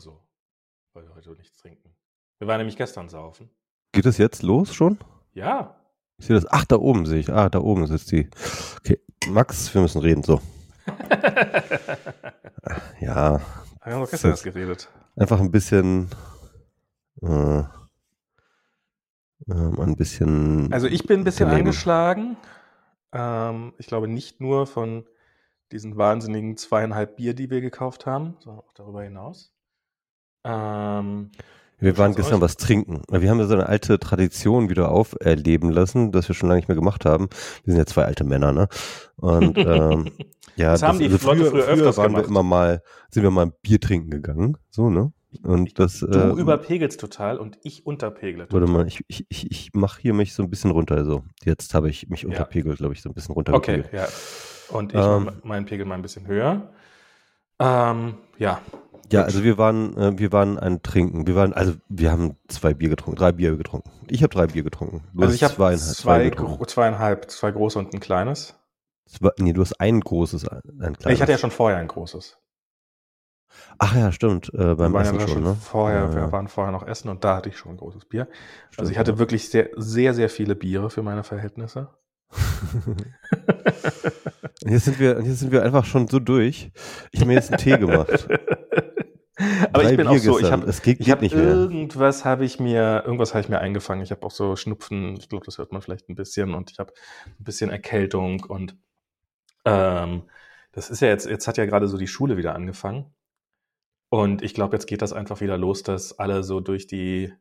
so, weil wir heute nichts trinken. Wir waren nämlich gestern saufen. Geht es jetzt los schon? Ja. Ich sehe das. Ach, da oben sehe ich. Ah, da oben sitzt die. Okay, Max, wir müssen reden. So. ja. Wir haben doch gestern erst geredet. Einfach ein bisschen. Äh, ähm, ein bisschen. Also ich bin ein bisschen daneben. angeschlagen. Ähm, ich glaube nicht nur von diesen wahnsinnigen zweieinhalb Bier, die wir gekauft haben, sondern auch darüber hinaus. Ähm, wir waren gestern euch? was trinken. Wir haben ja so eine alte Tradition wieder auferleben lassen, das wir schon lange nicht mehr gemacht haben. Wir sind ja zwei alte Männer, ne? Und ähm, ja, das, das haben die also Leute früher, früher, früher waren gemacht. wir immer mal, sind wir mal Bier trinken gegangen, so, ne? Und das, du äh, überpegelst total und ich unterpegle total. Warte mal, ich, ich, ich, ich mache hier mich so ein bisschen runter. Also jetzt habe ich mich unterpegelt, glaube ich, so ein bisschen runter. Okay, ja. Und ich ähm, meinen Pegel mal ein bisschen höher. Ähm, ja. Ja, also wir waren, äh, wir waren ein Trinken. Wir waren, also wir haben zwei Bier getrunken, drei Bier getrunken. Ich habe drei Bier getrunken. Du also ich habe zweieinhalb, zwei, zwei zweieinhalb, zwei große und ein kleines. Zwei, nee, du hast ein großes, ein kleines. Ich hatte ja schon vorher ein großes. Ach ja, stimmt. Äh, beim wir Essen ja schon, ne? Vorher, ja, wir waren vorher noch essen und da hatte ich schon ein großes Bier. Stimmt, also ich hatte wirklich sehr, sehr, sehr viele Biere für meine Verhältnisse. und jetzt sind wir, jetzt sind wir einfach schon so durch. Ich habe mir jetzt einen Tee gemacht. Aber Drei ich bin Bier auch so, ich habe hab irgendwas habe ich mir, irgendwas habe ich mir eingefangen. Ich habe auch so Schnupfen, ich glaube, das hört man vielleicht ein bisschen und ich habe ein bisschen Erkältung und ähm, das ist ja jetzt, jetzt hat ja gerade so die Schule wieder angefangen. Und ich glaube, jetzt geht das einfach wieder los, dass alle so durch die,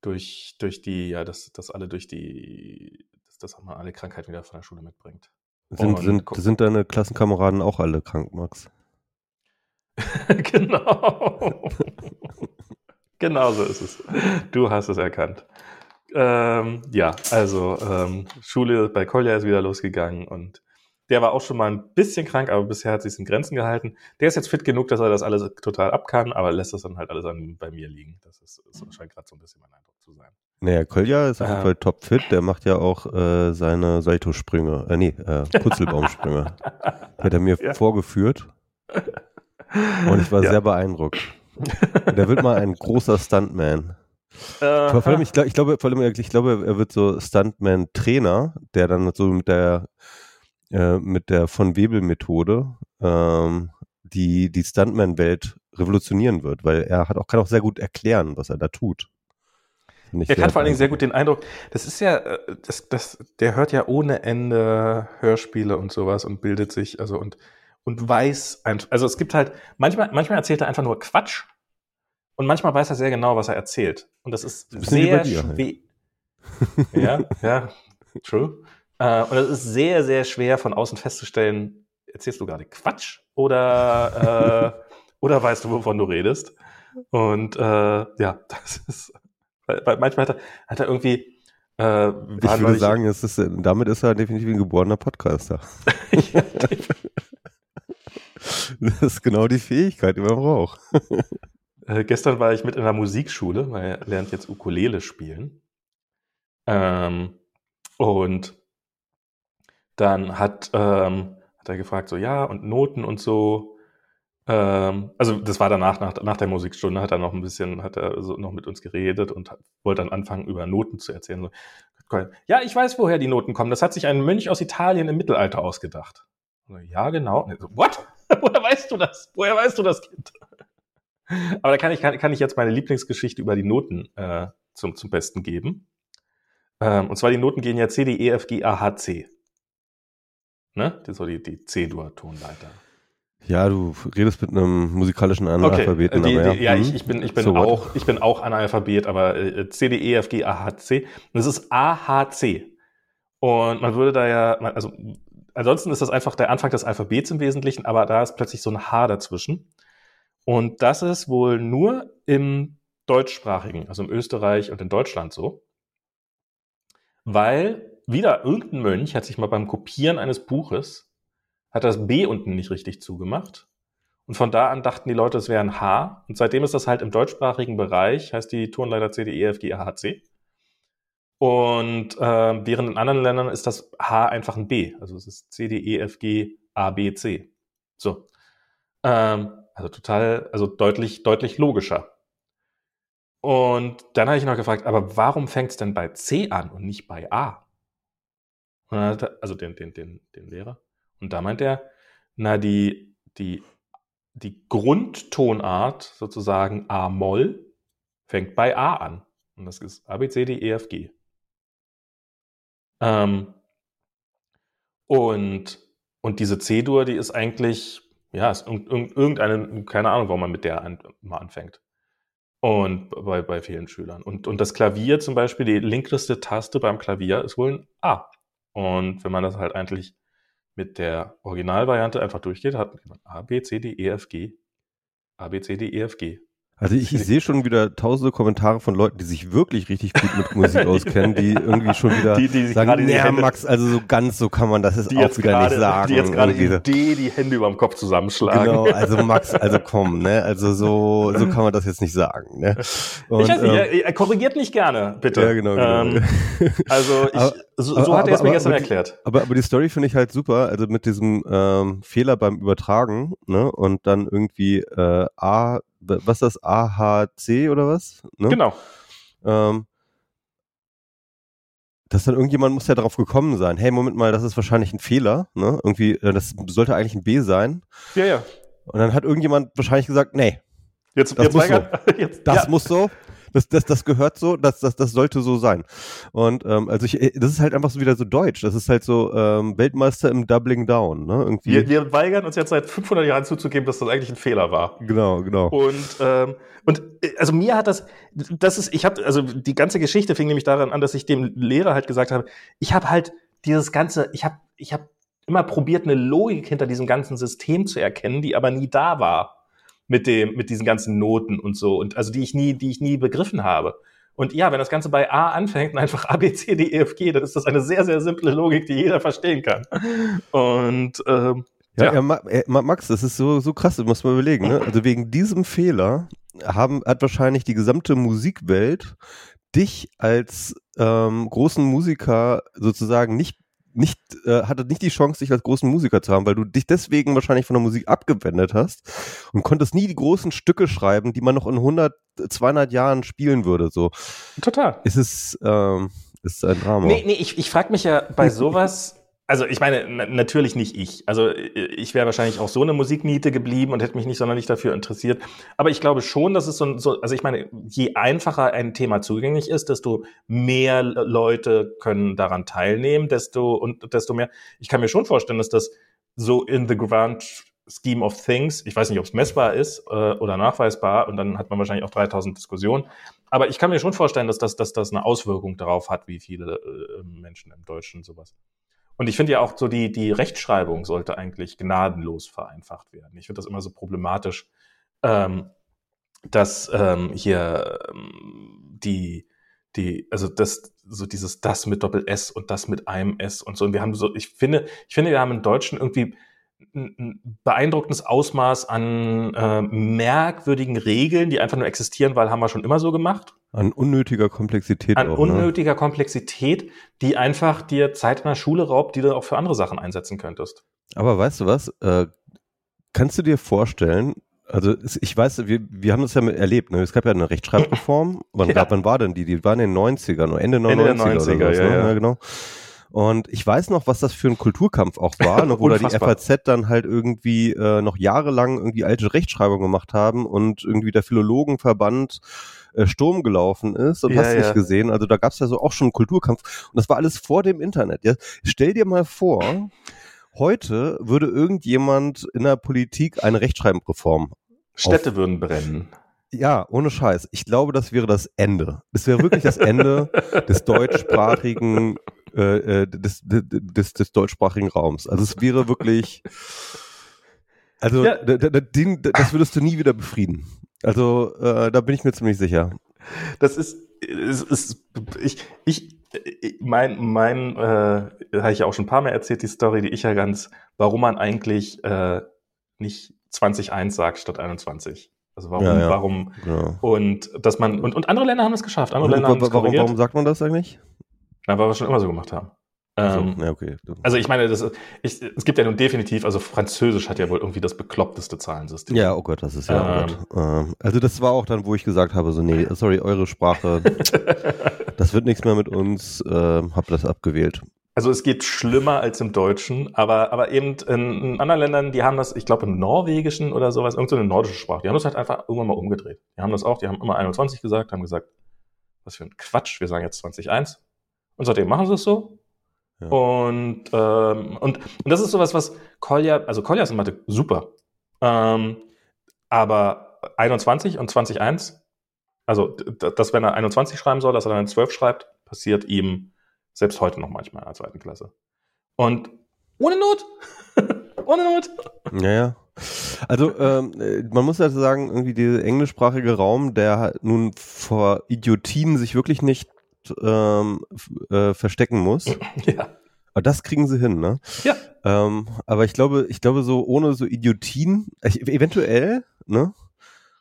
durch, durch die, ja, dass, dass alle durch die, dass, dass man alle Krankheiten wieder von der Schule mitbringt. Sind, sind, sind deine Klassenkameraden auch alle krank, Max? genau. genau so ist es. Du hast es erkannt. Ähm, ja, also ähm, Schule bei Kolja ist wieder losgegangen und der war auch schon mal ein bisschen krank, aber bisher hat sich in Grenzen gehalten. Der ist jetzt fit genug, dass er das alles total ab kann, aber lässt das dann halt alles an, bei mir liegen. Das ist, ist scheint gerade so ein bisschen mein Eindruck zu sein. Naja, Kolja ist auf jeden Fall topfit. Der macht ja auch äh, seine Salto-Sprünge, äh, nee, äh, Putzelbaumsprünge. hat er mir ja. vorgeführt. Und ich war ja. sehr beeindruckt. Der wird mal ein großer Stuntman. Uh, vor allem, ich, ich glaube, vor allem, ich glaube, er wird so Stuntman-Trainer, der dann so mit der äh, mit der von Webel-Methode ähm, die, die Stuntman-Welt revolutionieren wird, weil er hat auch, kann auch sehr gut erklären, was er da tut. Er hat vor allen Dingen sehr gut den Eindruck, das ist ja, äh, das, das, der hört ja ohne Ende Hörspiele und sowas und bildet sich, also und, und weiß, also es gibt halt, manchmal, manchmal erzählt er einfach nur Quatsch und manchmal weiß er sehr genau, was er erzählt. Und das ist sehr schwer. Ja, ja, true. Äh, und es ist sehr, sehr schwer von außen festzustellen, erzählst du gerade Quatsch oder, äh, oder weißt du, wovon du redest? Und äh, ja, das ist, weil, weil manchmal hat er, hat er irgendwie. Äh, ich würde sagen, es ist, damit ist er definitiv ein geborener Podcaster. das ist genau die Fähigkeit, die man braucht. Äh, gestern war ich mit in der Musikschule, weil er lernt jetzt Ukulele spielen. Ähm, und dann hat, ähm, hat er gefragt, so ja, und Noten und so. Ähm, also das war danach, nach, nach der Musikstunde, hat er noch ein bisschen, hat er so noch mit uns geredet und hat, wollte dann anfangen, über Noten zu erzählen. So, ja, ich weiß, woher die Noten kommen. Das hat sich ein Mönch aus Italien im Mittelalter ausgedacht. So, ja, genau. So, What? Woher weißt du das? Woher weißt du das, Kind? Aber da kann ich, kann, kann ich jetzt meine Lieblingsgeschichte über die Noten äh, zum, zum Besten geben. Ähm, und zwar die Noten gehen ja C, D, E, F, G, A, H, C. Ne? Das ist so die, die C-Dur-Tonleiter. Ja, du redest mit einem musikalischen Analphabeten. Okay, die, aber ja, die, ja ich, ich, bin, ich, bin so auch, ich bin auch Analphabet, aber äh, C, D, E, F, G, A, H, C. Und das ist A, H, C. Und man würde da ja, also ansonsten ist das einfach der Anfang des Alphabets im Wesentlichen, aber da ist plötzlich so ein H dazwischen. Und das ist wohl nur im deutschsprachigen, also im Österreich und in Deutschland so. Weil wieder irgendein Mönch hat sich mal beim Kopieren eines Buches, hat das B unten nicht richtig zugemacht. Und von da an dachten die Leute, es wäre ein H. Und seitdem ist das halt im deutschsprachigen Bereich, heißt die Turnleiter C. Und äh, während in anderen Ländern ist das H einfach ein B. Also es ist C, D, E, F, G, A, B, C. So. Ähm, Also total, also deutlich, deutlich logischer. Und dann habe ich noch gefragt, aber warum fängt es denn bei C an und nicht bei A? Er, also den, den, den, den Lehrer. Und da meint er, na, die, die, die Grundtonart, sozusagen A-Moll, fängt bei A an. Und das ist A, B, C, D, E, F, G. Ähm, und, und diese C-Dur, die ist eigentlich, ja, ist irgendeine, keine Ahnung, warum man mit der an, mal anfängt. Und bei, bei vielen Schülern. Und, und das Klavier zum Beispiel, die linkeste Taste beim Klavier ist wohl ein A. Und wenn man das halt eigentlich mit der Originalvariante einfach durchgeht, hat man A, B, C, D, E, F, G. A, B, C, D, E, F, G. Also ich, ich sehe schon wieder tausende Kommentare von Leuten, die sich wirklich richtig gut mit Musik auskennen, die irgendwie schon wieder die, die sagen, Hände, Max, also so ganz so kann man das jetzt auch wieder grade, nicht sagen. Die jetzt gerade die D die Hände über dem Kopf zusammenschlagen. Genau, also Max, also komm, ne, also so, so kann man das jetzt nicht sagen, ne. Und, ich weiß nicht, ähm, er, korrigiert mich gerne, bitte. Ja, genau, genau. Ähm, also ich, aber, so, so aber, hat er es mir gestern aber, erklärt. Aber, aber die Story finde ich halt super, also mit diesem ähm, Fehler beim Übertragen, ne, und dann irgendwie äh, A was ist das, AHC oder was? Ne? Genau. Ähm, dass dann irgendjemand muss ja darauf gekommen sein, hey, Moment mal, das ist wahrscheinlich ein Fehler, ne? Irgendwie, äh, das sollte eigentlich ein B sein. Ja, ja. Und dann hat irgendjemand wahrscheinlich gesagt, nee. Jetzt, das jetzt muss so. Jetzt, das ja. muss so das, das, das gehört so, das, das, das sollte so sein. Und ähm, also ich, das ist halt einfach so wieder so deutsch. Das ist halt so ähm, Weltmeister im Doubling Down. Ne? Irgendwie. Wir, wir weigern uns jetzt seit 500 Jahren zuzugeben, dass das eigentlich ein Fehler war. Genau, genau. Und ähm, und äh, also mir hat das, das ist, ich habe also die ganze Geschichte fing nämlich daran an, dass ich dem Lehrer halt gesagt habe, ich habe halt dieses ganze, ich habe, ich habe immer probiert, eine Logik hinter diesem ganzen System zu erkennen, die aber nie da war mit dem, mit diesen ganzen Noten und so und also die ich nie, die ich nie begriffen habe. Und ja, wenn das Ganze bei A anfängt und einfach A, B, C, D, E, F, G, dann ist das eine sehr, sehr simple Logik, die jeder verstehen kann. Und ähm, ja, ja. ja, Max, das ist so, so krass, du musst mal überlegen. Ne? Also wegen diesem Fehler haben, hat wahrscheinlich die gesamte Musikwelt dich als ähm, großen Musiker sozusagen nicht nicht, äh, hatte nicht die Chance, dich als großen Musiker zu haben, weil du dich deswegen wahrscheinlich von der Musik abgewendet hast und konntest nie die großen Stücke schreiben, die man noch in 100, 200 Jahren spielen würde. So. Total. Ist es, ähm, ist ein Drama. Nee, nee, ich, ich frage mich ja bei sowas, also ich meine, natürlich nicht ich. Also ich wäre wahrscheinlich auch so eine Musikniete geblieben und hätte mich nicht sonderlich dafür interessiert. Aber ich glaube schon, dass es so, so, also ich meine, je einfacher ein Thema zugänglich ist, desto mehr Leute können daran teilnehmen, desto und desto mehr. Ich kann mir schon vorstellen, dass das so in the grand scheme of things, ich weiß nicht, ob es messbar ist äh, oder nachweisbar, und dann hat man wahrscheinlich auch 3000 Diskussionen. Aber ich kann mir schon vorstellen, dass das, dass das eine Auswirkung darauf hat, wie viele äh, Menschen im Deutschen sowas und ich finde ja auch so, die, die Rechtschreibung sollte eigentlich gnadenlos vereinfacht werden. Ich finde das immer so problematisch, ähm, dass ähm, hier ähm, die, die, also das, so dieses das mit Doppel S und das mit einem S und so. Und wir haben so, ich finde, ich finde, wir haben im Deutschen irgendwie ein beeindruckendes Ausmaß an äh, merkwürdigen Regeln, die einfach nur existieren, weil haben wir schon immer so gemacht. An unnötiger Komplexität. An auch, ne? unnötiger ne? Komplexität, die einfach dir Zeit in der Schule raubt, die du auch für andere Sachen einsetzen könntest. Aber weißt du was? Äh, kannst du dir vorstellen, also ich weiß, wir, wir haben das ja erlebt, ne? es gab ja eine Rechtschreibreform. wann, ja. wann war denn die? Die war in den 90ern, Ende, Ende 90er, 90er oder so. Ja, ne? ja. ja, genau. Und ich weiß noch, was das für ein Kulturkampf auch war, ne, wo da die FAZ dann halt irgendwie äh, noch jahrelang irgendwie alte Rechtschreibung gemacht haben und irgendwie der Philologenverband äh, Sturm gelaufen ist und ja, hast ja. nicht gesehen. Also da gab es ja so auch schon einen Kulturkampf und das war alles vor dem Internet. Ja? Stell dir mal vor, heute würde irgendjemand in der Politik eine Rechtschreibreform Städte würden brennen. Ja, ohne Scheiß. Ich glaube, das wäre das Ende. Das wäre wirklich das Ende des deutschsprachigen äh, äh, des, des, des deutschsprachigen Raums. Also es wäre wirklich, also ja. das würdest du nie wieder befrieden. Also äh, da bin ich mir ziemlich sicher. Das ist, ist, ist ich, ich, mein, mein, äh, habe ich ja auch schon ein paar Mal erzählt, die Story, die ich ja ganz, warum man eigentlich äh, nicht 20.1 sagt statt 21. Also warum, ja, ja. warum, ja. und dass man, und, und andere Länder haben es geschafft. Andere Länder haben es warum, warum sagt man das eigentlich? Na, weil wir es schon immer so gemacht haben. Also, ähm, ja, okay. also ich meine, das, ich, es gibt ja nun definitiv, also Französisch hat ja wohl irgendwie das bekloppteste Zahlensystem. Ja, oh Gott, das ist ja. Ähm, oh ähm, also das war auch dann, wo ich gesagt habe, so nee, sorry, eure Sprache, das wird nichts mehr mit uns, äh, hab das abgewählt. Also es geht schlimmer als im Deutschen, aber, aber eben in, in anderen Ländern, die haben das, ich glaube im Norwegischen oder sowas, irgendeine so nordische Sprache, die haben das halt einfach irgendwann mal umgedreht. Die haben das auch, die haben immer 21 gesagt, haben gesagt, was für ein Quatsch, wir sagen jetzt 20.1. Und seitdem machen sie es so und, ähm, und, und das ist sowas, was Kolja, also Kolja ist in Mathe super. Ähm, aber 21 und 20.1, also dass wenn er 21 schreiben soll, dass er dann 12 schreibt, passiert ihm selbst heute noch manchmal in der zweiten Klasse. Und ohne Not. ohne Not. Ja, ja. Also ähm, man muss halt sagen, irgendwie der englischsprachige Raum, der nun vor Idiotien sich wirklich nicht ähm, äh, verstecken muss. Ja. Aber das kriegen sie hin, ne? Ja. Ähm, aber ich glaube, ich glaube, so ohne so Idiotien, ich, eventuell, ne,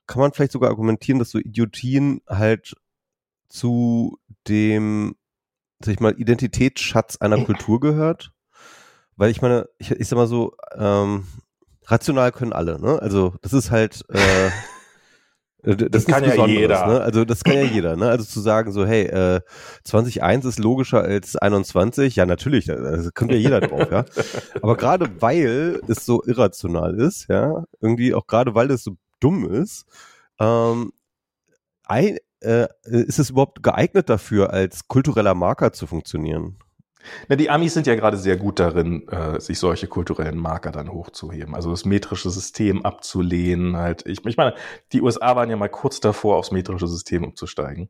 kann man vielleicht sogar argumentieren, dass so Idiotien halt zu dem, sag ich mal, Identitätsschatz einer Kultur gehört. Weil ich meine, ich, ich sag mal so, ähm, rational können alle, ne? Also das ist halt äh, Äh, das, das kann ja jeder. Ne? Also das kann ja jeder. Ne? Also zu sagen so, hey, äh, 20.1 ist logischer als 21, ja natürlich, da kommt ja jeder drauf, ja. Aber gerade weil es so irrational ist, ja, irgendwie auch gerade weil es so dumm ist, ähm, ein, äh, ist es überhaupt geeignet dafür, als kultureller Marker zu funktionieren? Na, die Amis sind ja gerade sehr gut darin, äh, sich solche kulturellen Marker dann hochzuheben. Also das metrische System abzulehnen. Halt, ich, ich meine, die USA waren ja mal kurz davor, aufs metrische System umzusteigen.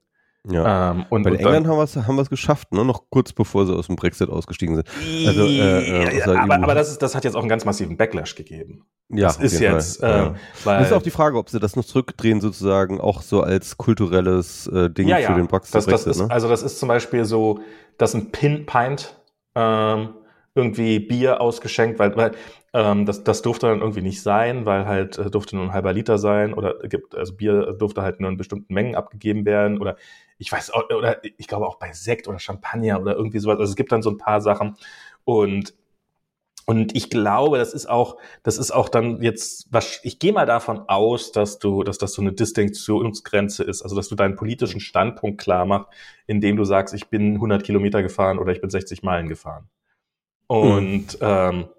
Ja. Ähm, und, Bei den England haben wir es geschafft, ne? noch kurz bevor sie aus dem Brexit ausgestiegen sind. Also, äh, äh, aber, aber das, ist, das hat jetzt auch einen ganz massiven Backlash gegeben. Ja, das ist jetzt. Äh, ja. weil, das ist auch die Frage, ob sie das noch zurückdrehen, sozusagen auch so als kulturelles äh, Ding ja, für den Brexit. Das, das ist, ne? Also das ist zum Beispiel so, dass ein Pin Pint ähm, irgendwie Bier ausgeschenkt, weil, weil ähm, das, das durfte dann irgendwie nicht sein, weil halt äh, durfte nur ein halber Liter sein oder gibt, also Bier durfte halt nur in bestimmten Mengen abgegeben werden oder ich weiß, oder ich glaube auch bei Sekt oder Champagner oder irgendwie sowas. Also es gibt dann so ein paar Sachen und und ich glaube, das ist auch, das ist auch dann jetzt, was, ich gehe mal davon aus, dass du, dass das so eine Distinktionsgrenze ist, also dass du deinen politischen Standpunkt klar machst, indem du sagst, ich bin 100 Kilometer gefahren oder ich bin 60 Meilen gefahren. Und hm. ähm,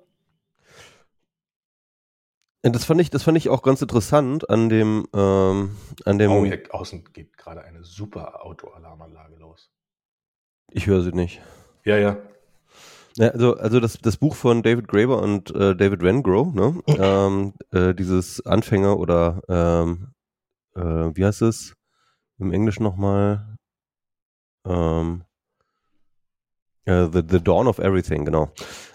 das fand ich, das fand ich auch ganz interessant an dem, ähm, an dem. Oh, hier außen geht gerade eine super Autoalarmanlage los. Ich höre sie nicht. Ja, ja. Ja, also, also das, das Buch von David Graeber und äh, David Wengrow, ne? ähm, äh, dieses Anfänger oder ähm, äh, wie heißt es im Englischen nochmal? Ähm, the, the Dawn of Everything, genau.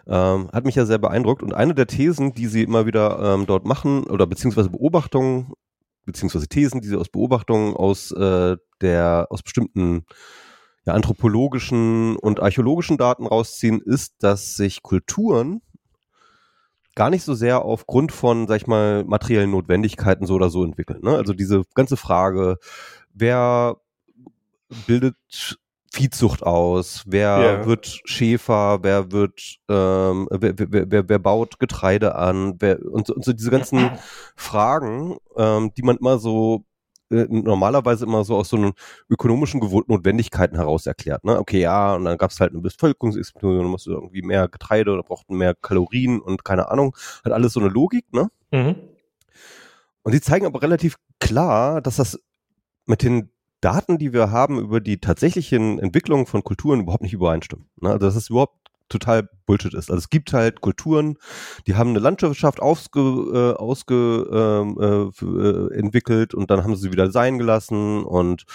Ähm, hat mich ja sehr beeindruckt. Und eine der Thesen, die sie immer wieder ähm, dort machen, oder beziehungsweise Beobachtungen, beziehungsweise Thesen, die sie aus Beobachtungen aus äh, der, aus bestimmten ja, anthropologischen und archäologischen Daten rausziehen, ist, dass sich Kulturen gar nicht so sehr aufgrund von, sag ich mal, materiellen Notwendigkeiten so oder so entwickeln. Ne? Also diese ganze Frage, wer bildet Viehzucht aus, wer yeah. wird Schäfer, wer wird, ähm, wer, wer, wer, wer baut Getreide an, wer, und, und so diese ganzen Fragen, ähm, die man immer so äh, normalerweise immer so aus so einen ökonomischen Notwendigkeiten heraus erklärt. Ne? Okay, ja, und dann gab es halt eine Bevölkerungsexplosion, dann musste irgendwie mehr Getreide oder brauchten mehr Kalorien und keine Ahnung. Hat alles so eine Logik, ne? Mhm. Und sie zeigen aber relativ klar, dass das mit den Daten, die wir haben über die tatsächlichen Entwicklungen von Kulturen überhaupt nicht übereinstimmen. Ne? Also das ist überhaupt total Bullshit ist. Also es gibt halt Kulturen, die haben eine Landwirtschaft ausge, äh, ausge ähm, äh, äh, entwickelt und dann haben sie wieder sein gelassen und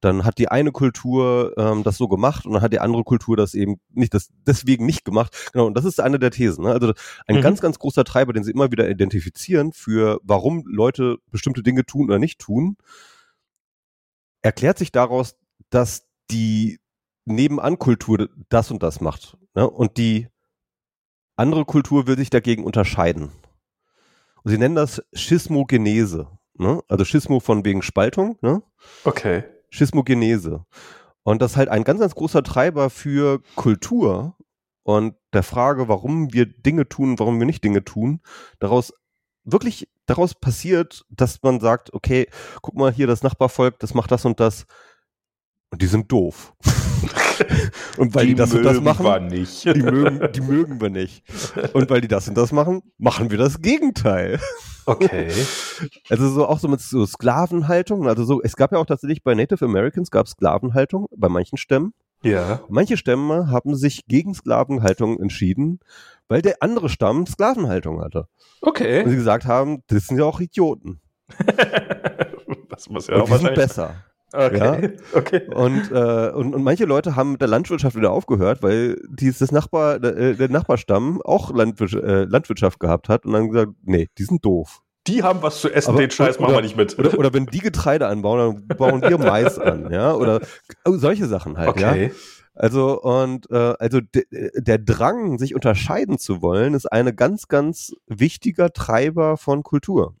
dann hat die eine Kultur ähm, das so gemacht und dann hat die andere Kultur das eben nicht das deswegen nicht gemacht. Genau, und das ist eine der Thesen. Ne? Also ein mhm. ganz, ganz großer Treiber, den sie immer wieder identifizieren für warum Leute bestimmte Dinge tun oder nicht tun, erklärt sich daraus, dass die Nebenankultur das und das macht. Ne? Und die andere Kultur will sich dagegen unterscheiden. Und sie nennen das Schismogenese. Ne? Also Schismo von wegen Spaltung. Ne? Okay. Schismogenese. Und das ist halt ein ganz, ganz großer Treiber für Kultur, und der Frage, warum wir Dinge tun, warum wir nicht Dinge tun, daraus wirklich daraus passiert, dass man sagt, okay, guck mal hier, das Nachbarvolk, das macht das und das. Und die sind doof. und weil die, die das und das machen, wir nicht. Die, mögen, die mögen wir nicht. Und weil die das und das machen, machen wir das Gegenteil. Okay. Also so auch so mit so Sklavenhaltung. Also so, es gab ja auch tatsächlich bei Native Americans gab Sklavenhaltung bei manchen Stämmen. Ja. Manche Stämme haben sich gegen Sklavenhaltung entschieden, weil der andere Stamm Sklavenhaltung hatte. Okay. Und sie gesagt haben, das sind ja auch Idioten. das muss ja und auch die sind besser. Okay. Ja? okay. Und, äh, und, und manche Leute haben mit der Landwirtschaft wieder aufgehört, weil dieses Nachbar, der, der Nachbarstamm auch Landwirtschaft, äh, Landwirtschaft gehabt hat und dann gesagt, nee, die sind doof. Die haben was zu essen, Aber, den Scheiß oder, machen wir nicht mit. Oder, oder wenn die Getreide anbauen, dann bauen wir Mais an, ja, oder oh, solche Sachen halt, okay. ja. Also und äh, also der Drang, sich unterscheiden zu wollen, ist eine ganz, ganz wichtiger Treiber von Kultur.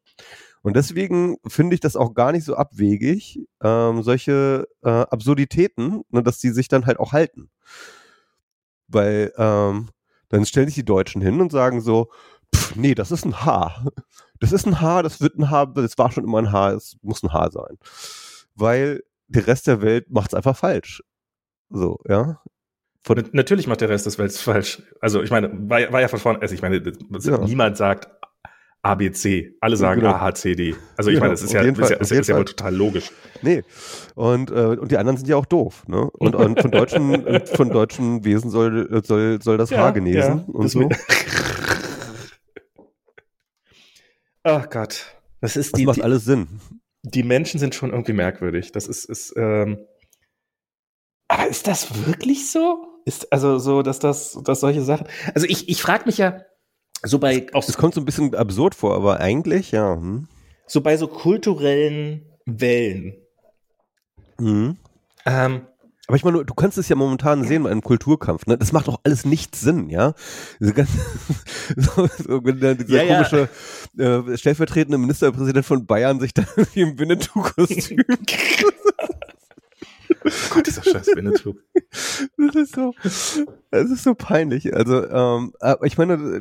Und deswegen finde ich das auch gar nicht so abwegig, ähm, solche äh, Absurditäten, ne, dass die sich dann halt auch halten. Weil ähm, dann stellen sich die Deutschen hin und sagen so, pff, nee, das ist ein Haar. Das ist ein Haar, das wird ein Haar, das war schon immer ein Haar, es muss ein Haar sein. Weil der Rest der Welt macht es einfach falsch. So, ja. Von Natürlich macht der Rest des Welt falsch. Also ich meine, war, war ja von vorne, also ich meine, ja. niemand sagt ABC. Alle sagen genau. AHCD. Also ich genau. meine, das ist ja, ja, ist, ist ja wohl total logisch. Nee. Und, äh, und die anderen sind ja auch doof. Ne? Und, und von, deutschen, von deutschen Wesen soll, soll, soll das ja, Haar genesen ja, und so. Ach Gott. Das ist das die, macht die, alles Sinn. Die Menschen sind schon irgendwie merkwürdig. Das ist, ist ähm, aber ist das wirklich so? Ist also so, dass das, dass solche Sachen. Also ich, ich frage mich ja, so bei auch das kommt so ein bisschen absurd vor, aber eigentlich ja. Hm. So bei so kulturellen Wellen. Mhm. Ähm, aber ich meine, du kannst es ja momentan sehen bei einem Kulturkampf. Ne? Das macht doch alles nicht Sinn, ja. Diese ganze, so, so, dieser ja, komische ja. Äh, stellvertretende Ministerpräsident von Bayern sich da im Winnetou-Kostüm Gott, dieser scheiß Winnetou. Das ist so, das ist so peinlich. Also, ähm, ich meine,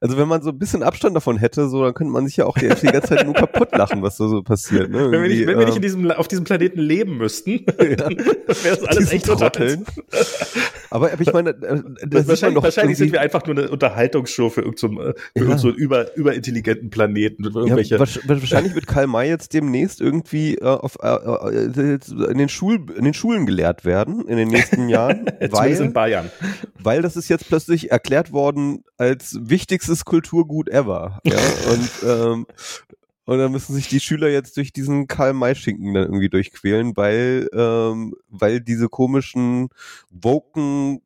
also wenn man so ein bisschen Abstand davon hätte, so, dann könnte man sich ja auch die, die ganze Zeit nur kaputt lachen, was da so passiert. Ne? Wenn wir nicht, wenn wir nicht in diesem, auf diesem Planeten leben müssten, ja. dann wäre das alles echt total. Aber, aber ich meine, äh, das wahrscheinlich, wahrscheinlich sind wir einfach nur eine Unterhaltungsshow für irgendeinen so, für ja. so über, überintelligenten Planeten. Irgendwelche. Ja, wahrscheinlich wird Karl May jetzt demnächst irgendwie äh, auf, äh, äh in den Schulen in den Schulen gelehrt werden in den nächsten Jahren. weil, in Bayern. Weil das ist jetzt plötzlich erklärt worden als wichtigstes Kulturgut ever. Ja? Und, ähm, und dann müssen sich die Schüler jetzt durch diesen Karl-May-Schinken dann irgendwie durchquälen, weil, ähm, weil diese komischen Woken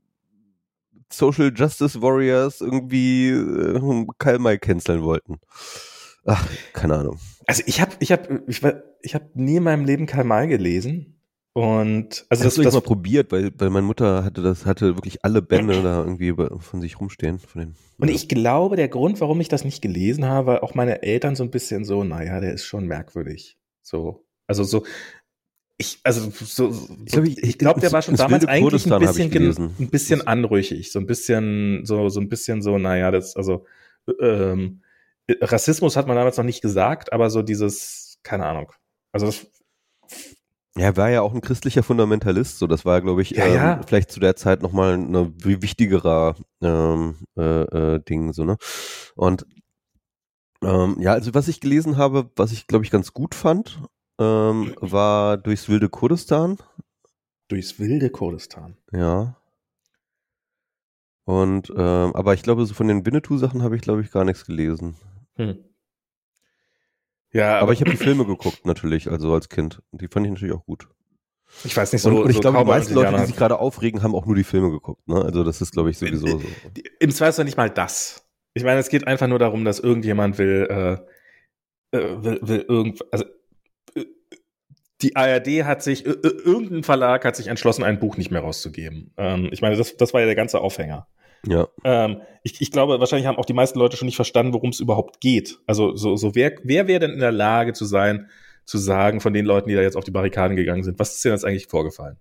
Social Justice Warriors irgendwie äh, Karl May canceln wollten. Ach, keine Ahnung. Also ich habe ich hab, ich, ich hab nie in meinem Leben Karl May gelesen. Und also Hast das, du das mal probiert, weil, weil meine Mutter hatte das, hatte wirklich alle Bände da irgendwie von sich rumstehen. Von den, und ich glaube, der Grund, warum ich das nicht gelesen habe, war auch meine Eltern so ein bisschen so, naja, der ist schon merkwürdig. So, also so, ich, also so, ich glaube, ich, ich glaub, der war schon damals eigentlich ein bisschen, ein bisschen anrüchig, so ein bisschen, so, so ein bisschen so, naja, das, also ähm, Rassismus hat man damals noch nicht gesagt, aber so dieses, keine Ahnung. Also das ja, er war ja auch ein christlicher Fundamentalist, so das war, glaube ich, ja, ähm, ja. vielleicht zu der Zeit nochmal ein wichtigerer ähm, äh, äh, Ding, so, ne? Und ähm, ja, also was ich gelesen habe, was ich, glaube ich, ganz gut fand, ähm, war durchs wilde Kurdistan. Durchs wilde Kurdistan. Ja. Und ähm, aber ich glaube, so von den Winnetou-Sachen habe ich, glaube ich, gar nichts gelesen. Hm. Ja, aber, aber ich habe die Filme geguckt natürlich, also als Kind. Und die fand ich natürlich auch gut. Ich weiß nicht so. Und, und ich so glaube, die meisten Leute, die sich gerade aufregen, haben auch nur die Filme geguckt. Ne? Also das ist, glaube ich, sowieso so. Im Zweifel nicht mal das. Ich meine, es geht einfach nur darum, dass irgendjemand will, äh, äh will, will irgend, also äh, die ARD hat sich, äh, irgendein Verlag hat sich entschlossen, ein Buch nicht mehr rauszugeben. Ähm, ich meine, das, das war ja der ganze Aufhänger. Ja. Ähm, ich, ich glaube, wahrscheinlich haben auch die meisten Leute schon nicht verstanden, worum es überhaupt geht. Also so, so wer, wer wäre denn in der Lage zu sein, zu sagen, von den Leuten, die da jetzt auf die Barrikaden gegangen sind, was ist denn jetzt eigentlich vorgefallen?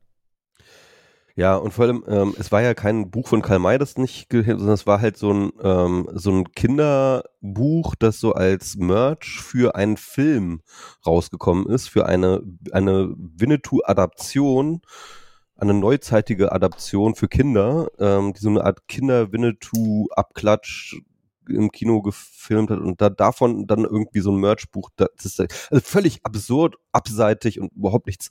Ja, und vor allem, ähm, es war ja kein Buch von Karl May, das nicht, sondern es war halt so ein, ähm, so ein Kinderbuch, das so als Merch für einen Film rausgekommen ist, für eine, eine Winnetou-Adaption, eine neuzeitige Adaption für Kinder, ähm, die so eine Art Kinder-Winnetou-Abklatsch im Kino gefilmt hat und da davon dann irgendwie so ein Merchbuch, das ist also völlig absurd, abseitig und überhaupt nichts,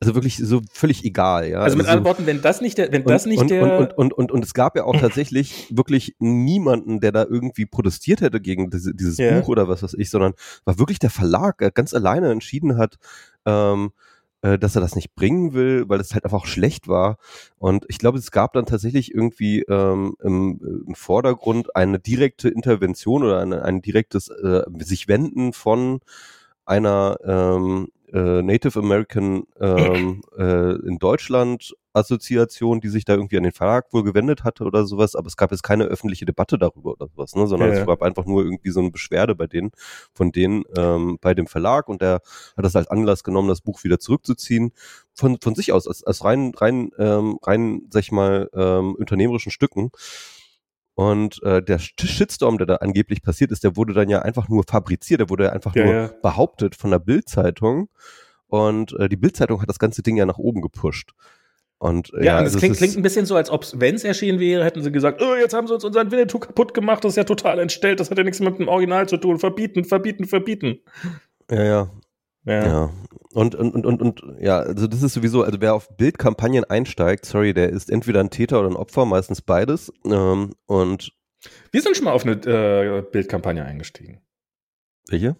also wirklich so völlig egal, ja. Also mit also, anderen Worten, wenn das nicht der, wenn und, das nicht und, der und, und, und, und, und es gab ja auch tatsächlich wirklich niemanden, der da irgendwie protestiert hätte gegen diese, dieses yeah. Buch oder was weiß ich, sondern war wirklich der Verlag, der ganz alleine entschieden hat, ähm, äh, dass er das nicht bringen will, weil es halt einfach schlecht war. Und ich glaube, es gab dann tatsächlich irgendwie ähm, im, im Vordergrund eine direkte Intervention oder eine, ein direktes äh, sich wenden von einer ähm, äh, Native American ähm, äh, in Deutschland Assoziation, die sich da irgendwie an den Verlag wohl gewendet hatte oder sowas, aber es gab jetzt keine öffentliche Debatte darüber oder sowas, ne? sondern ja, es gab einfach nur irgendwie so eine Beschwerde bei denen, von denen ähm, bei dem Verlag und der hat das als Anlass genommen, das Buch wieder zurückzuziehen, von, von sich aus, als, als rein, rein, ähm, rein, sag ich mal, ähm, unternehmerischen Stücken. Und äh, der Shitstorm, der da angeblich passiert ist, der wurde dann ja einfach nur fabriziert, der wurde ja einfach ja, nur ja. behauptet von der Bildzeitung. Und äh, die Bildzeitung hat das ganze Ding ja nach oben gepusht. Und, ja, ja und es also klingt, klingt ein bisschen so, als ob es, wenn es erschienen wäre, hätten sie gesagt, oh, jetzt haben sie uns unseren Winnetou kaputt gemacht, das ist ja total entstellt, das hat ja nichts mit dem Original zu tun, verbieten, verbieten, verbieten. Ja, ja. Ja. ja. Und, und, und, und, und, ja, also das ist sowieso, also wer auf Bildkampagnen einsteigt, sorry, der ist entweder ein Täter oder ein Opfer, meistens beides. Ähm, und wir sind schon mal auf eine äh, Bildkampagne eingestiegen. Welche?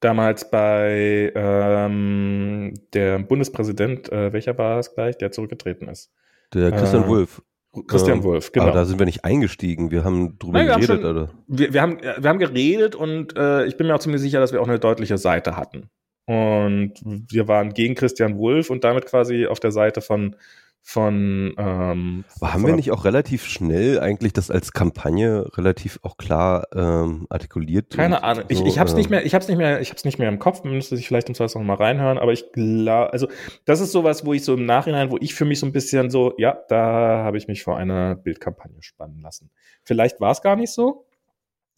Damals bei ähm, der Bundespräsident, äh, welcher war es gleich, der zurückgetreten ist? Der Christian äh, Wulff. Christian ähm, Wulff, genau. Aber da sind wir nicht eingestiegen, wir haben drüber Nein, wir geredet, haben schon, oder? Wir, wir, haben, wir haben geredet und äh, ich bin mir auch ziemlich sicher, dass wir auch eine deutliche Seite hatten. Und wir waren gegen Christian Wulff und damit quasi auf der Seite von von ähm, Aber haben wir nicht auch relativ schnell eigentlich das als Kampagne relativ auch klar ähm, artikuliert? Keine Ahnung. So, ich, ich hab's ähm, nicht mehr, ich hab's nicht mehr, ich hab's nicht mehr im Kopf, müsste sich vielleicht im Zweifel noch mal reinhören, aber ich glaube, also das ist sowas, wo ich so im Nachhinein, wo ich für mich so ein bisschen so, ja, da habe ich mich vor einer Bildkampagne spannen lassen. Vielleicht war es gar nicht so.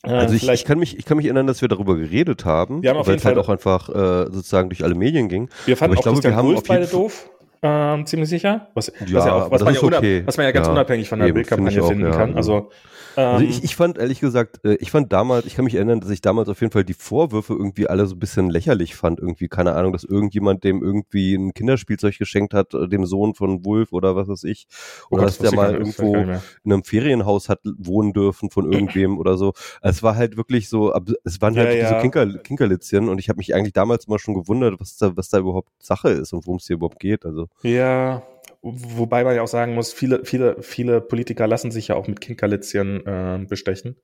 Äh, also ich, ich, kann mich, ich kann mich erinnern, dass wir darüber geredet haben, wir haben auf weil es halt auch einfach äh, sozusagen durch alle Medien ging. Wir fanden Aber ich auch glaube, wir haben auf beide doof ähm, ziemlich sicher. Was, ja, was ja auch, was man ja, okay. was man ja ganz ja, unabhängig von der Bildkampagne finden auch, kann. Also also ich, ähm, ich fand ehrlich gesagt, äh, ich fand damals, ich kann mich erinnern, dass ich damals auf jeden Fall die Vorwürfe irgendwie alle so ein bisschen lächerlich fand. Irgendwie, keine Ahnung, dass irgendjemand dem irgendwie ein Kinderspielzeug geschenkt hat, äh, dem Sohn von Wolf oder was weiß ich. Oh oder oh, dass der mal irgendwo in einem Ferienhaus hat wohnen dürfen von irgendwem oder so. Es war halt wirklich so, es waren halt ja, so Kinker, Kinkerlitzchen und ich habe mich eigentlich damals mal schon gewundert, was da, was da überhaupt Sache ist und worum es hier überhaupt geht. Also. Ja, Wobei man ja auch sagen muss, viele, viele, viele Politiker lassen sich ja auch mit Kinkerlitzchen äh, bestechen.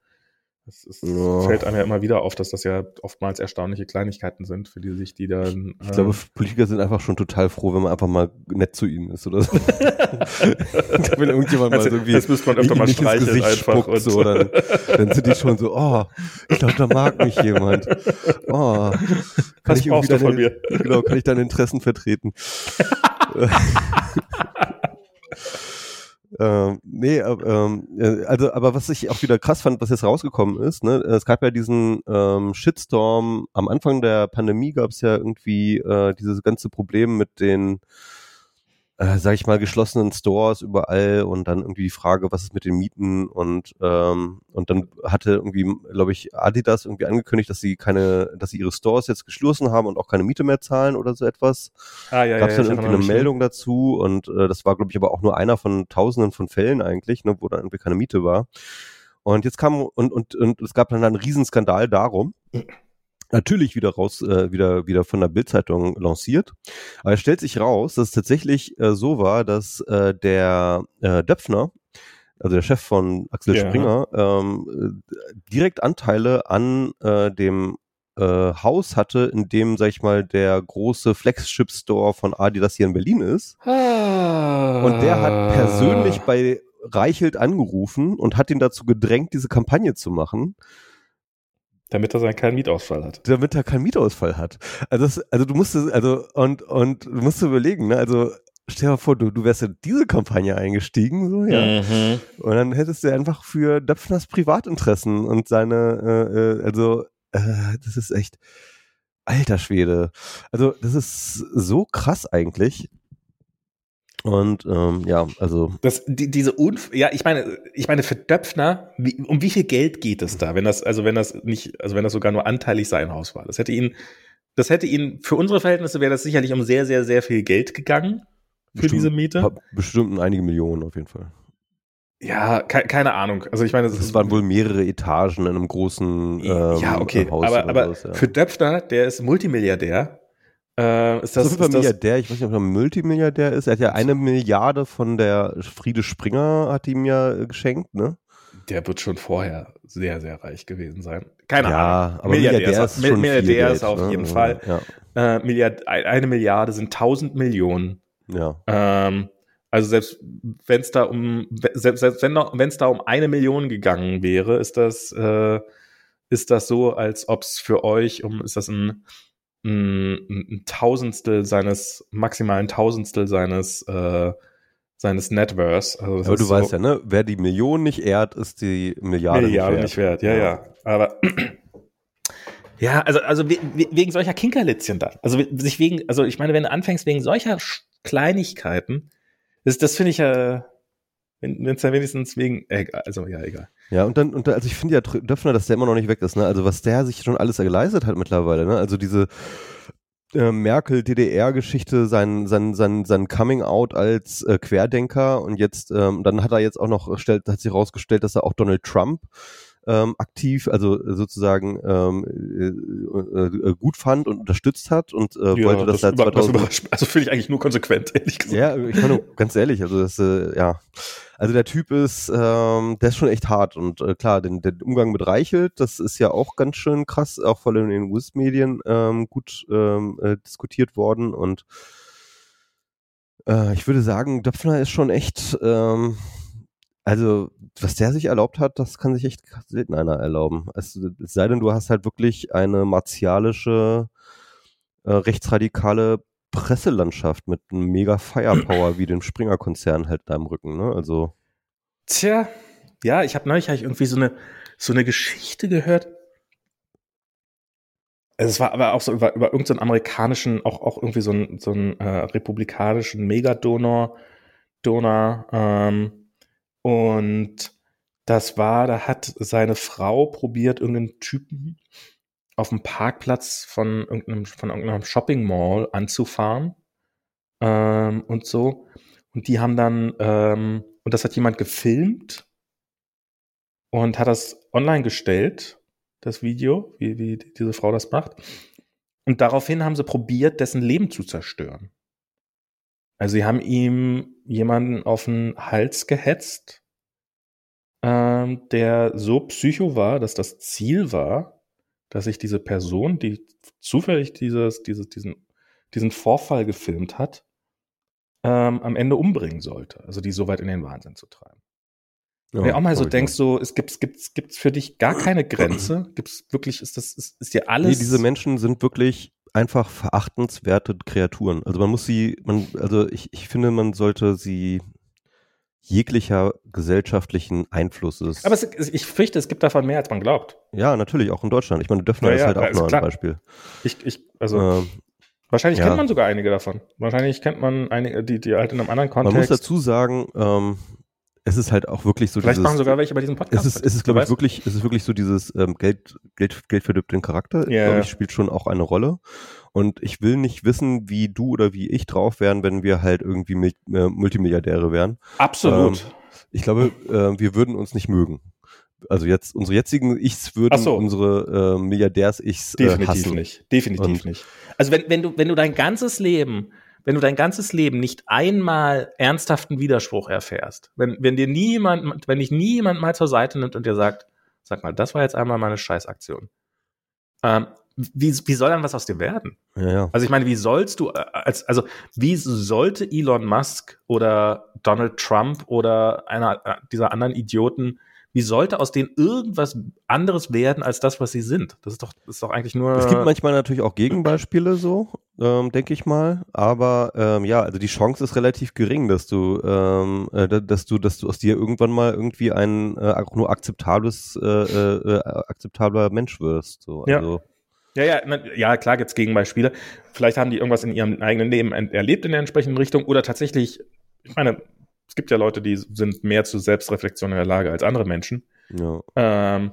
Es, es ja. fällt einem ja immer wieder auf, dass das ja oftmals erstaunliche Kleinigkeiten sind, für die sich die dann. Ich glaube, ähm, Politiker sind einfach schon total froh, wenn man einfach mal nett zu ihnen ist oder so. wenn irgendjemand also, mal irgendwie das müsste man öfter mal streicheln einfach und so, dann, dann sind die schon so, oh, ich glaube, da mag mich jemand. Oh, kann Was ich irgendwie deine, von mir? Genau, kann ich deine Interessen vertreten? Ähm, nee, ähm, äh, also, aber was ich auch wieder krass fand, was jetzt rausgekommen ist, ne, es gab ja diesen ähm, Shitstorm, am Anfang der Pandemie gab es ja irgendwie äh, dieses ganze Problem mit den äh, sag ich mal, geschlossenen Stores überall und dann irgendwie die Frage, was ist mit den Mieten und ähm, und dann hatte irgendwie, glaube ich, Adidas irgendwie angekündigt, dass sie keine, dass sie ihre Stores jetzt geschlossen haben und auch keine Miete mehr zahlen oder so etwas. Ah, ja, Gab es ja, dann irgendwie eine Meldung dazu und äh, das war, glaube ich, aber auch nur einer von Tausenden von Fällen eigentlich, ne, wo dann irgendwie keine Miete war. Und jetzt kam und und und es gab dann einen Riesenskandal darum natürlich wieder raus, äh, wieder, wieder von der Bildzeitung lanciert. Aber es stellt sich raus, dass es tatsächlich äh, so war, dass äh, der äh, Döpfner, also der Chef von Axel ja. Springer, ähm, direkt Anteile an äh, dem äh, Haus hatte, in dem, sag ich mal, der große Flagship-Store von Adidas hier in Berlin ist. Ah. Und der hat persönlich bei Reichelt angerufen und hat ihn dazu gedrängt, diese Kampagne zu machen. Damit er keinen Mietausfall hat. Damit er keinen Mietausfall hat. Also, das, also du musst also und und du musst überlegen, ne? Also stell dir mal vor, du, du wärst in diese Kampagne eingestiegen, so, ja. Mhm. Und dann hättest du einfach für Döpfners Privatinteressen und seine, äh, äh, also, äh, das ist echt, alter Schwede. Also, das ist so krass eigentlich. Und ähm, ja, also. Das, die, diese Unf ja, ich meine, ich meine, für Döpfner, wie, um wie viel Geld geht es da, wenn das, also wenn das nicht, also wenn das sogar nur anteilig sein Haus war? Das hätte ihn, das hätte ihn, für unsere Verhältnisse wäre das sicherlich um sehr, sehr, sehr viel Geld gegangen für bestimmt, diese Miete. Bestimmt einige Millionen auf jeden Fall. Ja, ke keine Ahnung. Also ich meine, das, das waren wohl mehrere Etagen in einem großen ähm, ja, okay. Haus. Aber, aber was, ja. für Döpfner, der ist Multimilliardär, äh, ist das, ist das Milliardär, ich weiß nicht, ob er Multimilliardär ist. Er hat ja eine Milliarde von der Friede Springer hat ihm ja geschenkt, ne? Der wird schon vorher sehr, sehr reich gewesen sein. Keine ja, Ahnung. Aber Milliardär, Milliardär ist, schon Milliardär Geld, ist auf ne? jeden Fall. Ja. Äh, Milliard, eine Milliarde sind 1000 Millionen. Ja. Ähm, also selbst wenn es da um selbst, selbst wenn es da um eine Million gegangen wäre, ist das äh, ist das so, als ob es für euch um ist das ein ein, Tausendstel seines, maximalen Tausendstel seines, äh, seines Networths. Also Aber du so, weißt ja, ne? Wer die Million nicht ehrt, ist die Milliarde, Milliarde nicht wert. Nicht wert. Ja, ja, ja. Aber ja, also, also wegen solcher Kinkerlitzchen da. Also sich wegen, also ich meine, wenn du anfängst wegen solcher Kleinigkeiten, das, das finde ich ja, wenn es ja wenigstens wegen, äh, also ja, egal. Ja, und dann, und dann, also ich finde ja Döpfner, dass der immer noch nicht weg ist, ne? Also was der sich schon alles geleistet hat mittlerweile, ne? Also diese äh, Merkel-DDR-Geschichte, sein, sein, sein, sein Coming-out als äh, Querdenker und jetzt, ähm, dann hat er jetzt auch noch, stellt, hat sich herausgestellt, dass er auch Donald Trump ähm, aktiv, also sozusagen ähm, äh, äh, gut fand und unterstützt hat und äh, ja, wollte das, das seit 2000. Das also finde ich eigentlich nur konsequent, ehrlich gesagt. Ja, ich meine, ganz ehrlich, also das, äh, ja. Also der Typ ist, ähm, der ist schon echt hart und äh, klar, den, der Umgang mit Reichelt, das ist ja auch ganz schön krass, auch vor allem in den US-Medien ähm, gut ähm, äh, diskutiert worden und äh, ich würde sagen, Döpfner ist schon echt, ähm, also was der sich erlaubt hat, das kann sich echt selten einer erlauben. Es, es sei denn, du hast halt wirklich eine martialische, äh, rechtsradikale Presselandschaft mit einem mega Firepower wie dem Springer-Konzern halt da im Rücken, ne? Also. Tja, ja, ich habe neulich hab ich irgendwie so eine, so eine Geschichte gehört. Also es war aber auch so über, über irgendeinen amerikanischen, auch, auch irgendwie so einen, so äh, republikanischen Megadonor, Donor, ähm, und das war, da hat seine Frau probiert, irgendeinen Typen auf dem Parkplatz von irgendeinem, von irgendeinem Shopping Mall anzufahren ähm, und so. Und die haben dann, ähm, und das hat jemand gefilmt und hat das online gestellt, das Video, wie, wie diese Frau das macht. Und daraufhin haben sie probiert, dessen Leben zu zerstören. Also sie haben ihm jemanden auf den Hals gehetzt, ähm, der so psycho war, dass das Ziel war, dass sich diese Person, die zufällig dieses, dieses, diesen, diesen Vorfall gefilmt hat, ähm, am Ende umbringen sollte. Also die so weit in den Wahnsinn zu treiben. Ja, Wenn du auch mal so denkst, so, es gibt, es gibt, für dich gar keine Grenze. Gibt es wirklich, ist das, ist, ist dir alles. Nee, diese Menschen sind wirklich einfach verachtenswerte Kreaturen. Also man muss sie, man, also ich, ich finde, man sollte sie jeglicher gesellschaftlichen Einflusses. Aber es, ich fürchte, es gibt davon mehr, als man glaubt. Ja, natürlich, auch in Deutschland. Ich meine, Döpfner ja, ist halt auch noch ein Beispiel. Ich, ich, also, ähm, wahrscheinlich ja. kennt man sogar einige davon. Wahrscheinlich kennt man einige, die, die halt in einem anderen Kontext. Man muss dazu sagen, ähm, es ist halt auch wirklich so Vielleicht dieses, machen sogar welche bei diesem Podcast. Es ist, es ist glaube ich, wirklich, es ist wirklich so dieses ähm, Geld, Geld, Geld verdippt den Charakter, yeah. glaube ich, spielt schon auch eine Rolle. Und ich will nicht wissen, wie du oder wie ich drauf wären, wenn wir halt irgendwie Mil äh, Multimilliardäre wären. Absolut. Ähm, ich glaube, äh, wir würden uns nicht mögen. Also jetzt unsere jetzigen Ichs würden so. unsere äh, Milliardärs-Ichs äh, Definitiv hassen. nicht. Definitiv Und nicht. Also wenn, wenn du, wenn du dein ganzes Leben wenn du dein ganzes Leben nicht einmal ernsthaften Widerspruch erfährst, wenn, wenn dir niemand, wenn dich nie jemand mal zur Seite nimmt und dir sagt, sag mal, das war jetzt einmal meine Scheißaktion. Ähm, wie, wie soll dann was aus dir werden? Ja, ja. Also ich meine, wie sollst du, äh, als, also wie sollte Elon Musk oder Donald Trump oder einer äh, dieser anderen Idioten, wie sollte aus denen irgendwas anderes werden als das, was sie sind? Das ist doch, das ist doch eigentlich nur. Es gibt manchmal natürlich auch Gegenbeispiele so. ähm, denke ich mal. Aber ähm, ja, also die Chance ist relativ gering, dass du, ähm, äh, dass du, dass du aus dir irgendwann mal irgendwie ein äh, auch nur akzeptables, äh, äh, äh akzeptabler Mensch wirst. So. Also, ja. Ja, ja, ja, klar gibt's Gegenbeispiele. Vielleicht haben die irgendwas in ihrem eigenen Leben erlebt in der entsprechenden Richtung oder tatsächlich, ich meine, es gibt ja Leute, die sind mehr zu Selbstreflexion in der Lage als andere Menschen. Ja. Ähm,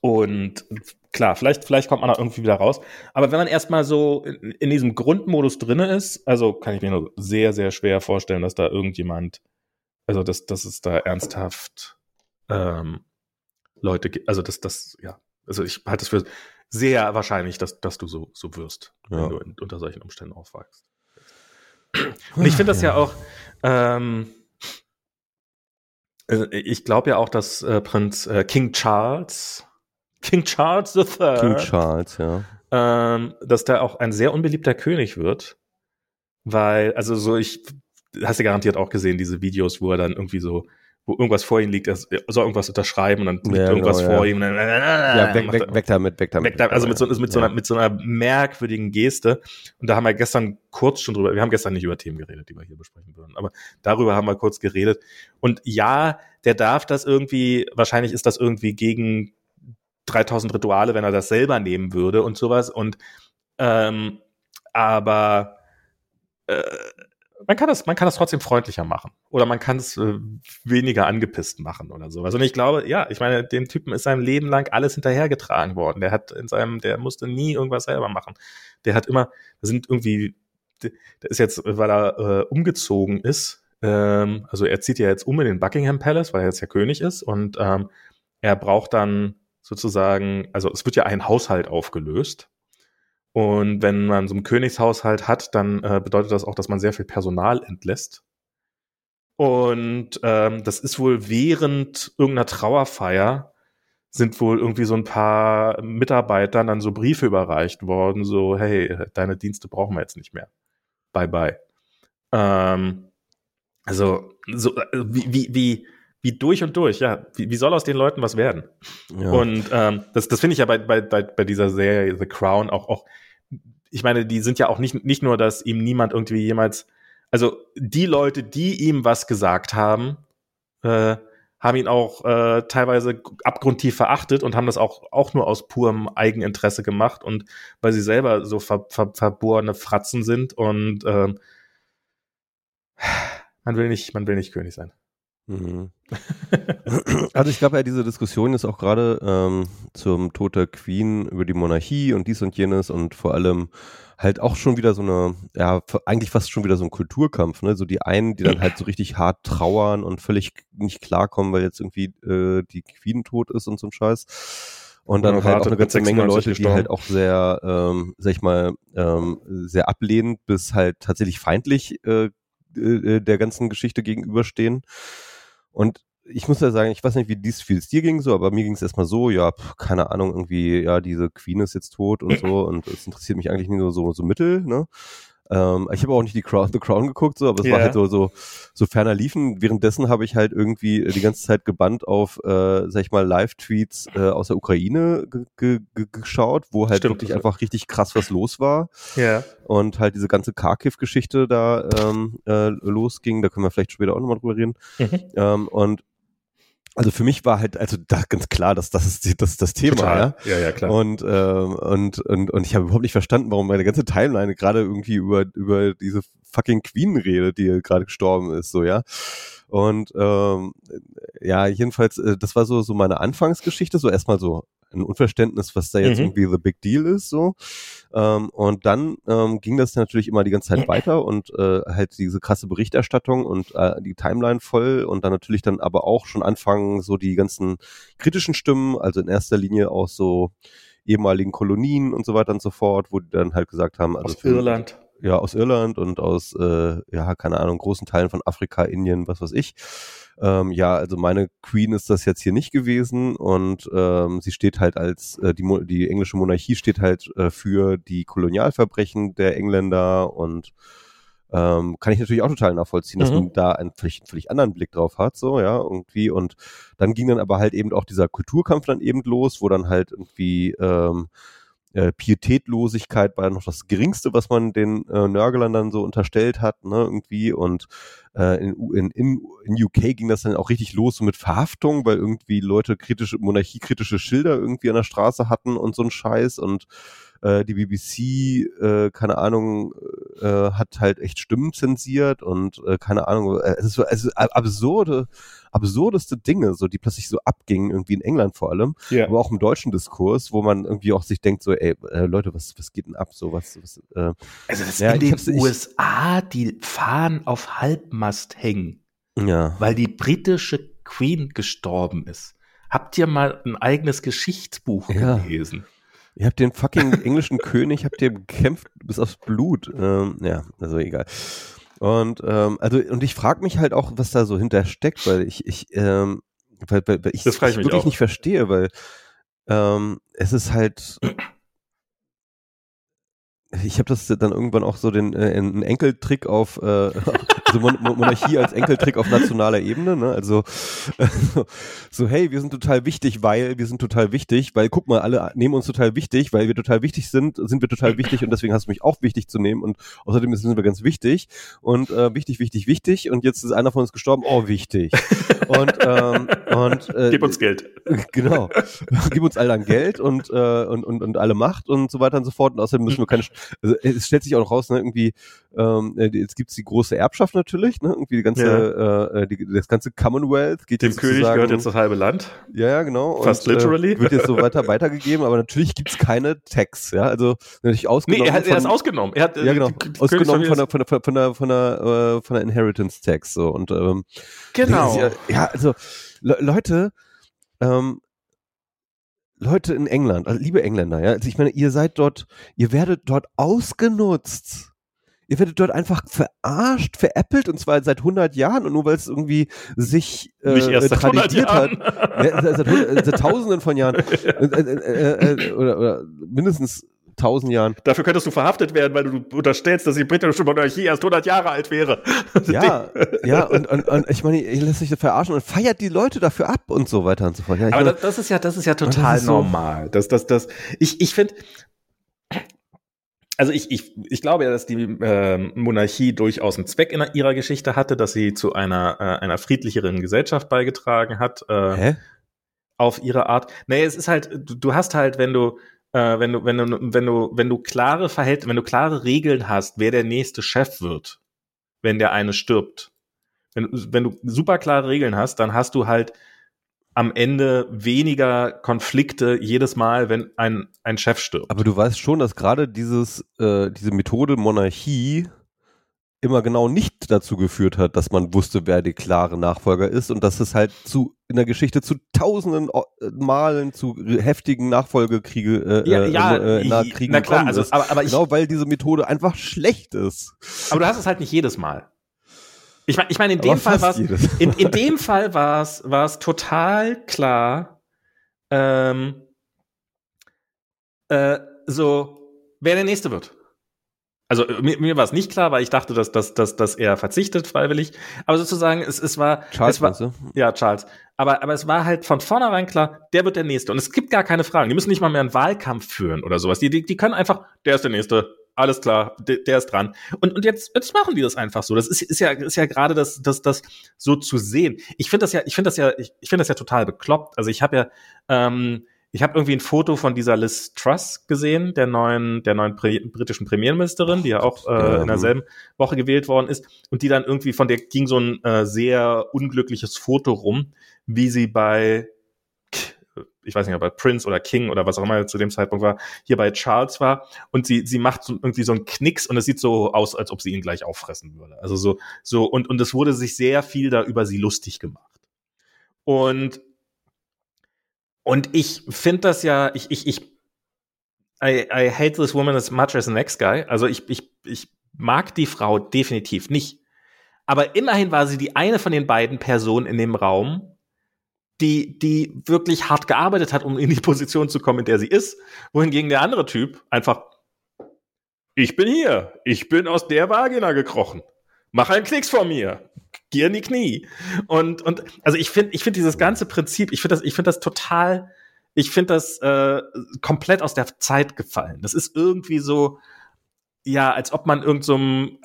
und klar, vielleicht, vielleicht kommt man da irgendwie wieder raus. Aber wenn man erstmal so in, in diesem Grundmodus drinne ist, also kann ich mir nur sehr, sehr schwer vorstellen, dass da irgendjemand, also dass, dass es da ernsthaft ähm, Leute gibt, also dass das, ja, also ich halte es für sehr wahrscheinlich, dass, dass du so, so wirst, ja. wenn du in, unter solchen Umständen aufwachst. Und ich finde das ja auch, ähm, äh, ich glaube ja auch, dass äh, Prinz äh, King Charles King Charles III. King Charles, ja. Ähm, dass der auch ein sehr unbeliebter König wird. Weil, also so, ich, hast du garantiert auch gesehen, diese Videos, wo er dann irgendwie so, wo irgendwas vor ihm liegt, er soll irgendwas unterschreiben und dann liegt ja, irgendwas genau, vor ja. ihm. Dann, ja, weg, weg, weg, damit, weg damit. Weg damit also mit so, mit, so einer, mit so einer merkwürdigen Geste. Und da haben wir gestern kurz schon drüber, wir haben gestern nicht über Themen geredet, die wir hier besprechen würden, aber darüber haben wir kurz geredet. Und ja, der darf das irgendwie, wahrscheinlich ist das irgendwie gegen 3000 Rituale, wenn er das selber nehmen würde und sowas. Und ähm, aber äh, man kann das, man kann das trotzdem freundlicher machen oder man kann es äh, weniger angepisst machen oder sowas. Und ich glaube, ja, ich meine, dem Typen ist sein Leben lang alles hinterhergetragen worden. Der hat in seinem, der musste nie irgendwas selber machen. Der hat immer, da sind irgendwie, der ist jetzt, weil er äh, umgezogen ist. Ähm, also er zieht ja jetzt um in den Buckingham Palace, weil er jetzt ja König ist und ähm, er braucht dann sozusagen, also es wird ja ein Haushalt aufgelöst. Und wenn man so einen Königshaushalt hat, dann äh, bedeutet das auch, dass man sehr viel Personal entlässt. Und ähm, das ist wohl während irgendeiner Trauerfeier sind wohl irgendwie so ein paar Mitarbeitern dann so Briefe überreicht worden, so, hey, deine Dienste brauchen wir jetzt nicht mehr. Bye bye. Ähm, also, so, äh, wie, wie, wie, wie durch und durch, ja. Wie, wie soll aus den Leuten was werden? Ja. Und ähm, das, das finde ich ja bei, bei, bei, dieser Serie The Crown auch, auch, ich meine, die sind ja auch nicht, nicht nur, dass ihm niemand irgendwie jemals, also die Leute, die ihm was gesagt haben, äh, haben ihn auch äh, teilweise abgrundtief verachtet und haben das auch, auch nur aus purem Eigeninteresse gemacht und weil sie selber so ver, ver, verbohrene Fratzen sind und äh, man will nicht, man will nicht König sein. Mhm. also ich glaube ja, diese Diskussion ist auch gerade ähm, zum Tod der Queen über die Monarchie und dies und jenes und vor allem halt auch schon wieder so eine, ja, eigentlich fast schon wieder so ein Kulturkampf, ne? So die einen, die dann halt so richtig hart trauern und völlig nicht klarkommen, weil jetzt irgendwie äh, die Queen tot ist und so ein Scheiß. Und dann ja, halt auch eine ganze Menge Leute, die halt auch sehr, ähm, sag ich mal, ähm, sehr ablehnend bis halt tatsächlich feindlich äh, äh, der ganzen Geschichte gegenüberstehen. Und ich muss ja sagen, ich weiß nicht, wie dies viel dir ging so, aber mir ging es erstmal so, ja, pf, keine Ahnung, irgendwie, ja, diese Queen ist jetzt tot und so und es interessiert mich eigentlich nur so, so mittel, ne? Ähm, ich habe auch nicht die Crown, The Crown geguckt, so, aber es yeah. war halt so, so, so ferner liefen. Währenddessen habe ich halt irgendwie die ganze Zeit gebannt auf, äh, sag ich mal, Live-Tweets äh, aus der Ukraine geschaut, wo halt Stimmt, wirklich einfach richtig krass was los war. Ja. Yeah. Und halt diese ganze Kharkiv-Geschichte da ähm, äh, losging. Da können wir vielleicht später auch nochmal drüber reden. Mhm. Ähm, und also für mich war halt also da ganz klar, dass das ist die, das, das Thema, Total. ja. Ja, ja, klar. Und, ähm, und, und, und ich habe überhaupt nicht verstanden, warum meine ganze Timeline gerade irgendwie über, über diese fucking Queen redet, die gerade gestorben ist, so, ja. Und ähm, ja, jedenfalls, äh, das war so, so meine Anfangsgeschichte, so erstmal so ein Unverständnis, was da jetzt mhm. irgendwie the big deal ist, so. Ähm, und dann ähm, ging das natürlich immer die ganze Zeit weiter und äh, halt diese krasse Berichterstattung und äh, die Timeline voll und dann natürlich dann aber auch schon anfangen so die ganzen kritischen Stimmen, also in erster Linie auch so ehemaligen Kolonien und so weiter und so fort, wo die dann halt gesagt haben, also aus Irland ja, aus Irland und aus, äh, ja, keine Ahnung, großen Teilen von Afrika, Indien, was weiß ich. Ähm, ja, also meine Queen ist das jetzt hier nicht gewesen und ähm, sie steht halt als, äh, die, die englische Monarchie steht halt äh, für die Kolonialverbrechen der Engländer und ähm, kann ich natürlich auch total nachvollziehen, dass mhm. man da einen völlig, völlig anderen Blick drauf hat, so, ja, irgendwie. Und dann ging dann aber halt eben auch dieser Kulturkampf dann eben los, wo dann halt irgendwie ähm, äh, Pietätlosigkeit war noch das Geringste, was man den äh, Nörgelern dann so unterstellt hat, ne, irgendwie. Und äh, in, in, in, UK ging das dann auch richtig los so mit Verhaftung, weil irgendwie Leute kritische, monarchiekritische Schilder irgendwie an der Straße hatten und so ein Scheiß und äh, die BBC, äh, keine Ahnung, äh, hat halt echt Stimmen zensiert und äh, keine Ahnung, äh, es ist so also absurde, absurdeste Dinge, so die plötzlich so abgingen, irgendwie in England vor allem, yeah. aber auch im deutschen Diskurs, wo man irgendwie auch sich denkt, so, ey, äh, Leute, was, was geht denn ab? So, was, was äh, Also das ja, in den USA die Fahnen auf Halbmast hängen. Ja. Weil die britische Queen gestorben ist. Habt ihr mal ein eigenes Geschichtsbuch ja. gelesen? Ihr habt den fucking englischen König, habt ihr gekämpft bis aufs Blut. Ähm, ja, also egal. Und ähm, also und ich frage mich halt auch, was da so hinter steckt, weil ich ich ähm, weil, weil, weil ich, das ich wirklich auch. nicht verstehe, weil ähm, es ist halt ich habe das dann irgendwann auch so den äh, einen Enkeltrick auf äh, also Mon Monarchie als Enkeltrick auf nationaler Ebene, ne? Also so hey, wir sind total wichtig, weil wir sind total wichtig, weil guck mal, alle nehmen uns total wichtig, weil wir total wichtig sind, sind wir total wichtig und deswegen hast du mich auch wichtig zu nehmen und außerdem sind wir ganz wichtig und äh, wichtig, wichtig, wichtig und jetzt ist einer von uns gestorben, oh wichtig. Und ähm, und äh, gib uns Geld. Genau. gib uns all dann Geld und äh, und und und alle Macht und so weiter und so fort und außerdem müssen wir keine also es stellt sich auch noch raus, ne, irgendwie, ähm, äh, jetzt gibt's die große Erbschaft natürlich, ne, irgendwie die ganze, ja. äh, die, das ganze Commonwealth geht Dem König gehört jetzt das halbe Land. Ja, ja, genau. Fast und, äh, literally. Äh, wird jetzt so weiter weitergegeben, aber natürlich gibt's keine Tax, ja, also natürlich ausgenommen. Nee, er hat er ist ausgenommen. Er hat, ja, genau, die, die ausgenommen von der, von der, von der, von der, äh, von der Inheritance Tax, so, und, ähm, Genau. Ja, ja, also, Le Leute, ähm, Leute in England, also liebe Engländer, ja, also ich meine, ihr seid dort, ihr werdet dort ausgenutzt. Ihr werdet dort einfach verarscht, veräppelt und zwar seit 100 Jahren und nur weil es irgendwie sich äh, Nicht erst seit tradiert hat. Ja, seit, seit, seit, Tausenden von Jahren. Ja. Äh, äh, äh, oder, oder mindestens tausend Jahren. Dafür könntest du verhaftet werden, weil du unterstellst, dass die britische Monarchie erst 100 Jahre alt wäre. Ja, ja, und, und, und ich meine, ihr lässt sich verarschen und feiert die Leute dafür ab und so weiter und so fort. Ja, Aber meine, das, das, ist ja, das ist ja total ist normal. So das, das, das, ich, ich finde, also ich, ich, ich glaube ja, dass die äh, Monarchie durchaus einen Zweck in ihrer Geschichte hatte, dass sie zu einer, äh, einer friedlicheren Gesellschaft beigetragen hat. Äh, Hä? Auf ihre Art. Nee, es ist halt, du, du hast halt, wenn du, äh, wenn du, wenn du, wenn du, wenn du klare Verhält, wenn du klare Regeln hast, wer der nächste Chef wird, wenn der eine stirbt. Wenn, wenn du super klare Regeln hast, dann hast du halt am Ende weniger Konflikte jedes Mal, wenn ein, ein Chef stirbt. Aber du weißt schon, dass gerade dieses, äh, diese Methode Monarchie immer genau nicht dazu geführt hat, dass man wusste, wer der klare Nachfolger ist und dass es halt zu in der Geschichte zu tausenden äh, Malen zu heftigen Nachfolgekriege äh, ja, ja, äh, na, Kriegen na klar, also, aber, aber genau, ich, weil diese Methode einfach schlecht ist. Aber du hast es halt nicht jedes Mal. Ich meine, ich mein, in dem Fall war es in, in dem Fall war es war es total klar, ähm, äh, so wer der nächste wird. Also mir, mir war es nicht klar, weil ich dachte, dass, dass, dass, dass er verzichtet freiwillig. Aber sozusagen, es, es war. Charles, es war, Ja, Charles. Aber, aber es war halt von vornherein klar, der wird der Nächste. Und es gibt gar keine Fragen. Die müssen nicht mal mehr einen Wahlkampf führen oder sowas. Die, die, die können einfach, der ist der Nächste. Alles klar, der, der ist dran. Und, und jetzt, jetzt machen die das einfach so. Das ist, ist ja, ist ja gerade das, das, das so zu sehen. Ich finde das ja, ich finde das ja, ich, ich finde das ja total bekloppt. Also ich habe ja, ähm, ich habe irgendwie ein Foto von dieser Liz Truss gesehen, der neuen, der neuen britischen Premierministerin, die ja auch äh, in derselben Woche gewählt worden ist, und die dann irgendwie von der ging so ein äh, sehr unglückliches Foto rum, wie sie bei ich weiß nicht, ob bei Prince oder King oder was auch immer zu dem Zeitpunkt war, hier bei Charles war und sie, sie macht so, irgendwie so einen Knicks und es sieht so aus, als ob sie ihn gleich auffressen würde. Also so, so, und, und es wurde sich sehr viel da über sie lustig gemacht. Und und ich finde das ja, ich, ich, ich, I, I hate this woman as much as the next guy. Also ich, ich, ich mag die Frau definitiv nicht. Aber immerhin war sie die eine von den beiden Personen in dem Raum, die, die wirklich hart gearbeitet hat, um in die Position zu kommen, in der sie ist. Wohingegen der andere Typ einfach, ich bin hier, ich bin aus der Vagina gekrochen. Mach einen Knicks vor mir. Geh in die Knie. Und, und also ich finde, ich finde dieses ganze Prinzip, ich finde das, ich finde das total, ich finde das äh, komplett aus der Zeit gefallen. Das ist irgendwie so, ja, als ob man irgendeinem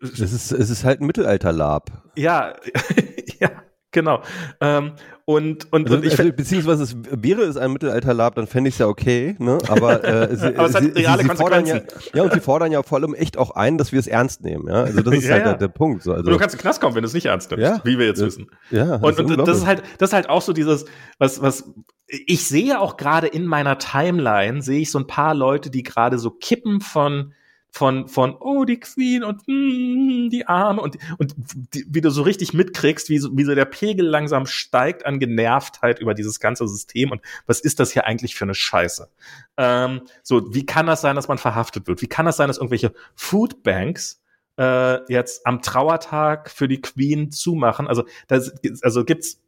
so es ist, es ist halt ein Mittelalter-Lab. Ja, ja, genau. Ähm, und, und, also, und ich also, beziehungsweise es wäre es ein Mittelalter-Lab, dann fände ich es ja okay, ne? Aber, äh, sie, Aber es hat sie, reale sie, Konsequenzen. fordern ja, ja, und sie fordern ja vor allem echt auch ein, dass wir es ernst nehmen, ja. Also das ist Ja, halt ja. Der, der Punkt. So, also, Und du kannst in den Knast kommen, wenn du es nicht ernst nimmst, Ja. wie wir jetzt wissen. ja, Und, und das ist halt, das ist halt auch so dieses, was, was, ich sehe auch gerade in meiner Timeline, sehe ich so ein paar Leute, die gerade so kippen von, von, von, oh, die Queen und mm, die Arme und, und die, wie du so richtig mitkriegst, wie so, wie so der Pegel langsam steigt an Genervtheit über dieses ganze System und was ist das hier eigentlich für eine Scheiße? Ähm, so, wie kann das sein, dass man verhaftet wird? Wie kann das sein, dass irgendwelche Foodbanks äh, jetzt am Trauertag für die Queen zumachen? Also, das, also gibt's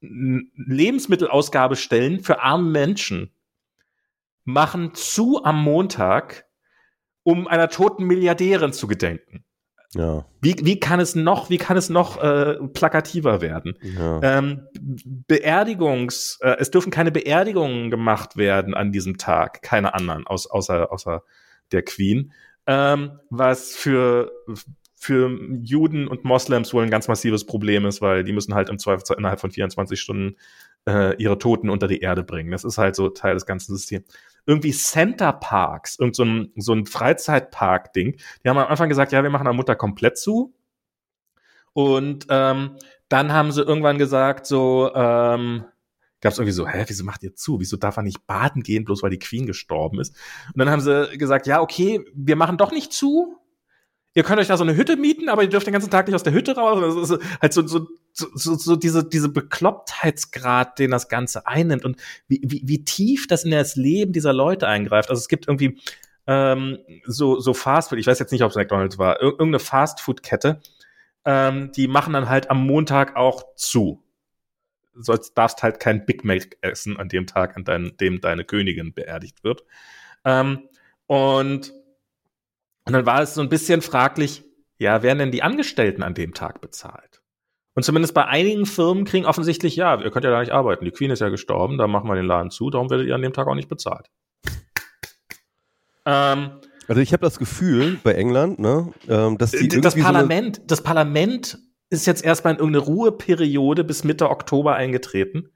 Lebensmittelausgabestellen für arme Menschen machen zu am Montag, um einer toten Milliardärin zu gedenken. ja, Wie, wie kann es noch, wie kann es noch äh, plakativer werden? ja. Ähm, Beerdigungs, äh, es dürfen keine Beerdigungen gemacht werden an diesem Tag, keine anderen, aus, außer, außer der Queen, ähm, was für, für Juden und Moslems wohl ein ganz massives Problem ist, weil die müssen halt im Zweifelsfall innerhalb von 24 Stunden äh, ihre Toten unter die Erde bringen. Das ist halt so Teil des ganzen Systems. Irgendwie Center Parks, irgend so ein, so ein Freizeitpark-Ding, die haben am Anfang gesagt, ja, wir machen der Mutter komplett zu. Und ähm, dann haben sie irgendwann gesagt, so, ähm, gab es irgendwie so, hä, wieso macht ihr zu? Wieso darf er nicht baden gehen, bloß weil die Queen gestorben ist? Und dann haben sie gesagt, ja, okay, wir machen doch nicht zu. Ihr könnt euch da so eine Hütte mieten, aber ihr dürft den ganzen Tag nicht aus der Hütte raus. Das ist halt so, so, so, so, diese, diese Beklopptheitsgrad, den das Ganze einnimmt und wie, wie, wie tief das in das Leben dieser Leute eingreift. Also es gibt irgendwie ähm, so, so Fastfood, ich weiß jetzt nicht, ob es McDonalds war, ir irgendeine Fastfood-Kette, ähm, die machen dann halt am Montag auch zu. Sollst, darfst halt kein Big Mac essen an dem Tag, an dein, dem deine Königin beerdigt wird. Ähm, und, und dann war es so ein bisschen fraglich, ja, werden denn die Angestellten an dem Tag bezahlt? Und zumindest bei einigen Firmen kriegen offensichtlich, ja, ihr könnt ja da nicht arbeiten. Die Queen ist ja gestorben, da machen wir den Laden zu, darum werdet ihr an dem Tag auch nicht bezahlt. Ähm, Also ich habe das Gefühl bei England, ne, ähm, dass die das irgendwie so Parlament, das Parlament ist jetzt erstmal in irgendeine Ruheperiode bis Mitte Oktober eingetreten.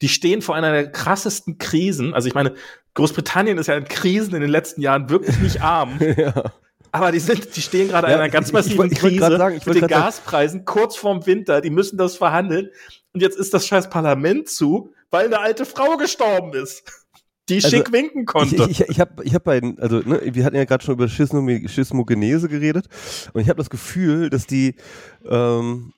Die stehen vor einer der krassesten Krisen. Also ich meine, Großbritannien ist ja in Krisen in den letzten Jahren wirklich nicht arm. ja. Aber die sind, die stehen gerade Ja, in einer ganz ich- ich massiven wollt- ich wollt Krise sagen, ich mit den grad sagen- Gaspreisen kurz vorm Winter. Die müssen das verhandeln. Und jetzt ist das scheiß Parlament zu, weil eine alte Frau gestorben ist, die Also, schick winken Ich, konnte. ich, ich, ich habe ich hab bei, den- also ne, wir hatten ja gerade schon über Schismo, Schismogenese geredet und ich habe das Gefühl, dass die, ähm,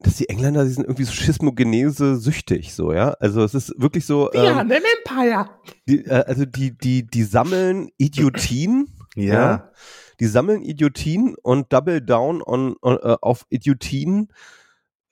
dass die Engländer, die sind irgendwie so Schismogenese süchtig, so ja. Also es ist wirklich so, ja, ähm, ein Empire. die, äh, also die, die, die sammeln Idiotien, Ja. Die sammeln Idiotien und double down on, on äh, auf Idiotien,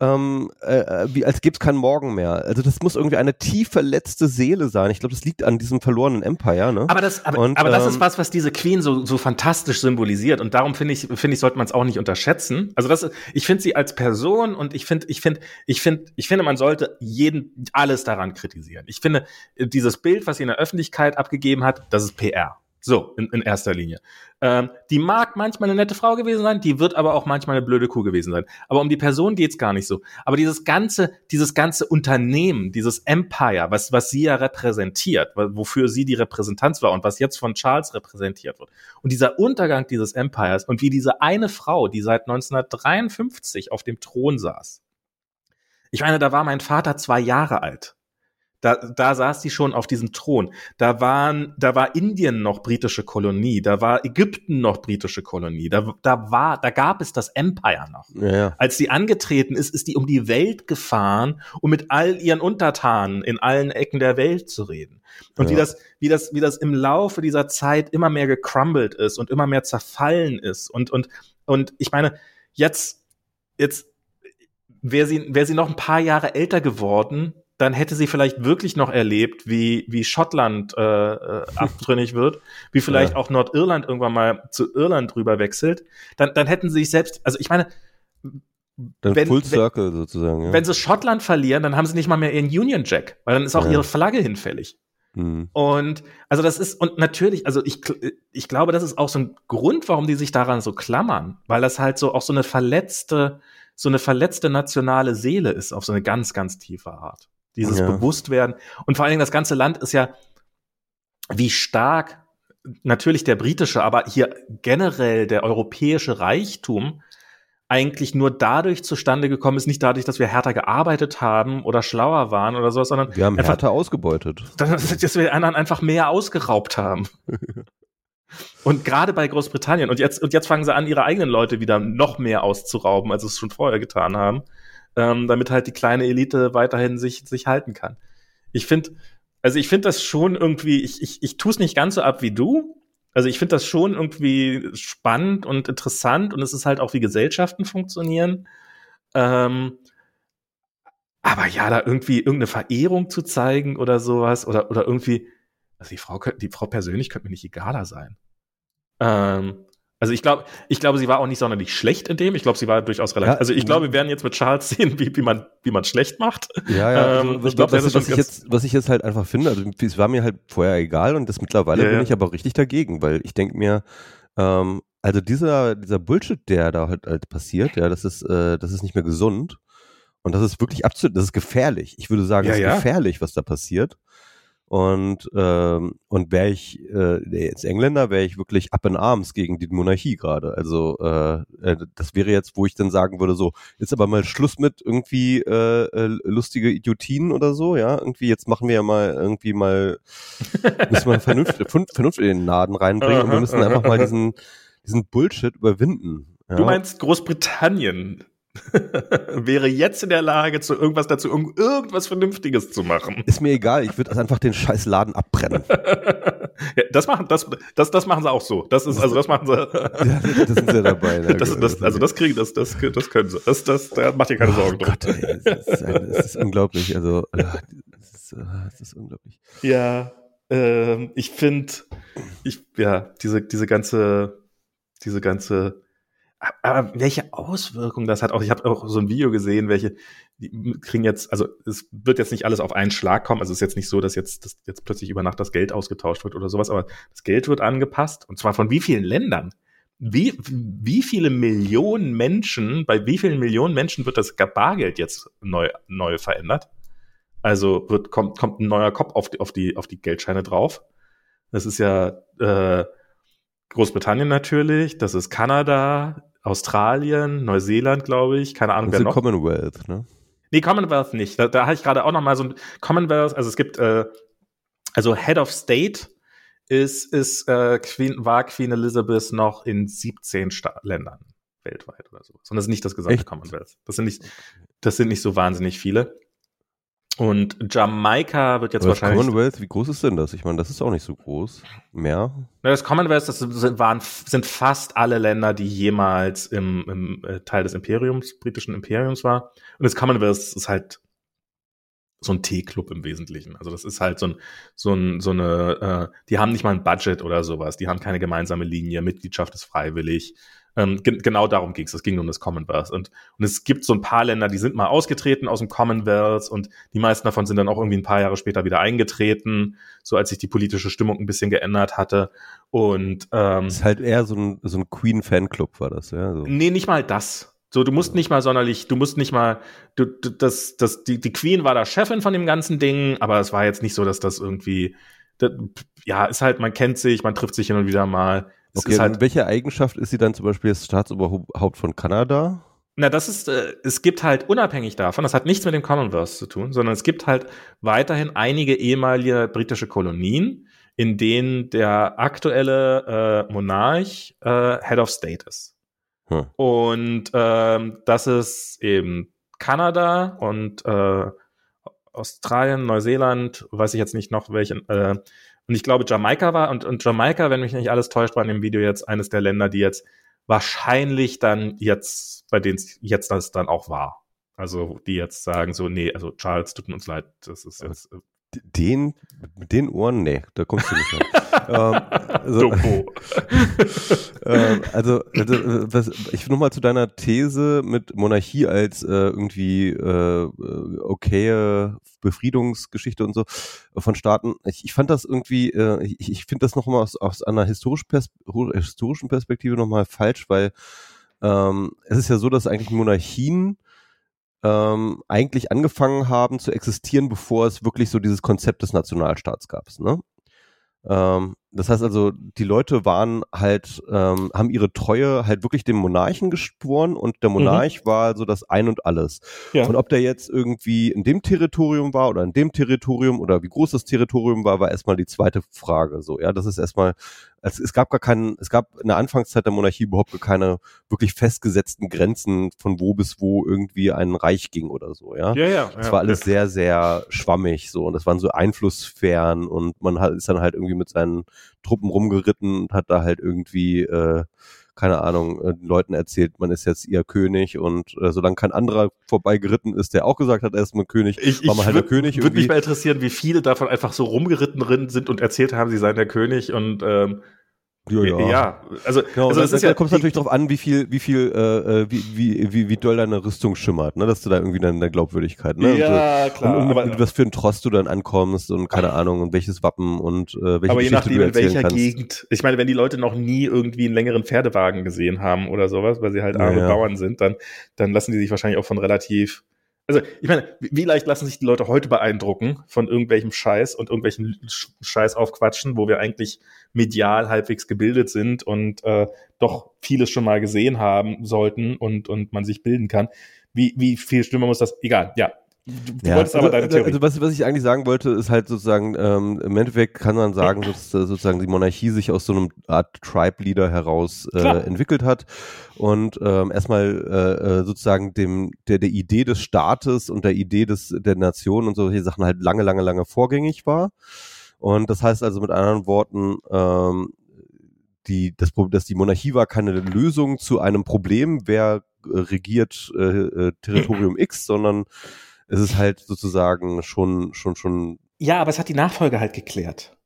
ähm, äh, äh, wie als gäbe es keinen Morgen mehr. Also das muss irgendwie eine tief verletzte Seele sein. Ich glaube, das liegt an diesem verlorenen Empire, ne? Aber das, aber, Und, aber das ist ähm, was, was diese Queen so, so fantastisch symbolisiert. Und darum finde ich, finde ich, sollte man es auch nicht unterschätzen. Also das, ist- ich finde sie als Person und ich finde, ich finde, ich finde, ich finde, man sollte jeden, alles daran kritisieren. Ich finde, dieses Bild, was sie in der Öffentlichkeit abgegeben hat, das ist PR. So, in, in erster Linie. Ähm, die mag manchmal eine nette Frau gewesen sein, die wird aber auch manchmal eine blöde Kuh gewesen sein. Aber um die Person geht's gar nicht so. Aber dieses ganze, dieses ganze Unternehmen, dieses Empire, was, was sie ja repräsentiert, wofür sie die Repräsentanz war und was jetzt von Charles repräsentiert wird. Und dieser Untergang dieses Empires und wie diese eine Frau, die seit 1953 auf dem Thron saß. Ich meine, da war mein Vater zwei Jahre alt. Da, da saß die schon auf diesem Thron. Da waren, da war Indien noch britische Kolonie, da war Ägypten noch britische Kolonie, da, da war, da gab es das Empire noch. ja, ja. Als die angetreten ist, ist die um die Welt gefahren, um mit all ihren Untertanen in allen Ecken der Welt zu reden. Und wie Ja. das, wie das, wie das im Laufe dieser Zeit immer mehr gecrumbled ist und immer mehr zerfallen ist. Und, und, und ich meine, jetzt, jetzt, wäre sie, wäre sie noch ein paar Jahre älter geworden, dann hätte sie vielleicht wirklich noch erlebt, wie, wie Schottland äh, äh, abtrünnig wird, wie vielleicht Ja. auch Nordirland irgendwann mal zu Irland rüber wechselt. Dann, dann hätten sie sich selbst, also ich meine, Dann wenn, Full Circle wenn, sozusagen. Ja. Wenn sie Schottland verlieren, dann haben sie nicht mal mehr ihren Union Jack, weil dann ist auch ja. ihre Flagge hinfällig. Mhm. Und also das ist, und natürlich, also ich, ich glaube, das ist auch so ein Grund, warum die sich daran so klammern, weil das halt so auch so eine verletzte, so eine verletzte nationale Seele ist auf so eine ganz, ganz tiefe Art. Dieses ja. Bewusstwerden. Und vor allen Dingen das ganze Land ist ja, wie stark natürlich der britische, aber hier generell der europäische Reichtum eigentlich nur dadurch zustande gekommen ist, nicht dadurch, dass wir härter gearbeitet haben oder schlauer waren oder sowas, sondern wir haben einfach, härter ausgebeutet. Dass, dass wir anderen einfach mehr ausgeraubt haben. und gerade bei Großbritannien und jetzt und jetzt fangen sie an, ihre eigenen Leute wieder noch mehr auszurauben, als sie es schon vorher getan haben, ähm, damit halt die kleine Elite weiterhin sich sich halten kann. Ich finde, also ich finde das schon irgendwie, ich ich ich tue es nicht ganz so ab wie du, also ich finde das schon irgendwie spannend und interessant und es ist halt auch, wie Gesellschaften funktionieren. Ähm, aber ja, da irgendwie irgendeine Verehrung zu zeigen oder sowas oder, oder irgendwie, also die Frau, die Frau persönlich könnte mir nicht egaler sein. Ähm, also ich glaube, ich glaube, sie war auch nicht sonderlich schlecht in dem. Ich glaube, sie war durchaus relativ. Ja, also ich glaube, wir werden jetzt mit Charles sehen, wie, wie man wie man schlecht macht. Ja, ja. Ähm, also, ich glaube, was, was ich jetzt was ich jetzt halt einfach finde, also es war mir halt vorher egal und das mittlerweile ja, bin ich aber richtig dagegen, weil ich denke mir, ähm, also dieser dieser Bullshit, der da halt, halt passiert, ja, das ist äh, das ist nicht mehr gesund und das ist wirklich absolut, das ist gefährlich. Ich würde sagen, das ist gefährlich, was da passiert. Und, ähm, und wäre ich äh, jetzt Engländer, wäre ich wirklich up in arms gegen die Monarchie gerade. Also äh, äh, das wäre jetzt, wo ich dann sagen würde, so, jetzt aber mal Schluss mit irgendwie äh, äh, lustige Idiotien oder so, ja. Irgendwie, jetzt machen wir ja mal irgendwie mal, müssen wir Vernunft, Vernunft in den Laden reinbringen und wir müssen einfach mal diesen, diesen Bullshit überwinden. Ja? Du meinst Großbritannien wäre jetzt in der Lage, zu irgendwas dazu, irgendwas Vernünftiges zu machen. Ist mir egal, ich würde einfach den scheiß Laden abbrennen. ja, das machen, das, das, das machen sie auch so. Das ist, also das machen sie. ja, das sind sie dabei. Das, das, also das kriegen, das, das, das können sie. Das, das, da macht ihr keine Sorgen oh Gott, ey, das, ist das ist unglaublich. Also, das ist, äh, das ist unglaublich. Ja, ähm, ich finde, ich, ja, diese, diese ganze, diese ganze aber welche Auswirkungen das hat, auch ich habe auch so ein Video gesehen, welche die kriegen jetzt, also es wird jetzt nicht alles auf einen Schlag kommen, also es ist jetzt nicht so, dass jetzt, dass jetzt plötzlich über Nacht das Geld ausgetauscht wird oder sowas, aber das Geld wird angepasst und zwar von wie vielen Ländern? Wie, wie viele Millionen Menschen, bei wie vielen Millionen Menschen wird das Bargeld jetzt neu, neu verändert? Also wird, kommt, kommt ein neuer Kopf auf die, auf die, auf die Geldscheine drauf. Das ist ja äh, Großbritannien natürlich, das ist Kanada, Australien, Neuseeland, glaube ich, keine Ahnung, das wer noch. Commonwealth, ne? Nee, Commonwealth nicht. Da, da habe ich gerade auch noch mal so ein Commonwealth, also es gibt, äh, also Head of State ist, ist äh, Queen, war Queen Elizabeth noch in 17 Sta Ländern weltweit oder so. Sondern das ist nicht das gesamte Echt? Commonwealth. Das sind nicht, das sind nicht so wahnsinnig viele. Und Jamaika wird jetzt Aber wahrscheinlich. Das Commonwealth, wie groß ist denn das? Ich meine, das ist auch nicht so groß. Mehr? Das Commonwealth, das sind, waren, sind fast alle Länder, die jemals im, im äh, Teil des Imperiums, britischen Imperiums war. Und das Commonwealth ist halt so ein T-Club im Wesentlichen. Also das ist halt so ein, so ein, so eine, äh, die haben nicht mal ein Budget oder sowas, die haben keine gemeinsame Linie, Mitgliedschaft ist freiwillig. Ähm, ge genau darum ging es. Es ging um das Commonwealth. Und, und es gibt so ein paar Länder, die sind mal ausgetreten aus dem Commonwealth und die meisten davon sind dann auch irgendwie ein paar Jahre später wieder eingetreten, so als sich die politische Stimmung ein bisschen geändert hatte. Und ähm, das ist halt eher so ein, so ein Queen-Fanclub, war das, ja? So. Nee, nicht mal das. So, du musst nicht mal sonderlich, du musst nicht mal, du, das, das, die, die Queen war da Chefin von dem ganzen Ding, aber es war jetzt nicht so, dass das irgendwie, das, ja, ist halt, man kennt sich, man trifft sich hin und wieder mal. Es okay, halt, welche Eigenschaft ist sie dann zum Beispiel als Staatsoberhaupt von Kanada? Na, das ist, äh, es gibt halt unabhängig davon, das hat nichts mit dem Commonwealth zu tun, sondern es gibt halt weiterhin einige ehemalige britische Kolonien, in denen der aktuelle äh, Monarch äh, Head of State ist. Hm. Und ähm, das ist eben Kanada und äh, Australien, Neuseeland, weiß ich jetzt nicht noch welchen, äh, und ich glaube, Jamaika war, und, und Jamaika, wenn mich nicht alles täuscht, war in dem Video jetzt eines der Länder, die jetzt wahrscheinlich dann jetzt, bei denen es jetzt das dann auch war. Also, die jetzt sagen so, nee, also Charles, tut uns leid, das ist jetzt, Den, mit den Ohren? Nee, da kommst du nicht hin. ähm, also, ähm, also, also was, ich nochmal zu deiner These mit Monarchie als äh, irgendwie äh, okaye Befriedungsgeschichte und so von Staaten. Ich, ich fand das irgendwie, äh, ich, ich finde das nochmal aus, aus einer historisch Pers historischen Perspektive nochmal falsch, weil ähm, es ist ja so, dass eigentlich Monarchien ähm, eigentlich angefangen haben zu existieren, bevor es wirklich so dieses Konzept des Nationalstaats gab. Ne? Ähm, das heißt also, die Leute waren halt, ähm, haben ihre Treue halt wirklich dem Monarchen geschworen und der mhm. Monarch mhm. war so das Ein und Alles. Ja. Und ob der jetzt irgendwie in dem Territorium war oder in dem Territorium oder wie groß das Territorium war, war erstmal die zweite Frage. So, ja, das ist erstmal es, es gab gar keinen, es gab in der Anfangszeit der Monarchie überhaupt keine wirklich festgesetzten Grenzen, von wo bis wo irgendwie ein Reich ging oder so, ja. Ja, ja. Es ja, war alles ja. sehr, sehr schwammig so und das waren so Einflusssphären und man hat, ist dann halt irgendwie mit seinen Truppen rumgeritten und hat da halt irgendwie äh, keine Ahnung, äh, Leuten erzählt, man ist jetzt ihr König und äh, solange kein anderer vorbeigeritten ist, der auch gesagt hat, er ist ein König, ich, war man halt der König. Würde mich mal interessieren, wie viele davon einfach so rumgeritten sind und erzählt haben, sie seien der König und ähm, ja, ja. ja, also, genau, also das da, ist ja, kommt es natürlich drauf an, wie viel, wie viel, äh, äh, wie, wie, wie, wie doll deine Rüstung schimmert, ne, dass du da irgendwie dann der Glaubwürdigkeit, ne, ja, und, klar, und, und aber, was für ein Trost du dann ankommst und keine Ahnung und welches Wappen und äh, welche Aber je nachdem in welcher kannst. Gegend. Ich meine, wenn die Leute noch nie irgendwie einen längeren Pferdewagen gesehen haben oder sowas, weil sie halt arme ja, Bauern sind, dann, dann lassen die sich wahrscheinlich auch von relativ also, ich meine, wie leicht lassen sich die Leute heute beeindrucken von irgendwelchem Scheiß und irgendwelchen Scheiß aufquatschen, wo wir eigentlich medial halbwegs gebildet sind und äh, doch vieles schon mal gesehen haben sollten und, und man sich bilden kann. Wie, wie viel Stimme muss das? Egal, ja. Du ja, wolltest aber also, deine Theorie. Also was, was ich eigentlich sagen wollte, ist halt sozusagen, ähm, im Endeffekt kann man sagen, dass sozusagen die Monarchie sich aus so einem Art Tribe-Leader heraus äh, entwickelt hat und ähm, erstmal äh, äh, sozusagen dem der, der Idee des Staates und der Idee des der Nation und solche Sachen halt lange, lange, lange vorgängig war. Und das heißt also mit anderen Worten, ähm, die, das, dass die Monarchie war keine Lösung zu einem Problem, wer äh, regiert äh, äh, Territorium X, sondern es ist halt sozusagen schon, schon, schon. Ja, aber es hat die Nachfolge halt geklärt.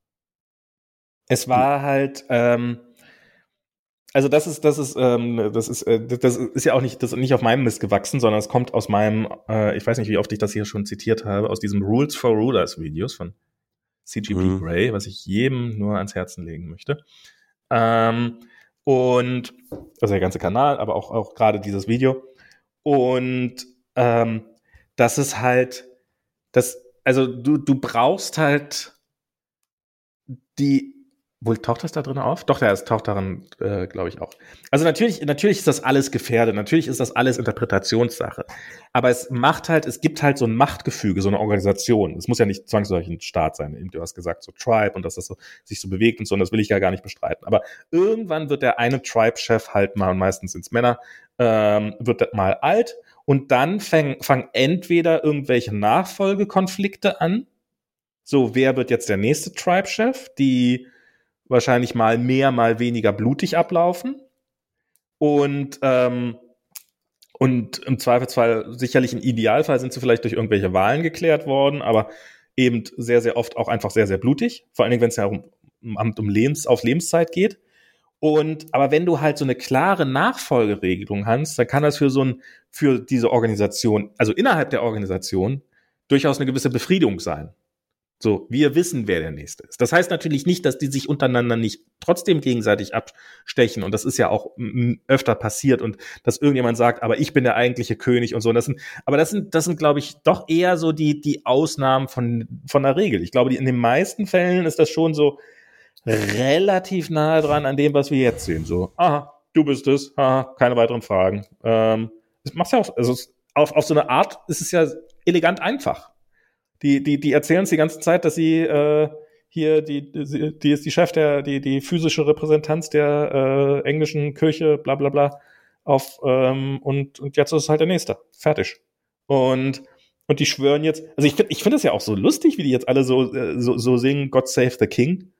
Es war halt, ähm, also das ist, das ist, ähm, das ist, äh, das ist ja auch nicht, das ist nicht auf meinem Mist gewachsen, sondern es kommt aus meinem, äh, ich weiß nicht, wie oft ich das hier schon zitiert habe, aus diesem Rules for Rulers Videos von CGP mhm. Grey, was ich jedem nur ans Herzen legen möchte. Ähm, und also der ganze Kanal, aber auch, auch gerade dieses Video. Und ähm, das ist halt, das, also du, du brauchst halt die, wohl taucht das da drin auf? Doch, ja, es taucht darin, äh, glaube ich, auch. Also natürlich, natürlich ist das alles gefährdet, natürlich ist das alles Interpretationssache. Aber es macht halt, es gibt halt so ein Machtgefüge, so eine Organisation. Es muss ja nicht zwangsläufig ein Staat sein. Du hast gesagt, so Tribe und dass das so, sich so bewegt und so, und das will ich ja gar nicht bestreiten. Aber irgendwann wird der eine Tribe-Chef halt mal, und meistens sind's Männer, ähm, wird mal alt und dann fangen fang entweder irgendwelche Nachfolgekonflikte an. So, wer wird jetzt der nächste Tribe-Chef? Die wahrscheinlich mal mehr, mal weniger blutig ablaufen. Und, ähm, und im Zweifelsfall, sicherlich im Idealfall sind sie vielleicht durch irgendwelche Wahlen geklärt worden, aber eben sehr, sehr oft auch einfach sehr, sehr blutig. Vor allen Dingen, wenn es ja um, um, um Lebens, auf Lebenszeit geht. Und, aber wenn du halt so eine klare Nachfolgeregelung hast, dann kann das für so ein, für diese Organisation, also innerhalb der Organisation, durchaus eine gewisse Befriedigung sein. So, wir wissen, wer der Nächste ist. Das heißt natürlich nicht, dass die sich untereinander nicht trotzdem gegenseitig abstechen. Und das ist ja auch öfter passiert und dass irgendjemand sagt, aber ich bin der eigentliche König und so. Und das sind, aber das sind, das sind, glaube ich, doch eher so die, die Ausnahmen von, von der Regel. Ich glaube, die, in den meisten Fällen ist das schon so, relativ nahe dran an dem, was wir jetzt sehen. So, aha, du bist es, aha, keine weiteren Fragen. Ähm, das macht ja auch, also auf, auf so eine Art ist es ja elegant einfach. Die, die, die erzählen uns die ganze Zeit, dass sie äh, hier, die, die, die ist die Chef der, die, die physische Repräsentanz der äh, englischen Kirche, bla bla bla, auf, ähm, und, und jetzt ist es halt der nächste. Fertig. Und, und die schwören jetzt, also ich finde ich finde das ja auch so lustig, wie die jetzt alle so, äh, so, so singen, God save the King.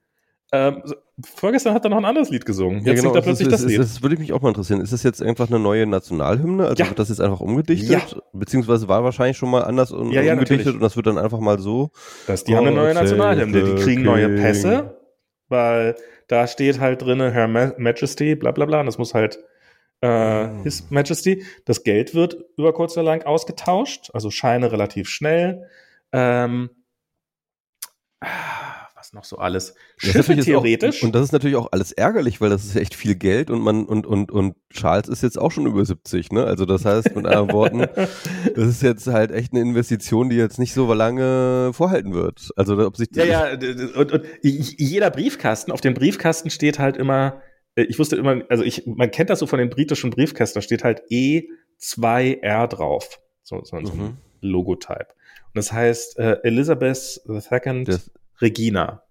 Ähm, vorgestern hat er noch ein anderes Lied gesungen. Jetzt ja, genau, singt er plötzlich das, das Lied. Das würde mich auch mal interessieren. Ist das jetzt einfach eine neue Nationalhymne? Also ja. wird das jetzt einfach umgedichtet? Ja. Beziehungsweise war wahrscheinlich schon mal anders und ja, umgedichtet und das wird dann einfach mal so. Das, die oh, haben eine neue Nationalhymne. Die kriegen neue Pässe, weil da steht halt drin Her Majesty, bla bla bla. Und das muss halt äh, oh. His Majesty. Das Geld wird über kurz oder lang ausgetauscht, also Scheine relativ schnell. Ähm, was noch so alles. Schiffe theoretisch. Auch, und das ist natürlich auch alles ärgerlich, weil das ist echt viel Geld und man und und und Charles ist jetzt auch schon über 70, ne? Also das heißt mit anderen Worten, das ist jetzt halt echt eine Investition, die jetzt nicht so lange vorhalten wird. Also ob sich Ja, ja, und, und jeder Briefkasten, auf dem Briefkasten steht halt immer äh, ich wusste immer, also ich man kennt das so von den britischen Briefkästen, da steht halt E2R drauf. So, so, so mhm. ein Logotype. Und das heißt äh, Elizabeth II das Regina.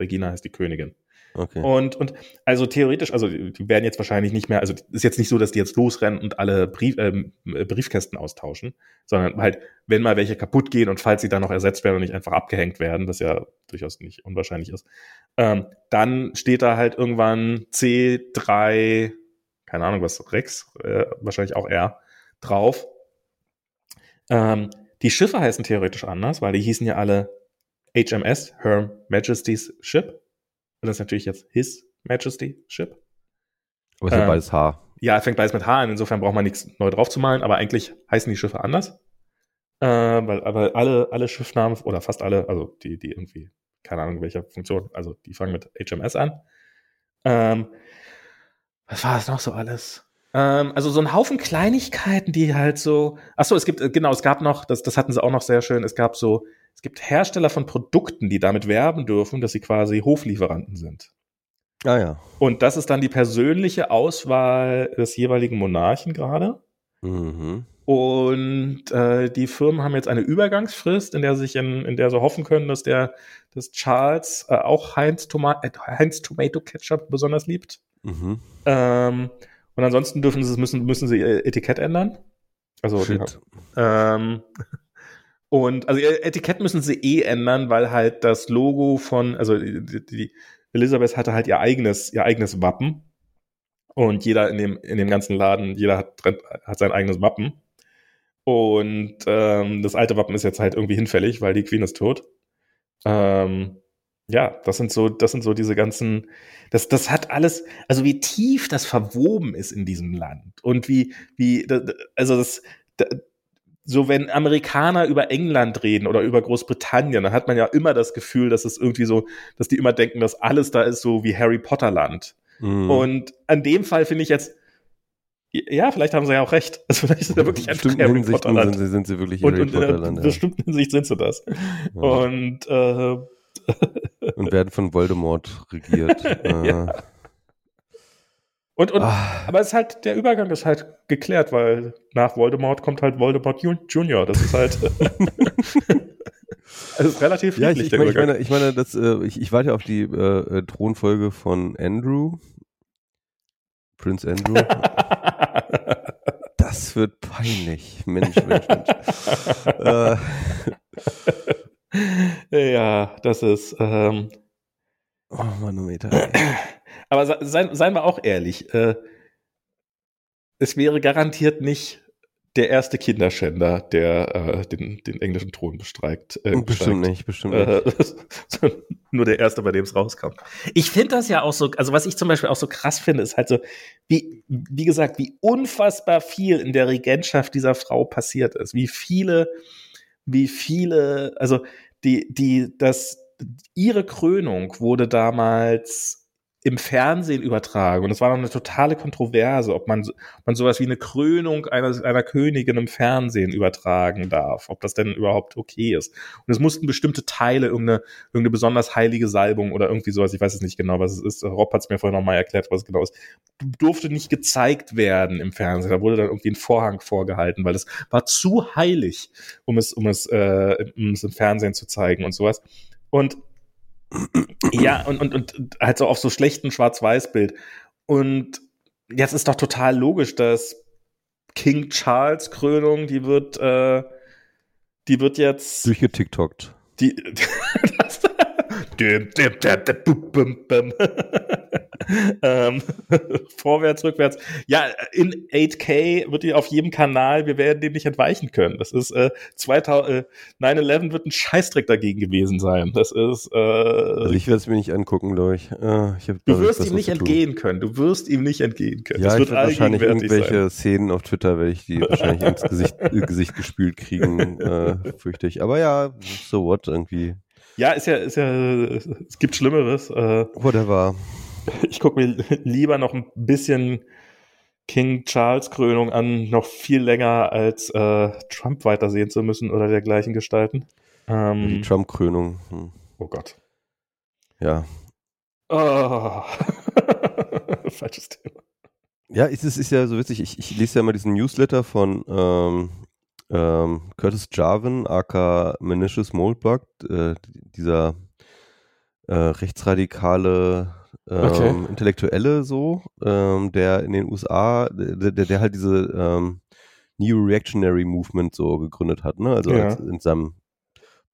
Regina heißt die Königin. Okay. Und, und also theoretisch, also die werden jetzt wahrscheinlich nicht mehr, also ist jetzt nicht so, dass die jetzt losrennen und alle Brief, ähm, Briefkästen austauschen, sondern halt, wenn mal welche kaputt gehen und falls sie dann noch ersetzt werden und nicht einfach abgehängt werden, was ja durchaus nicht unwahrscheinlich ist, ähm, dann steht da halt irgendwann C3, keine Ahnung was, Rex, äh, wahrscheinlich auch R, drauf. Ähm, die Schiffe heißen theoretisch anders, weil die hießen ja alle HMS, Her Majesty's Ship. Und das ist natürlich jetzt His Majesty Ship. Aber es ähm, beides H. Ja, fängt beides mit H an. Insofern braucht man nichts neu draufzumalen, aber eigentlich heißen die Schiffe anders. Äh, weil aber alle, alle Schiffnamen oder fast alle, also die, die irgendwie, keine Ahnung, welcher Funktion, also die fangen mit HMS an. Ähm, was war das noch so alles? Ähm, also so ein Haufen Kleinigkeiten, die halt so. Ach so, es gibt genau, es gab noch, das, das hatten sie auch noch sehr schön. Es gab so es gibt Hersteller von Produkten, die damit werben dürfen, dass sie quasi Hoflieferanten sind. Ah ja. Und das ist dann die persönliche Auswahl des jeweiligen Monarchen gerade. Mhm. Und äh, die Firmen haben jetzt eine Übergangsfrist, in der sich in, in der sie hoffen können, dass der dass Charles äh, auch Heinz, Toma äh, Heinz Tomato Ketchup besonders liebt. Mhm. Ähm, und ansonsten dürfen sie müssen müssen sie ihr Etikett ändern. Also die, ähm, und also Etikett müssen sie eh ändern, weil halt das Logo von, also die, die Elisabeth hatte halt ihr eigenes, ihr eigenes Wappen. Und jeder in dem, in dem ganzen Laden, jeder hat, hat sein eigenes Wappen. Und ähm, das alte Wappen ist jetzt halt irgendwie hinfällig, weil die Queen ist tot. Ähm, ja, das sind so, das sind so diese ganzen, das, das hat alles, also wie tief das verwoben ist in diesem Land und wie, wie, also das, so wenn Amerikaner über England reden oder über Großbritannien, dann hat man ja immer das Gefühl, dass es irgendwie so, dass die immer denken, dass alles da ist so wie Harry Potter Land. Mhm. Und an dem Fall finde ich jetzt, ja, vielleicht haben sie ja auch recht. Also vielleicht ist er wirklich ein Harry Potter Land. Sind sie, sind sie wirklich Harry und, und Potter Land. In ja. bestimmten Hinsicht sind sie das. Ja. Und äh, und werden von Voldemort regiert. ja. Und, und ah. aber es ist halt, der Übergang ist halt geklärt, weil nach Voldemort kommt halt Voldemort Junior. Das ist halt. also ist relativ ja, ich, ich, meine, ich meine, ich meine, das, äh, ich, ich warte auf die äh, Thronfolge von Andrew. Prince Andrew. das wird peinlich. Mensch, Mensch, Mensch. äh. Ja, das ist. Ähm, oh, Manometer. Aber seien, seien wir auch ehrlich, äh, es wäre garantiert nicht der erste Kinderschänder, der äh, den, den englischen Thron bestreikt. Äh, bestimmt nicht, bestimmt nicht. Äh, nur der erste, bei dem es rauskam. Ich finde das ja auch so, also was ich zum Beispiel auch so krass finde, ist halt so, wie, wie gesagt, wie unfassbar viel in der Regentschaft dieser Frau passiert ist. Wie viele, wie viele, also die, die, das, ihre Krönung wurde damals im Fernsehen übertragen. Und es war noch eine totale Kontroverse, ob man, ob man sowas wie eine Krönung einer, einer Königin im Fernsehen übertragen darf, ob das denn überhaupt okay ist. Und es mussten bestimmte Teile, irgendeine, irgendeine besonders heilige Salbung oder irgendwie sowas, ich weiß es nicht genau, was es ist. Rob hat es mir vorhin nochmal erklärt, was es genau ist, durfte nicht gezeigt werden im Fernsehen. Da wurde dann irgendwie ein Vorhang vorgehalten, weil es war zu heilig, um es, um es, äh, um es im Fernsehen zu zeigen und sowas. Und ja, und, und, und halt so auf so schlechten Schwarz-Weiß-Bild. Und jetzt ist doch total logisch, dass King Charles Krönung, die wird, äh, die wird jetzt durchgetiktokt. Die, das, ähm, vorwärts, rückwärts. Ja, in 8K wird die auf jedem Kanal, wir werden dem nicht entweichen können. Das ist äh, 2000, äh, 9-11 wird ein Scheißdreck dagegen gewesen sein. Das ist. Äh, also ich werde es mir nicht angucken, glaube ich. Äh, ich du wirst ihm nicht entgehen können. Du wirst ihm nicht entgehen können. Ja, das ich wird wahrscheinlich irgendwelche sein. Szenen auf Twitter, werde ich die wahrscheinlich ins Gesicht, Gesicht gespült kriegen, äh, fürchte ich. Aber ja, so what irgendwie. Ja, ist ja, ist ja, es gibt Schlimmeres. Äh, Whatever. Ich gucke mir lieber noch ein bisschen King Charles Krönung an, noch viel länger als äh, Trump weitersehen zu müssen oder dergleichen gestalten. Ähm, Die Trump-Krönung. Hm. Oh Gott. Ja. Oh. Falsches Thema. Ja, es ist, ist ja so witzig. Ich, ich lese ja immer diesen Newsletter von ähm, ähm, Curtis Jarvin, aka Menicious Moldblock, äh, dieser äh, rechtsradikale ähm, okay. Intellektuelle so, ähm, der in den USA, der, der, der halt diese ähm, New Reactionary Movement so gegründet hat, ne? Also ja. als, in seinem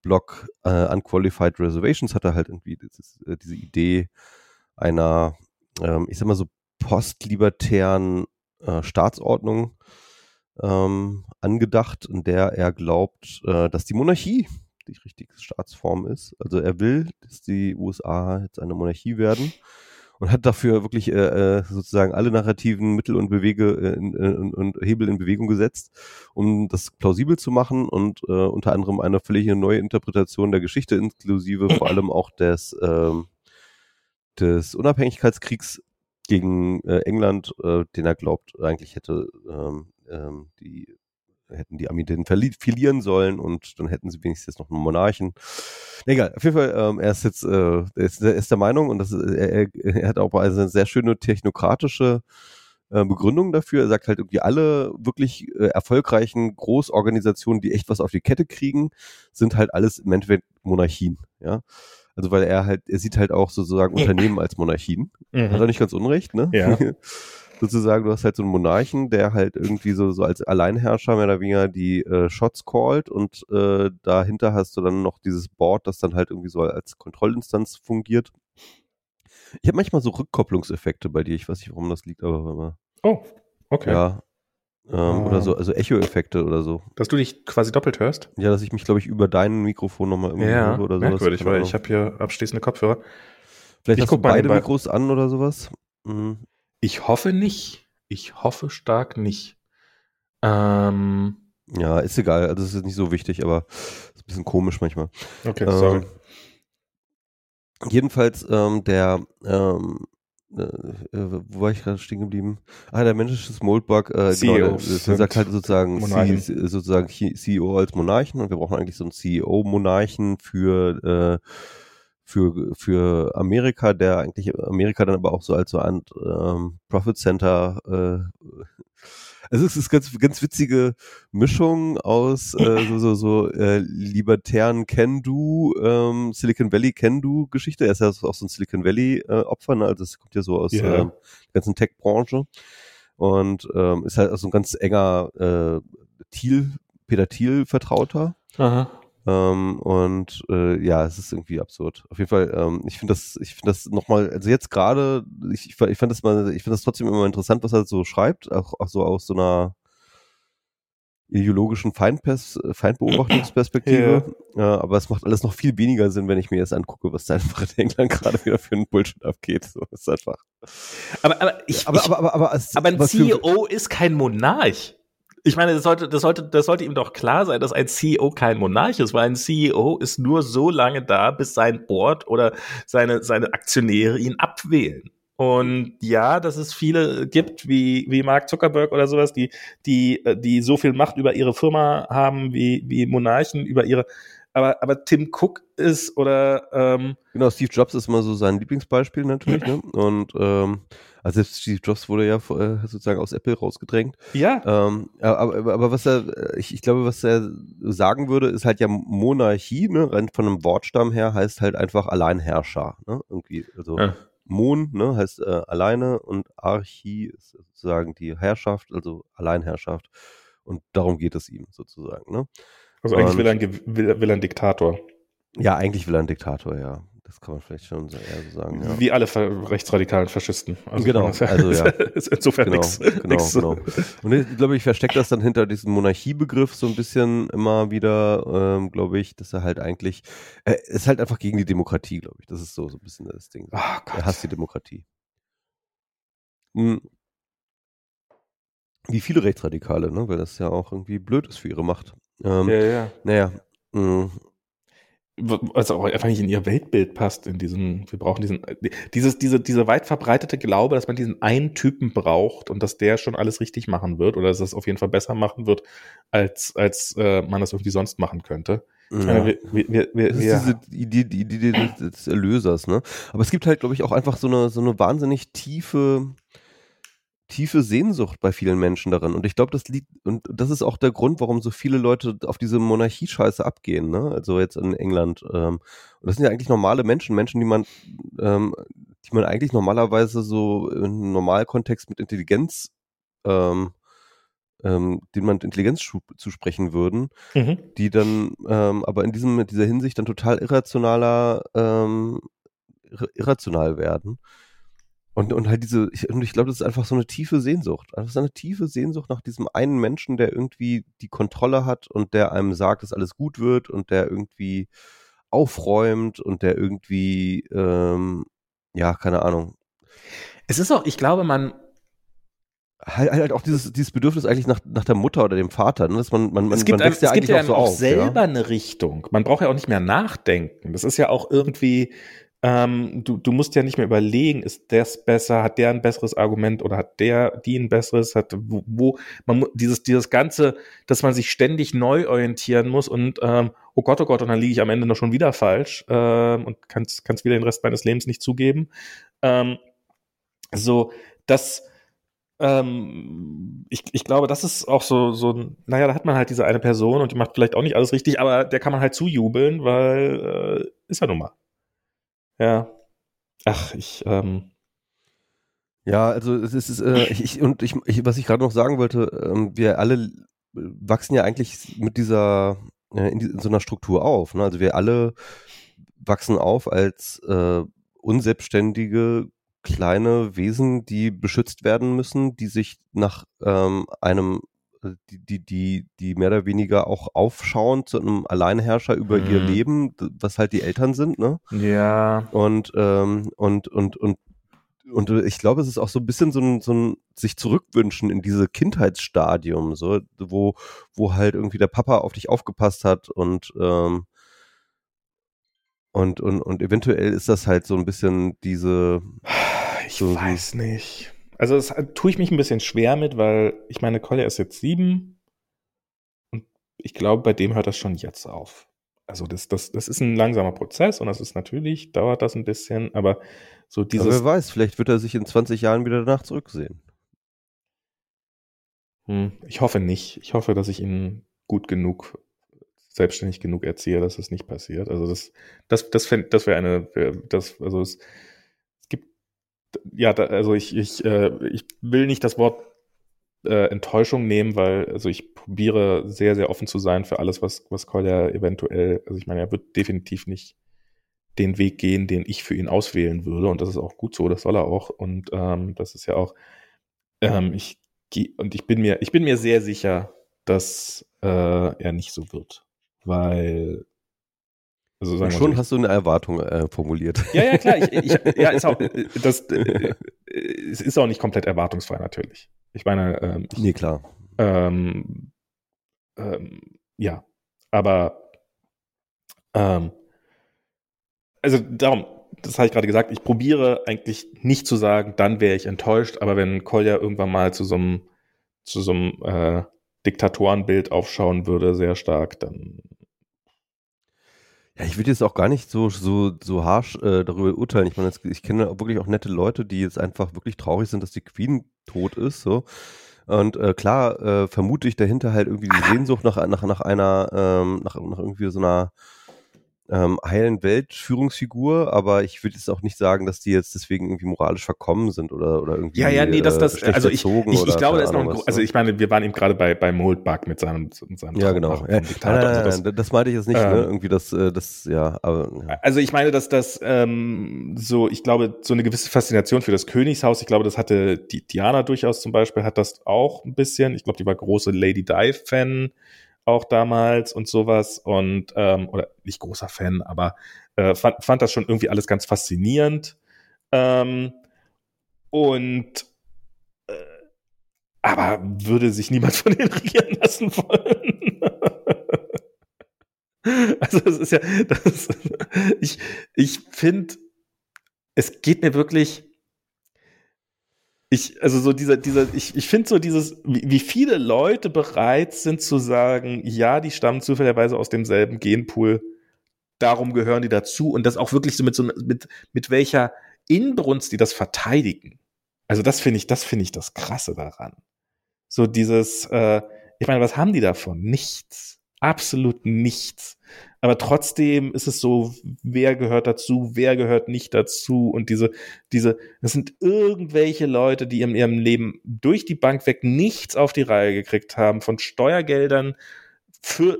Blog äh, Unqualified Reservations hat er halt irgendwie dieses, äh, diese Idee einer, ähm, ich sag mal so postlibertären äh, Staatsordnung ähm, angedacht, in der er glaubt, äh, dass die Monarchie die richtige Staatsform ist. Also er will, dass die USA jetzt eine Monarchie werden und hat dafür wirklich äh, äh sozusagen alle narrativen Mittel und Bewege äh, in, äh, und Hebel in Bewegung gesetzt, um das plausibel zu machen und äh, unter anderem eine völlig neue Interpretation der Geschichte inklusive vor allem auch des ähm, des Unabhängigkeitskriegs gegen äh, England, äh, den er glaubt eigentlich hätte ähm, ähm, die hätten die Amiditen verlieren sollen und dann hätten sie wenigstens noch einen Monarchen. Egal, auf jeden Fall, ähm, er ist jetzt, äh, er ist, er ist der Meinung und das ist, er, er hat auch also eine sehr schöne technokratische äh, Begründung dafür. Er sagt halt irgendwie alle wirklich äh, erfolgreichen Großorganisationen, die echt was auf die Kette kriegen, sind halt alles im Endeffekt Monarchien, ja. Also weil er halt, er sieht halt auch sozusagen Unternehmen als Monarchien. Mhm. Hat er nicht ganz unrecht, ne? Ja. sozusagen, du hast halt so einen Monarchen, der halt irgendwie so, so als Alleinherrscher mehr oder weniger die äh, Shots callt und äh, dahinter hast du dann noch dieses Board, das dann halt irgendwie so als Kontrollinstanz fungiert. Ich habe manchmal so Rückkopplungseffekte bei dir, ich weiß nicht, warum das liegt, aber Oh, okay. Ja. Ähm, ah. Oder so, also Echo-Effekte oder so. Dass du dich quasi doppelt hörst? Ja, dass ich mich, glaube ich, über dein Mikrofon nochmal irgendwie ja, höre oder sowas. Merkwürdig, weil ich habe hier abschließende Kopfhörer. Vielleicht ich hast du beide Mikros an oder sowas? Mhm. Ich hoffe nicht. Ich hoffe stark nicht. Ähm, ja, ist egal. Also es ist nicht so wichtig, aber ist ein bisschen komisch manchmal. Okay, ähm, sorry. Jedenfalls ähm, der ähm, äh, wo war ich gerade stehen geblieben? Ah, der menschliche Moldbug, äh, CEO genau, der, der sagt halt sozusagen, C, sozusagen CEO als Monarchen und wir brauchen eigentlich so einen CEO-Monarchen für äh, für, für Amerika, der eigentlich Amerika dann aber auch so als so ein ähm, Profit Center äh, also es ist ganz ganz witzige Mischung aus äh, so so so äh, libertären Can-Do ähm, Silicon Valley Can-Do Geschichte. Er ist ja auch so ein Silicon Valley äh, Opfer, ne? also das kommt ja so aus yeah. ähm, der ganzen Tech Branche und ähm, ist halt so ein ganz enger äh, Thiel Peter Thiel Vertrauter. Aha. Ähm, und äh, ja, es ist irgendwie absurd. Auf jeden Fall, ähm, ich finde das, ich finde das nochmal, also jetzt gerade, ich, ich, ich fand das mal, ich finde das trotzdem immer interessant, was er so schreibt, auch, auch so aus so einer ideologischen Feindpers Feindbeobachtungsperspektive. ja. äh, aber es macht alles noch viel weniger Sinn, wenn ich mir jetzt angucke, was da einfach in England gerade wieder für einen Bullshit abgeht. So ist einfach. Aber, aber, ich, aber, aber, aber, aber, als, aber ein CEO ist kein Monarch. Ich meine, das sollte, das sollte, das sollte ihm doch klar sein, dass ein CEO kein Monarch ist, weil ein CEO ist nur so lange da, bis sein Board oder seine, seine Aktionäre ihn abwählen. Und ja, dass es viele gibt, wie, wie Mark Zuckerberg oder sowas, die, die, die so viel Macht über ihre Firma haben, wie, wie Monarchen über ihre, aber, aber Tim Cook ist oder ähm, Genau, Steve Jobs ist immer so sein Lieblingsbeispiel natürlich, ne? Und ähm, also Steve Jobs wurde ja äh, sozusagen aus Apple rausgedrängt. Ja. Ähm, aber, aber was er, ich, ich glaube, was er sagen würde, ist halt ja Monarchie, ne? Rein von einem Wortstamm her heißt halt einfach Alleinherrscher, ne? Irgendwie, also ja. Mon, ne, heißt äh, alleine und Archie ist sozusagen die Herrschaft, also Alleinherrschaft. Und darum geht es ihm sozusagen, ne? Also eigentlich will er, ein, will, will ein Diktator. Ja, eigentlich will er ein Diktator, ja. Das kann man vielleicht schon eher so sagen. Ja. Wie alle rechtsradikalen Faschisten. Also genau, also ja. ist insofern genau, nichts. Genau, genau. Und ich glaube, ich verstecke das dann hinter diesem Monarchiebegriff so ein bisschen immer wieder, ähm, glaube ich, dass er halt eigentlich, er ist halt einfach gegen die Demokratie, glaube ich. Das ist so, so ein bisschen das Ding. Oh er hasst die Demokratie. Hm. Wie viele Rechtsradikale, ne? weil das ja auch irgendwie blöd ist für ihre Macht. Ähm, ja, ja. Naja, mh, was auch einfach nicht in ihr Weltbild passt, in diesem, wir brauchen diesen, dieses, diese, diese weit verbreitete Glaube, dass man diesen einen Typen braucht und dass der schon alles richtig machen wird oder dass es auf jeden Fall besser machen wird, als, als äh, man das irgendwie sonst machen könnte. Ja. Wir, wir, wir, das ist diese Idee, die Idee des Erlösers, ne? Aber es gibt halt, glaube ich, auch einfach so eine, so eine wahnsinnig tiefe, tiefe Sehnsucht bei vielen Menschen darin. Und ich glaube, das liegt, und das ist auch der Grund, warum so viele Leute auf diese Monarchie-Scheiße abgehen, ne? Also jetzt in England. Ähm, und das sind ja eigentlich normale Menschen, Menschen, die man, ähm, die man eigentlich normalerweise so im Normalkontext mit Intelligenz, ähm, ähm, denen man Intelligenz zusprechen würden, mhm. die dann ähm, aber in diesem, in dieser Hinsicht dann total irrationaler, ähm, irrational werden. Und, und halt diese, ich, und ich glaube, das ist einfach so eine tiefe Sehnsucht. Einfach so eine tiefe Sehnsucht nach diesem einen Menschen, der irgendwie die Kontrolle hat und der einem sagt, dass alles gut wird und der irgendwie aufräumt und der irgendwie, ähm, ja, keine Ahnung. Es ist auch, ich glaube, man, halt, halt auch dieses, dieses Bedürfnis eigentlich nach, nach der Mutter oder dem Vater, ne? dass man, man, man, es gibt man wächst einem, ja eigentlich es gibt ja auch, so auf, selber ja? eine Richtung. Man braucht ja auch nicht mehr nachdenken. Das ist ja auch irgendwie, ähm, du, du musst ja nicht mehr überlegen, ist das besser, hat der ein besseres Argument oder hat der die ein besseres, hat wo, wo man dieses, dieses Ganze, dass man sich ständig neu orientieren muss und ähm, oh Gott, oh Gott, und dann liege ich am Ende noch schon wieder falsch ähm, und kann es wieder den Rest meines Lebens nicht zugeben. Ähm, so, das ähm, ich, ich glaube, das ist auch so, so, naja, da hat man halt diese eine Person und die macht vielleicht auch nicht alles richtig, aber der kann man halt zujubeln, weil äh, ist ja nun mal. Ja. Ach, ich, ähm, ja, also es ist, äh, ich, und ich, ich, was ich gerade noch sagen wollte, ähm, wir alle wachsen ja eigentlich mit dieser, äh, in, die, in, so einer Struktur auf. Ne? Also wir alle wachsen auf als äh, unselbstständige kleine Wesen, die beschützt werden müssen, die sich nach ähm, einem die, die, die, die mehr oder weniger auch aufschauen zu einem Alleinherrscher über mhm. ihr Leben, was halt die Eltern sind, ne? Ja. Und, ähm, und, und, und, und ich glaube, es ist auch so ein bisschen so ein, so ein sich zurückwünschen in diese Kindheitsstadium, so, wo, wo halt irgendwie der Papa auf dich aufgepasst hat und, ähm, und, und, und eventuell ist das halt so ein bisschen diese. Ich so, weiß nicht. Also das tue ich mich ein bisschen schwer mit, weil ich meine, Collier ist jetzt sieben und ich glaube, bei dem hört das schon jetzt auf. Also das, das, das ist ein langsamer Prozess und das ist natürlich, dauert das ein bisschen, aber so dieses. Aber wer weiß, vielleicht wird er sich in 20 Jahren wieder danach zurücksehen. Hm, ich hoffe nicht. Ich hoffe, dass ich ihn gut genug, selbstständig genug erziehe, dass das nicht passiert. Also das, das, das, fänd, das wäre eine, das, also es, ja, da, also ich, ich, äh, ich will nicht das Wort äh, Enttäuschung nehmen, weil also ich probiere sehr, sehr offen zu sein für alles, was, was Kolja eventuell, also ich meine, er wird definitiv nicht den Weg gehen, den ich für ihn auswählen würde. Und das ist auch gut so, das soll er auch. Und ähm, das ist ja auch, ähm, ich und ich bin mir, ich bin mir sehr sicher, dass äh, er nicht so wird. Weil also sagen schon hast du eine Erwartung äh, formuliert. Ja, ja, klar. Ich, ich, ja, ist auch, äh, das, äh, es ist auch nicht komplett erwartungsfrei natürlich. Ich meine, ähm, ich, nee, klar. Ähm, ähm, ja, aber ähm, also darum, das habe ich gerade gesagt, ich probiere eigentlich nicht zu sagen, dann wäre ich enttäuscht, aber wenn Kolja irgendwann mal zu so einem zu so einem äh, Diktatorenbild aufschauen würde, sehr stark, dann ja, ich würde jetzt auch gar nicht so, so, so harsh äh, darüber urteilen. Ich meine, ich kenne wirklich auch nette Leute, die jetzt einfach wirklich traurig sind, dass die Queen tot ist. So. Und äh, klar, äh, vermute ich dahinter halt irgendwie die Sehnsucht nach, nach, nach einer, ähm, nach, nach irgendwie so einer ähm, heilen Welt-Führungsfigur, aber ich würde jetzt auch nicht sagen, dass die jetzt deswegen irgendwie moralisch verkommen sind oder, oder irgendwie. Ja, ja, nee, dass das, äh, also ich, ich, ich glaube, da ist noch ein, was, also ne? ich meine, wir waren eben gerade bei, bei Moldbug mit seinem, mit seinem Ja, genau. Ja, nein, nein, nein, das, das meinte ich jetzt nicht, ne? ähm, ne? Irgendwie das, äh, das, ja, aber. Ja. Also ich meine, dass das, ähm, so, ich glaube, so eine gewisse Faszination für das Königshaus, ich glaube, das hatte die Diana durchaus zum Beispiel, hat das auch ein bisschen. Ich glaube, die war große Lady Di-Fan auch damals und sowas und ähm, oder nicht großer Fan, aber äh, fand, fand das schon irgendwie alles ganz faszinierend. Ähm, und äh, aber würde sich niemand von denen regieren lassen wollen. also das ist ja, das, ich, ich finde, es geht mir wirklich ich, also so dieser, dieser, ich, ich finde so dieses, wie, wie viele Leute bereit sind zu sagen, ja, die stammen zufälligerweise aus demselben Genpool, darum gehören die dazu und das auch wirklich so mit so, mit, mit welcher Inbrunst die das verteidigen. Also das finde ich, das finde ich das Krasse daran. So dieses, äh, ich meine, was haben die davon? Nichts. Absolut nichts. Aber trotzdem ist es so, wer gehört dazu, wer gehört nicht dazu und diese, diese, das sind irgendwelche Leute, die in ihrem Leben durch die Bank weg nichts auf die Reihe gekriegt haben, von Steuergeldern für,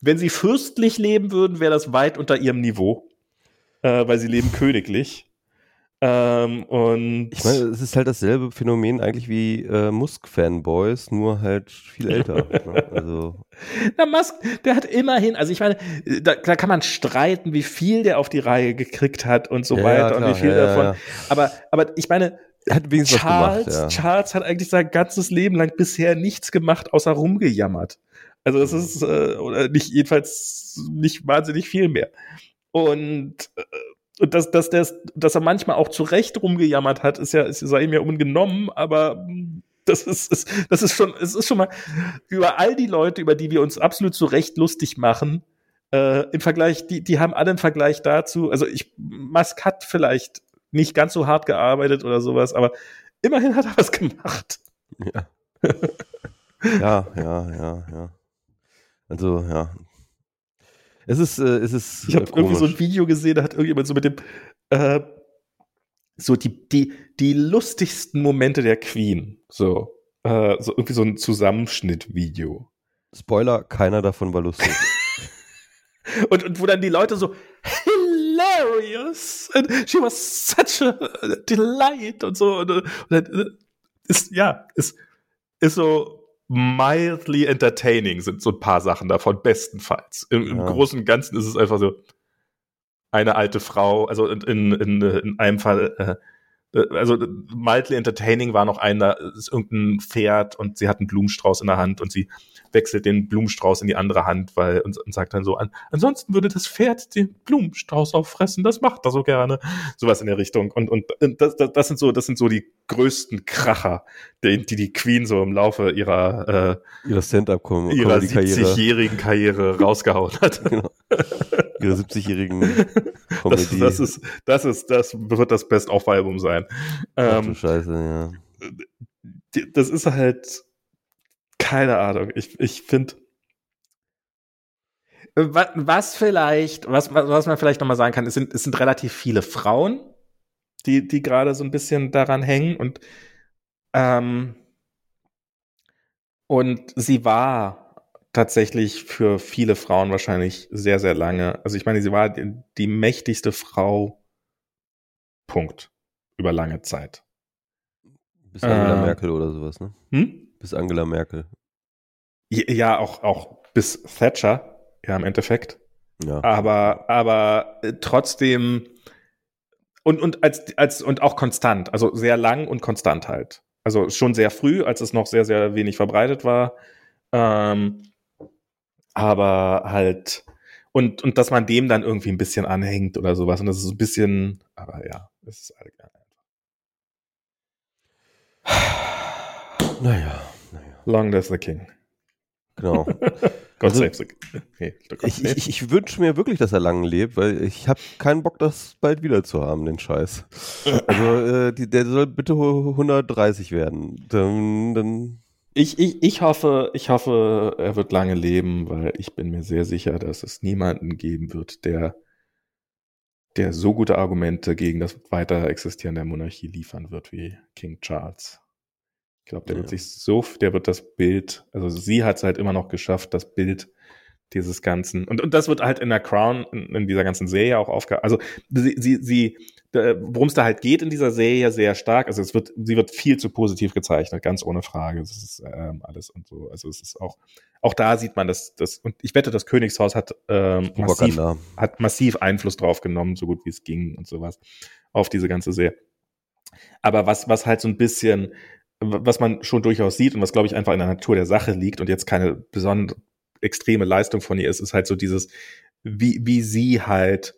wenn sie fürstlich leben würden, wäre das weit unter ihrem Niveau, äh, weil sie leben königlich. Ähm, und ich meine, es ist halt dasselbe Phänomen eigentlich wie äh, Musk-Fanboys, nur halt viel älter. ne? Also. Na, Musk, der hat immerhin, also ich meine, da, da, kann man streiten, wie viel der auf die Reihe gekriegt hat und so ja, weiter klar, und wie viel ja, davon. Ja, aber, aber ich meine, hat Charles, gemacht, Charles hat eigentlich sein ganzes Leben lang bisher nichts gemacht, außer rumgejammert. Also das ist, äh, oder nicht, jedenfalls nicht wahnsinnig viel mehr. Und äh, und dass, dass, der, dass er manchmal auch zu Recht rumgejammert hat, ist ja, ist, sei ihm ja ungenommen, aber das ist, ist, das ist schon, es ist schon mal über all die Leute, über die wir uns absolut zu Recht lustig machen, äh, im Vergleich, die, die haben alle im Vergleich dazu, also ich, Musk hat vielleicht nicht ganz so hart gearbeitet oder sowas, aber immerhin hat er was gemacht. Ja. ja, ja, ja, ja. Also, ja, es ist, äh, es ist. Ich habe äh, irgendwie so ein Video gesehen, da hat irgendjemand so mit dem äh, so die, die, die lustigsten Momente der Queen. So, äh, so irgendwie so ein Zusammenschnittvideo. Spoiler, keiner davon war lustig. und, und wo dann die Leute so hilarious and she was such a delight und so. Und, und, und ist, ja, ist, ist so, mildly entertaining sind so ein paar Sachen davon, bestenfalls. Im, im Großen und Ganzen ist es einfach so eine alte Frau, also in, in, in, in einem Fall, äh, äh also mildly entertaining war noch einer, ist irgendein Pferd und sie hat einen Blumenstrauß in der Hand und sie wechselt den Blumenstrauß in die andere Hand, weil und, und sagt dann so an, ansonsten würde das Pferd den Blumenstrauß auffressen, das macht er so gerne. Sowas in der Richtung. Und, und, und das, das, das sind so, das sind so die größten Kracher, die die, die Queen so im Laufe ihrer äh, ihrer Stand-up ihrer 70-jährigen Karriere rausgehauen hat. Genau. Ihre 70-jährigen das, das ist, das ist, das wird das Best-of-Album sein. Ach du ähm, Scheiße, ja. Das ist halt, keine Ahnung. Ich, ich finde. Was vielleicht, was, was man vielleicht nochmal sagen kann, es sind, es sind relativ viele Frauen, die, die gerade so ein bisschen daran hängen und, ähm, und sie war tatsächlich für viele Frauen wahrscheinlich sehr, sehr lange. Also ich meine, sie war die, die mächtigste Frau, Punkt, über lange Zeit. Bis Angela äh, Merkel oder sowas, ne? Hm? Bis Angela Merkel. Ja, auch, auch bis Thatcher, ja, im Endeffekt. Ja. Aber, aber äh, trotzdem und, und als, als, und auch konstant, also sehr lang und konstant halt. Also schon sehr früh, als es noch sehr, sehr wenig verbreitet war. Ähm, aber halt, und, und dass man dem dann irgendwie ein bisschen anhängt oder sowas. Und das ist ein bisschen, aber ja, es ist halt einfach. Naja, naja. Long live the King. Genau. Gott also, save okay, ich, ich, ich wünsche mir wirklich, dass er lang lebt, weil ich habe keinen Bock, das bald wieder zu haben, den Scheiß. Also äh, die, der soll bitte 130 werden. Dann, dann Ich, ich, ich hoffe, ich hoffe, er wird lange leben, weil ich bin mir sehr sicher, dass es niemanden geben wird, der, der so gute Argumente gegen das weiter Existieren der Monarchie liefern wird wie King Charles. Ich glaube, der ja. wird sich so, der wird das Bild, also sie hat es halt immer noch geschafft, das Bild dieses ganzen. Und, und das wird halt in der Crown in, in dieser ganzen Serie auch aufge also sie sie, sie worum es da halt geht in dieser Serie sehr stark also es wird sie wird viel zu positiv gezeichnet ganz ohne Frage. Das ist ähm, alles und so. Also es ist auch auch da sieht man dass das und ich wette das Königshaus hat ähm, massiv hat massiv Einfluss drauf genommen so gut wie es ging und sowas auf diese ganze Serie. Aber was was halt so ein bisschen was man schon durchaus sieht und was glaube ich einfach in der Natur der Sache liegt und jetzt keine besondere extreme Leistung von ihr ist, ist halt so dieses, wie, wie sie halt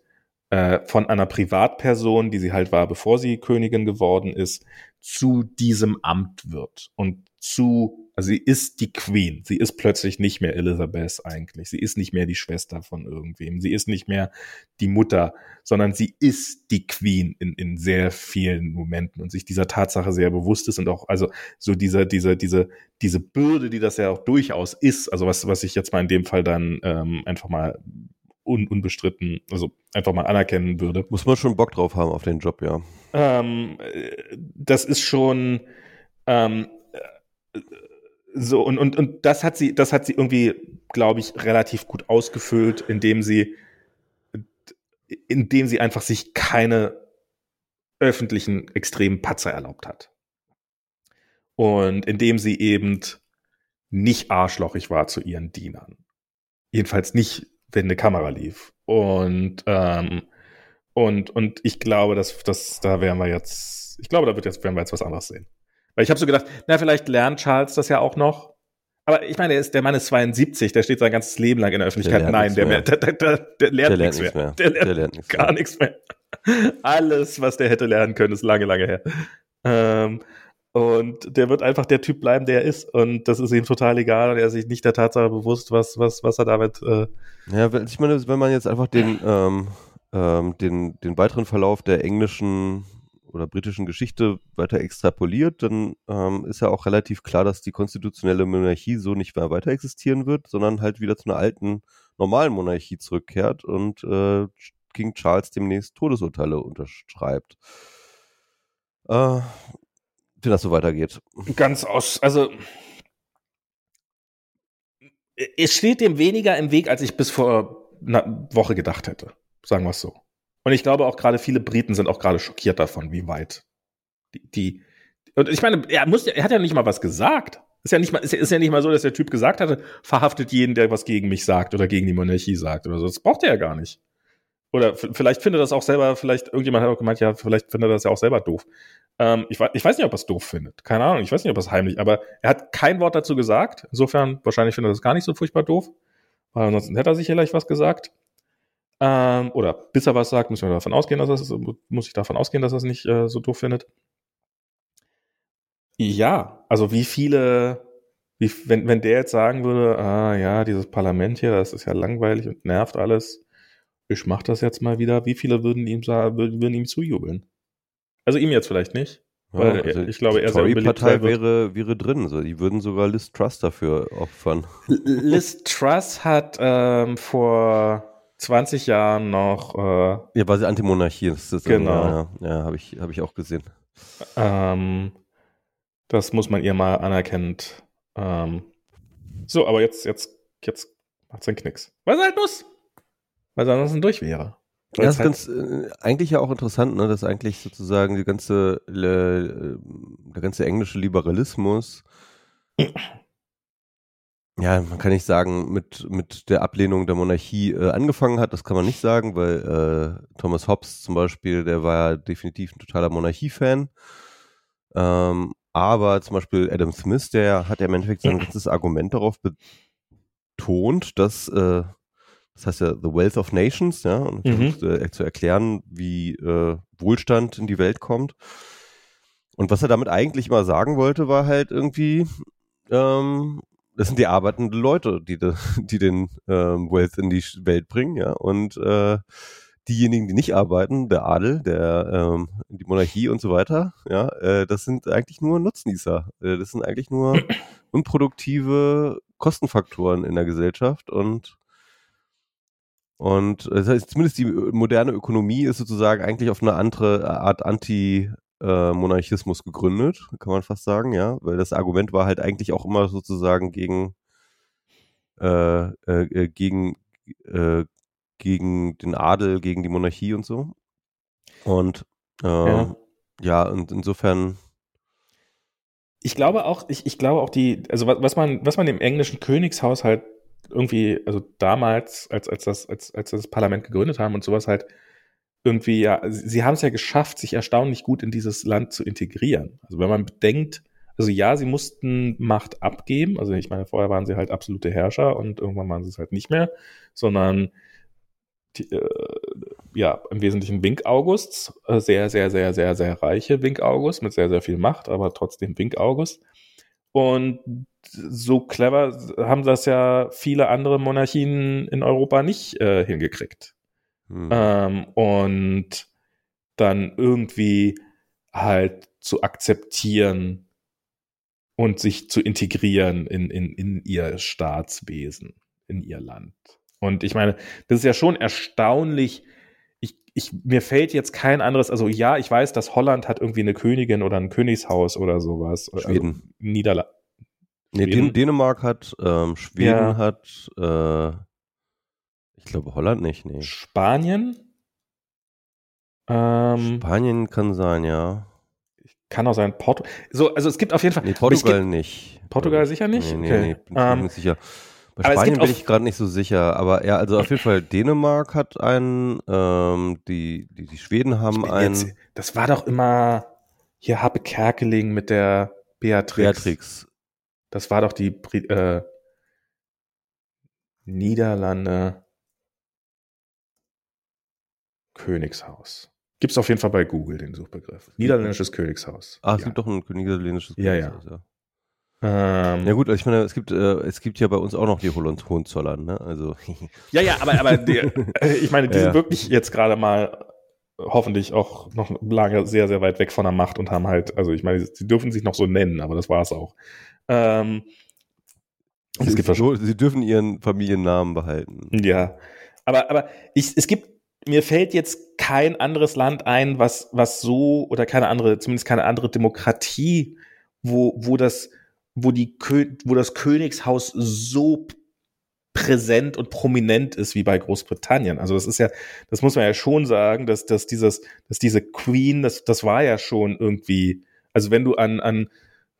äh, von einer Privatperson, die sie halt war, bevor sie Königin geworden ist, zu diesem Amt wird und zu also sie ist die Queen. Sie ist plötzlich nicht mehr Elizabeth eigentlich. Sie ist nicht mehr die Schwester von irgendwem. Sie ist nicht mehr die Mutter, sondern sie ist die Queen in, in sehr vielen Momenten und sich dieser Tatsache sehr bewusst ist und auch, also so diese, diese, diese, diese Bürde, die das ja auch durchaus ist, also was, was ich jetzt mal in dem Fall dann ähm, einfach mal un, unbestritten, also einfach mal anerkennen würde. Muss man schon Bock drauf haben auf den Job, ja. Ähm, äh, das ist schon, ähm, äh, so, und, und, und das hat sie, das hat sie irgendwie, glaube ich, relativ gut ausgefüllt, indem sie, indem sie einfach sich keine öffentlichen extremen Patzer erlaubt hat. Und indem sie eben nicht arschlochig war zu ihren Dienern. Jedenfalls nicht, wenn eine Kamera lief. Und, ähm, und, und ich glaube, dass, dass da werden wir jetzt, ich glaube, da wird jetzt, werden wir jetzt was anderes sehen. Weil ich habe so gedacht, na, vielleicht lernt Charles das ja auch noch. Aber ich meine, der, ist, der Mann ist 72, der steht sein ganzes Leben lang in der Öffentlichkeit. Der Nein, der, mehr. Der, der, lernt, nichts mehr. mehr. Der lernt, der lernt nichts gar nichts mehr. Alles, was der hätte lernen können, ist lange, lange her. Ähm, und der wird einfach der Typ bleiben, der er ist. Und das ist ihm total egal. Und er ist sich nicht der Tatsache bewusst, was, was, was er damit. Äh ja, ich meine, wenn man jetzt einfach den, ähm, ähm, den, den weiteren Verlauf der englischen oder britischen Geschichte weiter extrapoliert, dann ähm, ist ja auch relativ klar, dass die konstitutionelle Monarchie so nicht mehr weiter existieren wird, sondern halt wieder zu einer alten normalen Monarchie zurückkehrt und äh, King Charles demnächst Todesurteile unterschreibt. Äh, wenn das so weitergeht. Ganz aus, also es steht dem weniger im Weg, als ich bis vor einer Woche gedacht hätte. Sagen wir es so. Und ich glaube auch gerade viele Briten sind auch gerade schockiert davon, wie weit die, die und ich meine, er muss, er hat ja nicht mal was gesagt. Ist ja nicht mal, ist, ist ja nicht mal so, dass der Typ gesagt hatte, verhaftet jeden, der was gegen mich sagt oder gegen die Monarchie sagt oder so. Das braucht er ja gar nicht. Oder vielleicht findet das auch selber, vielleicht, irgendjemand hat auch gemeint, ja, vielleicht findet er das ja auch selber doof. Ähm, ich, ich weiß nicht, ob er es doof findet. Keine Ahnung, ich weiß nicht, ob er es heimlich, aber er hat kein Wort dazu gesagt. Insofern, wahrscheinlich findet er das gar nicht so furchtbar doof. Weil ansonsten hätte er sich vielleicht was gesagt. Ähm, oder bis er was sagt, müssen wir davon ausgehen, dass er es, muss ich davon ausgehen, dass er es nicht äh, so doof findet. Ja, also wie viele, wie, wenn, wenn der jetzt sagen würde, ah ja, dieses Parlament hier, das ist ja langweilig und nervt alles, ich mach das jetzt mal wieder, wie viele würden ihm sagen, würden, würden ihm zujubeln? Also ihm jetzt vielleicht nicht. Weil ja, also ich glaube, er die Partei wäre, wäre drin. So. Die würden sogar Liz Truss dafür opfern. Liz Truss hat ähm, vor 20 Jahren noch. Äh, ja, weil sie Antimonarchie ist. Das genau. Ja, ja, habe ich, hab ich auch gesehen. Ähm, das muss man ihr mal anerkennend. Ähm, so, aber jetzt, jetzt, jetzt macht sie einen Knicks. Weil sie halt muss. Weil sie ansonsten durch wäre. Ja, das ist halt ganz, äh, eigentlich ja auch interessant, ne, dass eigentlich sozusagen die ganze, äh, der ganze englische Liberalismus ja, man kann nicht sagen, mit, mit der Ablehnung der Monarchie äh, angefangen hat. Das kann man nicht sagen, weil äh, Thomas Hobbes zum Beispiel, der war ja definitiv ein totaler Monarchie-Fan. Ähm, aber zum Beispiel Adam Smith, der hat ja im Endeffekt sein ganzes Argument darauf betont, dass, äh, das heißt ja The Wealth of Nations, ja, und mhm. versucht äh, zu erklären, wie äh, Wohlstand in die Welt kommt. Und was er damit eigentlich mal sagen wollte, war halt irgendwie, ähm, das sind die arbeitenden Leute, die, de, die den ähm, Wealth in die Welt bringen, ja. Und äh, diejenigen, die nicht arbeiten, der Adel, der ähm, die Monarchie und so weiter, ja, äh, das sind eigentlich nur Nutznießer. Äh, das sind eigentlich nur unproduktive Kostenfaktoren in der Gesellschaft und und das heißt, zumindest die moderne Ökonomie ist sozusagen eigentlich auf eine andere Art Anti-Monarchismus gegründet, kann man fast sagen, ja, weil das Argument war halt eigentlich auch immer sozusagen gegen äh, äh, gegen äh, gegen den Adel, gegen die Monarchie und so. Und äh, ja. ja, und insofern ich glaube auch, ich, ich glaube auch die, also was man, was man im englischen Königshaus halt irgendwie, also damals, als, als das, als, als das Parlament gegründet haben und sowas halt irgendwie, ja, sie haben es ja geschafft, sich erstaunlich gut in dieses Land zu integrieren. Also wenn man bedenkt, also ja, sie mussten Macht abgeben, also ich meine, vorher waren sie halt absolute Herrscher und irgendwann waren sie es halt nicht mehr, sondern die, äh, ja, im Wesentlichen Wink August, äh, sehr, sehr, sehr, sehr, sehr reiche Wink August mit sehr, sehr viel Macht, aber trotzdem Wink August. Und so clever haben das ja viele andere Monarchien in Europa nicht äh, hingekriegt. Hm. Ähm, und dann irgendwie halt zu akzeptieren und sich zu integrieren in, in, in ihr Staatswesen, in ihr Land. Und ich meine, das ist ja schon erstaunlich. Ich, ich, mir fällt jetzt kein anderes, also ja, ich weiß, dass Holland hat irgendwie eine Königin oder ein Königshaus oder sowas. Also Schweden. Also Niederlande. Nee, Dän Dänemark hat, ähm, Schweden ja. hat, äh, ich glaube Holland nicht, nee. Spanien? Ähm, Spanien kann sein, ja. Kann auch sein, Porto. So, also es gibt auf jeden Fall. Nee, Portugal nicht. Portugal sicher nicht? Nee, nee, okay. nee bin ähm, nicht sicher. Bei Spanien bin ich gerade nicht so sicher, aber ja, also auf jeden Fall Dänemark hat einen, ähm, die, die, die Schweden haben einen. Jetzt, das war doch immer hier Happe Kerkeling mit der Beatrix. Beatrix. Das war doch die äh, Niederlande Königshaus. Gibt es auf jeden Fall bei Google den Suchbegriff. Niederländisches Königshaus. Ah, es ja. gibt doch ein niederländisches Königshaus. Ja, ja. Ähm, ja gut, also ich meine, es gibt, äh, es gibt ja bei uns auch noch die Hohenzollern, ne? Also. ja, ja, aber, aber die, äh, ich meine, die ja, sind wirklich jetzt gerade mal hoffentlich auch noch lange sehr, sehr weit weg von der Macht und haben halt, also ich meine, sie dürfen sich noch so nennen, aber das war es auch. Ähm, es gibt so, sie dürfen ihren Familiennamen behalten. Ja, aber, aber ich, es gibt, mir fällt jetzt kein anderes Land ein, was, was so, oder keine andere, zumindest keine andere Demokratie, wo, wo das, wo die, wo das Königshaus so präsent und prominent ist wie bei Großbritannien. Also das ist ja, das muss man ja schon sagen, dass, dass dieses, dass diese Queen, das, das war ja schon irgendwie, also wenn du an, an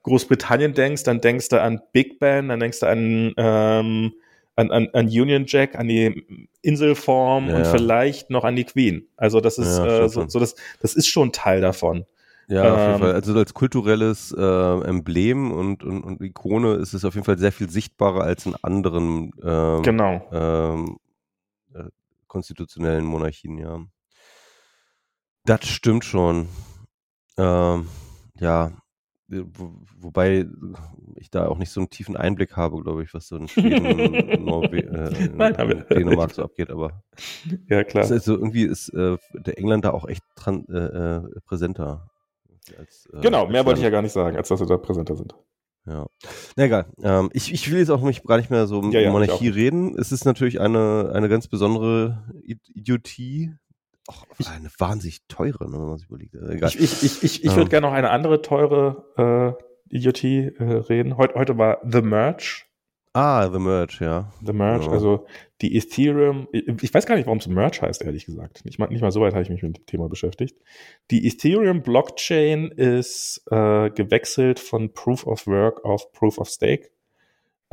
Großbritannien denkst, dann denkst du an Big Ben, dann denkst du an, ähm, an, an, an Union Jack, an die Inselform ja, und ja. vielleicht noch an die Queen. Also das ist ja, äh, so, so das, das ist schon Teil davon. Ja, auf jeden ähm, Fall. Also als kulturelles äh, Emblem und, und, und Ikone ist es auf jeden Fall sehr viel sichtbarer als in anderen ähm, genau. ähm, äh, konstitutionellen Monarchien, ja. Das stimmt schon. Ähm, ja, wobei ich da auch nicht so einen tiefen Einblick habe, glaube ich, was so in Schweden, Norwe äh, Nein, Dänemark so abgeht, aber ja klar. Also irgendwie ist äh, der England da auch echt dran, äh, äh präsenter. Als, äh, genau, mehr wollte ich ja gar nicht sagen, als dass sie da präsenter sind. Ja. Na egal. Ähm, ich, ich will jetzt auch nicht, gar nicht mehr so um ja, ja, Monarchie reden. Es ist natürlich eine, eine ganz besondere Idiotie. Ach, eine wahnsinnig teure, ne, wenn man sich überlegt. Egal. Ich, ich, ich, ich, ich würde ähm. gerne noch eine andere teure äh, Idiotie äh, reden. Heut, heute war The Merch Ah, The Merch, ja. The Merch, ja. also die Ethereum, ich weiß gar nicht, warum es Merch heißt, ehrlich gesagt. Nicht mal, nicht mal so weit habe ich mich mit dem Thema beschäftigt. Die Ethereum Blockchain ist äh, gewechselt von Proof of Work auf Proof of Stake.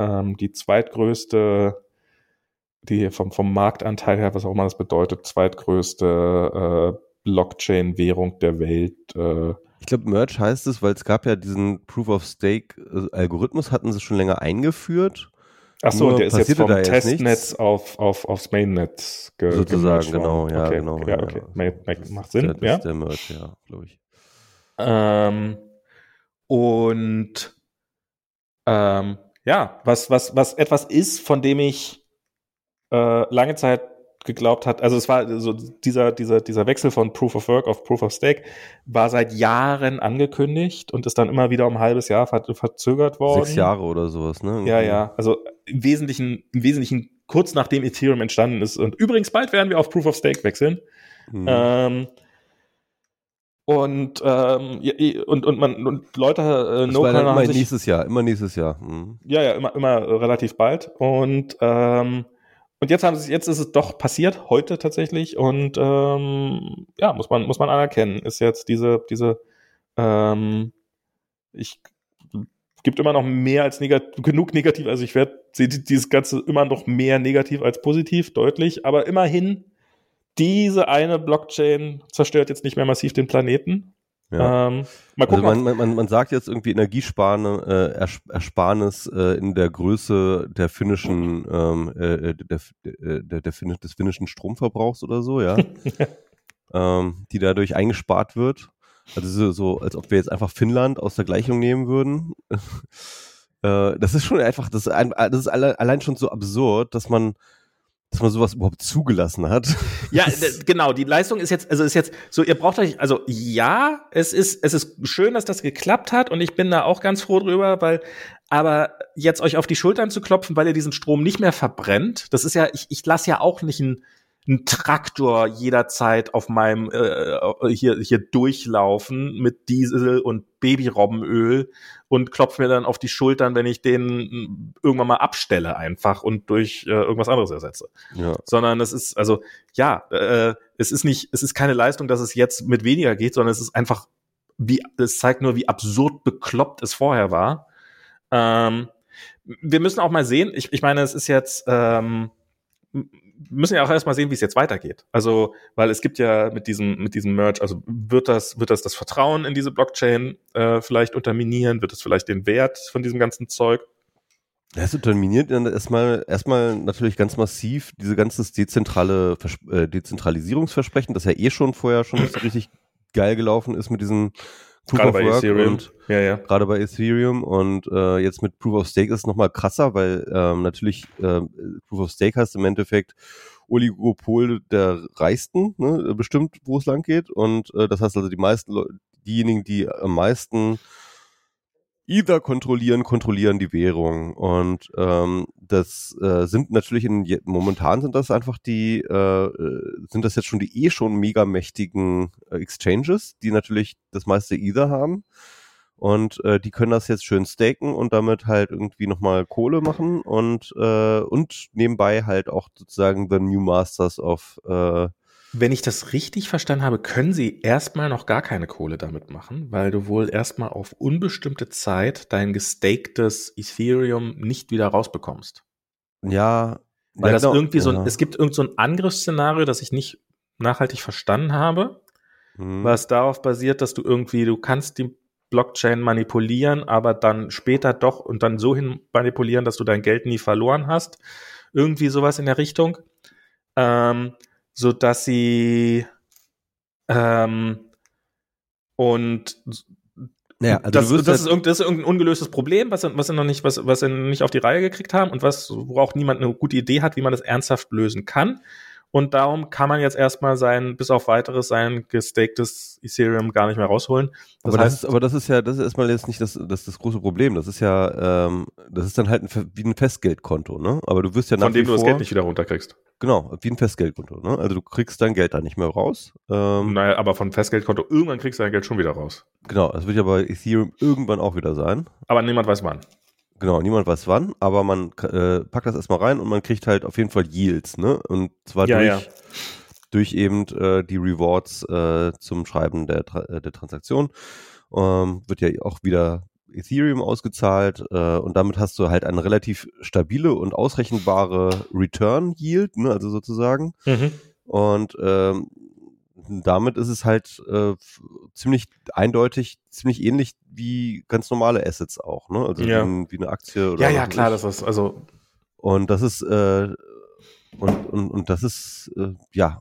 Ähm, die zweitgrößte, die vom, vom Marktanteil her, was auch immer das bedeutet, zweitgrößte äh, Blockchain-Währung der Welt. Äh, ich glaube, Merge heißt es, weil es gab ja diesen Proof of Stake äh, hatten sie schon länger eingeführt. Ach so, der ist jetzt vom Testnetz auf, auf, aufs Mainnet ge Sozusagen, genau, ja, okay, genau. Ja, okay. Ja. Macht Sinn, der, ja. ist der Merge, ja, glaube ich. Ähm, und ähm, ja, was, was, was etwas ist, von dem ich äh, lange Zeit geglaubt hat, also es war so dieser, dieser, dieser Wechsel von Proof of Work auf Proof of Stake war seit Jahren angekündigt und ist dann immer wieder um ein halbes Jahr ver verzögert worden. Sechs Jahre oder sowas, ne? Ja, ja. Also im Wesentlichen, im Wesentlichen kurz nachdem Ethereum entstanden ist. Und übrigens bald werden wir auf Proof of Stake wechseln. Mhm. Ähm, und, ähm, und, und, man, und Leute, äh, no war immer nächstes Jahr, immer nächstes Jahr. Mhm. Ja, ja, immer, immer relativ bald. Und, ähm, und jetzt haben sie, jetzt ist es doch passiert, heute tatsächlich. Und ähm, ja, muss man, muss man anerkennen, ist jetzt diese, diese, ähm, ich gibt immer noch mehr als negativ, genug negativ. Also ich werde dieses Ganze immer noch mehr negativ als positiv, deutlich. Aber immerhin diese eine Blockchain zerstört jetzt nicht mehr massiv den Planeten. Ja. Ähm, mal gucken, also man, man, man sagt jetzt irgendwie Energiesparne, äh, Ersparnis äh, in der Größe der finnischen, ähm, äh, der, der, der, der, des finnischen Stromverbrauchs oder so, ja, ähm, die dadurch eingespart wird. Also so, so, als ob wir jetzt einfach Finnland aus der Gleichung nehmen würden. äh, das ist schon einfach, das ist, ein, das ist allein schon so absurd, dass man dass man sowas überhaupt zugelassen hat. Ja, genau. Die Leistung ist jetzt, also ist jetzt so, ihr braucht euch, also ja, es ist, es ist schön, dass das geklappt hat und ich bin da auch ganz froh drüber, weil, aber jetzt euch auf die Schultern zu klopfen, weil ihr diesen Strom nicht mehr verbrennt, das ist ja, ich, ich lasse ja auch nicht ein, einen Traktor jederzeit auf meinem äh, hier hier durchlaufen mit Diesel und Babyrobbenöl und klopfe mir dann auf die Schultern, wenn ich den irgendwann mal abstelle einfach und durch äh, irgendwas anderes ersetze. Ja. Sondern es ist also ja, äh, es ist nicht, es ist keine Leistung, dass es jetzt mit weniger geht, sondern es ist einfach wie es zeigt nur, wie absurd bekloppt es vorher war. Ähm, wir müssen auch mal sehen. Ich, ich meine, es ist jetzt ähm, müssen ja auch erstmal sehen, wie es jetzt weitergeht. Also, weil es gibt ja mit diesem, mit diesem Merge, also wird das, wird das das Vertrauen in diese Blockchain äh, vielleicht unterminieren? Wird es vielleicht den Wert von diesem ganzen Zeug? Das unterminiert dann erstmal, erstmal natürlich ganz massiv diese ganze dezentrale äh, Dezentralisierungsversprechen, das ja eh schon vorher schon richtig geil gelaufen ist mit diesen Proof gerade bei Ethereum. Und, ja, ja. Gerade bei Ethereum und äh, jetzt mit Proof of Stake ist es nochmal krasser, weil ähm, natürlich äh, Proof of Stake hast im Endeffekt Oligopol der Reichsten, ne, bestimmt, wo es lang geht. Und äh, das heißt also die meisten Leute, diejenigen, die am meisten Ether kontrollieren, kontrollieren die Währung. Und ähm, das äh, sind natürlich in momentan sind das einfach die, äh, sind das jetzt schon die eh schon mega mächtigen äh, Exchanges, die natürlich das meiste Ether haben. Und äh, die können das jetzt schön staken und damit halt irgendwie nochmal Kohle machen und, äh, und nebenbei halt auch sozusagen the New Masters of äh, wenn ich das richtig verstanden habe, können sie erstmal noch gar keine Kohle damit machen, weil du wohl erstmal auf unbestimmte Zeit dein gestaktes Ethereum nicht wieder rausbekommst. Ja. Weil ja, das genau. irgendwie so, ja. es gibt irgend so ein Angriffsszenario, das ich nicht nachhaltig verstanden habe, hm. was darauf basiert, dass du irgendwie, du kannst die Blockchain manipulieren, aber dann später doch und dann so hin manipulieren, dass du dein Geld nie verloren hast. Irgendwie sowas in der Richtung. Ähm, so dass sie ähm, und ja, also das, das, ist das, ist irgendein ungelöstes Problem, was, was sie noch nicht, was, was sie nicht auf die Reihe gekriegt haben und was, wo auch niemand eine gute Idee hat, wie man das ernsthaft lösen kann. Und darum kann man jetzt erstmal sein, bis auf weiteres sein gestaktes Ethereum gar nicht mehr rausholen. Das aber, heißt, das ist, aber das ist ja, das ist erstmal jetzt nicht das, das, das große Problem. Das ist ja, ähm, das ist dann halt ein, wie ein Festgeldkonto, ne? Aber du wirst ja nach Von dem du das Geld nicht wieder runterkriegst. Genau, wie ein Festgeldkonto, ne? Also du kriegst dein Geld da nicht mehr raus. Ähm, naja, aber von Festgeldkonto, irgendwann kriegst du dein Geld schon wieder raus. Genau, das wird ja bei Ethereum irgendwann auch wieder sein. Aber niemand weiß wann. Genau, niemand weiß wann, aber man äh, packt das erstmal rein und man kriegt halt auf jeden Fall Yields, ne? Und zwar ja, durch, ja. durch eben äh, die Rewards äh, zum Schreiben der, äh, der Transaktion. Ähm, wird ja auch wieder Ethereum ausgezahlt äh, und damit hast du halt eine relativ stabile und ausrechenbare Return Yield, ne? Also sozusagen. Mhm. Und ähm, damit ist es halt äh, ziemlich eindeutig, ziemlich ähnlich wie ganz normale Assets auch, ne? Also ja. wie, wie, eine Aktie oder Ja, ja, klar, das ist also und das ist äh, und, und, und das ist äh, ja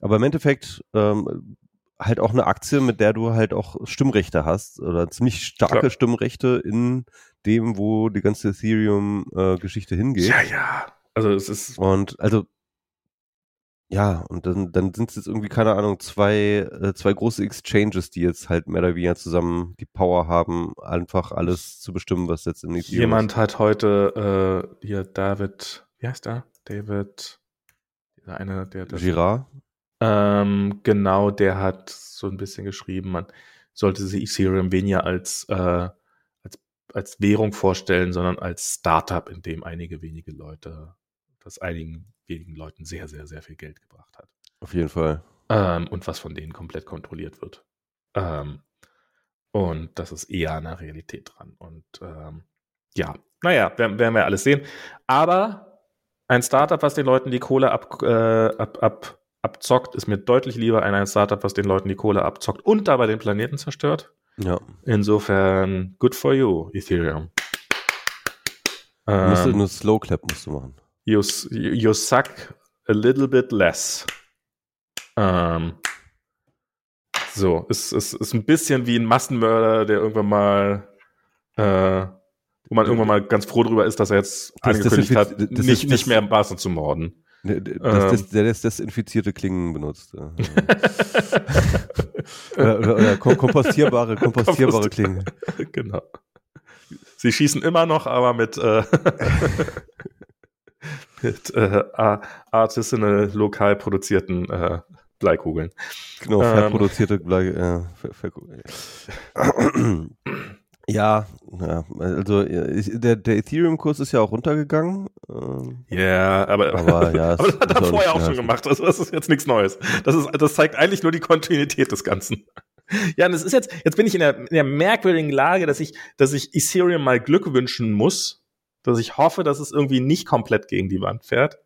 aber im Endeffekt ähm, halt auch eine Aktie, mit der du halt auch Stimmrechte hast oder ziemlich starke Klar. Stimmrechte in dem, wo die ganze Ethereum-Geschichte äh, hingeht. Ja, ja. Also es ist und also ja, und dann, dann sind es jetzt irgendwie, keine Ahnung, zwei, äh, zwei große Exchanges, die jetzt halt mehr oder weniger zusammen die Power haben, einfach alles zu bestimmen, was jetzt in Ethereum Jemand ist. hat heute äh, hier David, wie heißt der? David, dieser eine, der das. Girard? Ähm, genau, der hat so ein bisschen geschrieben, man sollte sich Ethereum weniger als, äh, als, als Währung vorstellen, sondern als Startup, in dem einige wenige Leute, das einigen wenigen Leuten sehr, sehr, sehr viel Geld gebracht hat. Auf jeden Fall. Ähm, und was von denen komplett kontrolliert wird. Ähm, und das ist eher an der Realität dran. Und ähm, ja, naja, werden, werden wir alles sehen. Aber ein Startup, was den Leuten die Kohle ab, äh, ab, ab, abzockt, ist mir deutlich lieber ein Startup, was den Leuten die Kohle abzockt und dabei den Planeten zerstört. Ja. Insofern, good for you, Ethereum. Ähm, musst du eine Slow Clap musst du machen you, you suck a little bit less. Ähm, so, es ist, ist, ist ein bisschen wie ein Massenmörder, der irgendwann mal, äh, wo man irgendwann mal ganz froh darüber ist, dass er jetzt das, angekündigt das hat, das nicht, nicht mehr im Basen zu morden. Das, das, der das desinfizierte Klingen benutzt. oder, oder, oder kompostierbare, kompostierbare Klingen. Genau. Sie schießen immer noch, aber mit äh, mit äh, artisanal lokal produzierten äh, Bleikugeln. Genau, ähm, produzierte Blei, äh, Ja, ja, also der, der Ethereum-Kurs ist ja auch runtergegangen. Ähm, yeah, aber, aber, ja, aber das hat er vorher auch schon gemacht. Also das ist jetzt nichts Neues. Das, ist, das zeigt eigentlich nur die Kontinuität des Ganzen. Ja, und es ist jetzt, jetzt bin ich in der, in der merkwürdigen Lage, dass ich, dass ich Ethereum mal Glück wünschen muss, dass ich hoffe, dass es irgendwie nicht komplett gegen die Wand fährt.